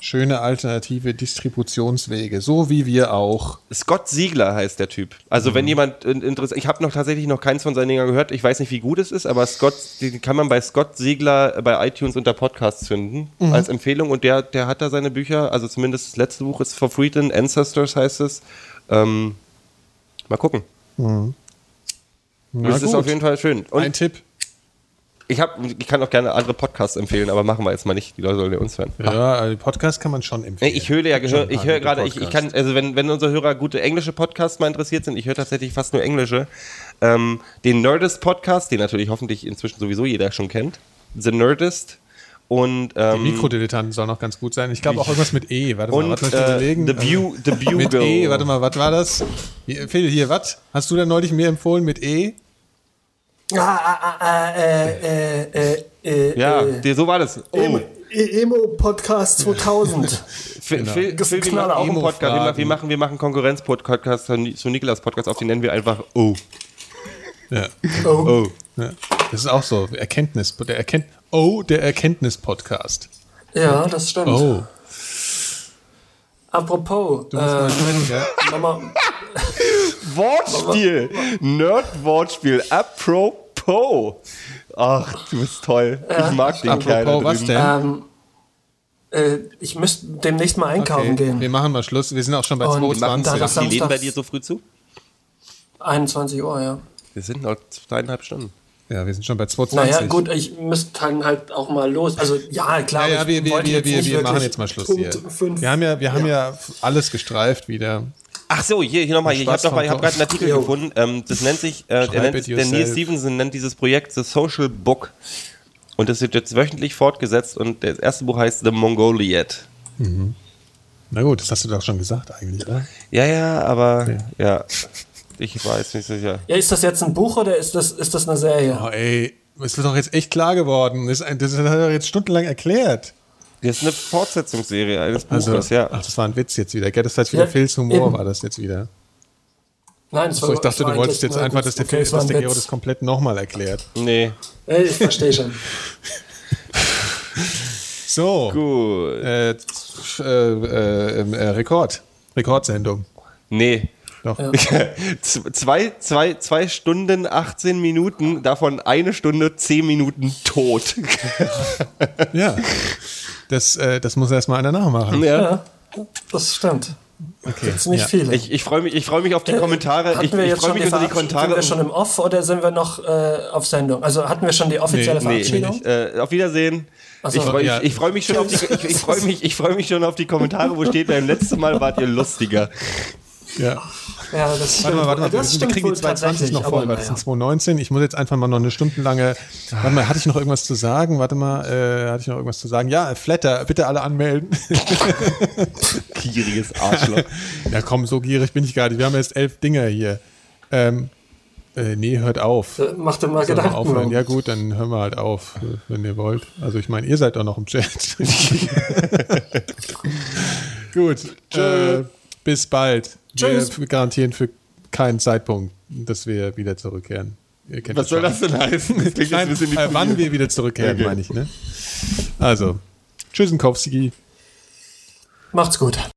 schöne alternative Distributionswege, so wie wir auch. Scott Siegler heißt der Typ. Also wenn jemand in- interessiert, ich habe noch tatsächlich noch keins von seinen Dingern gehört. Ich weiß nicht, wie gut es ist, aber Scott, den kann man bei Scott Siegler äh, bei iTunes unter Podcasts finden als Empfehlung. Und der, der hat da seine Bücher. Also zumindest das letzte Buch ist For Freedom Ancestors heißt es. Ähm, mal gucken. Na das ist gut. auf jeden Fall schön. Und Ein Tipp. Ich, hab, ich kann auch gerne andere Podcasts empfehlen, aber machen wir jetzt mal nicht. Die Leute sollen ja uns hören. Ja, also Podcast kann man schon Nee, empfehlen. ich höre ja, gehör, ich höre gerade, ich, ich kann, also wenn, wenn unsere Hörer gute englische Podcasts mal interessiert sind, ich höre tatsächlich fast nur englische, ähm, den Nerdist Podcast, den natürlich hoffentlich inzwischen sowieso jeder schon kennt, The Nerdist und ähm, Mikrodilettanten soll noch ganz gut sein. Ich glaube auch irgendwas mit E. Warte und mal, warte mal, ich äh, überlegen. The, Bu The Mit Bugle. E, warte mal, was war das? Hier, Phil, hier, was? Hast du da neulich mir empfohlen mit E? Ah, ah, ah, äh, äh, äh, äh, Ja, äh, so war das. Oh, Emo, E- Emo Podcast 2000. Phil, Phil, Phil, wir machen auch einen Podcast. Wir machen, Emo-Fragen. wir machen, wir machen Konkurrenz-Podcast zu Nikolas Podcast auf, den nennen wir einfach Oh. Ja. Oh. Oh. ja. Das ist auch so. Erkenntnis. Der Erkennt oh, der Erkenntnis-Podcast. Ja, das stimmt. Oh. Apropos, Du äh, ja? Mama, Wortspiel. Nerd-Wortspiel. Apropos. Ach, du bist toll. Ich mag den Kerl Apropos, was denn? ähm, Äh, ich müsste demnächst mal einkaufen Okay, gehen. wir machen mal Schluss. Wir sind auch schon bei Und Machen 22. da das- die Läden bei dir so früh zu? 21 Uhr, ja. Wir sind noch zweieinhalb Stunden. Ja, wir sind schon bei 22. Naja, gut, ich müsste dann halt auch mal los. Also, ja, klar. Ja, ja, wir, wir, wir, jetzt wir, nicht wir machen jetzt mal Schluss Punkt hier. fünf- Wir haben ja, wir haben ja. alles gestreift wieder. Ach so, hier, hier nochmal. Ich habe hab gerade einen Artikel Jo. gefunden. Ähm, das nennt sich, äh, nennt, der Neil. Stevenson nennt dieses Projekt The Social Book. Und das wird jetzt wöchentlich fortgesetzt und das erste Buch heißt The Mongoliad. Na gut, das hast du doch schon gesagt eigentlich, oder? Ja, ja, aber ja. Ich war jetzt nicht sicher. Ja, ist das jetzt ein Buch oder ist das, ist das eine Serie? Oh ey, es ist doch jetzt echt klar geworden. Das, das hat er jetzt stundenlang erklärt. Das ist eine Fortsetzungsserie eines Buches, Also, ja. ach, das war ein Witz jetzt wieder. Gell? Das heißt wieder Ja, Phils Humor eben. war das jetzt wieder. Nein, es So, ich dachte, war du wolltest jetzt einfach, dass der, okay, war dass der Gero das komplett nochmal erklärt. Nee. Ey, ich verstehe schon. So, Gut. äh, äh, äh, äh, Rekord. Rekordsendung. Nee. Doch. Zwei, zwei, zwei Stunden, 18 Minuten, davon eine Stunde, 10 Minuten tot. Ja. Das, äh, das muss erstmal einer nachmachen. Ja, das stimmt. Okay. Jetzt nicht ja. viele. Ich, ich freue mich, ich freu mich auf die Kommentare. Hatten Ich, wir ich jetzt freue schon mich über die? Kommentare. Sind wir schon im Off oder sind wir noch äh, auf Sendung? Also hatten wir schon die offizielle Nee, Nee, Verabschiedung? nicht. Äh, auf Wiedersehen. So. ich freue Ja. ich, ich freu mich schon auf die, ich, ich freu mich, ich freu mich schon auf die Kommentare, wo steht, beim letzten Mal wart ihr lustiger. Ja. Ja, das. Warte mal, warte mal, das wir kriegen die wohl 220 noch voll, weil das sind naja. 219. Ich muss jetzt einfach mal noch eine stundenlange. Warte mal, hatte ich noch irgendwas zu sagen? Warte mal, äh, hatte ich noch irgendwas zu sagen? Ja, Flatter, bitte alle anmelden. Gieriges Arschloch. ja, komm, so gierig bin ich gar nicht. Wir haben jetzt elf Dinger hier. Ähm, äh, nee, hört auf. Äh, Mach dir mal wir Gedanken. aufhören? Ja gut, dann hören wir halt auf, äh, wenn ihr wollt. Also ich meine, ihr seid doch noch im Chat. gut, äh, bis bald. Tschüss. Wir garantieren für keinen Zeitpunkt, dass wir wieder zurückkehren. Ihr kennt Was soll schon. das denn heißen? Das klingt Nein, ein bisschen äh, wann wir wieder zurückkehren, Okay. meine ich. Ne? Also, Tschüssenkowski. Macht's gut.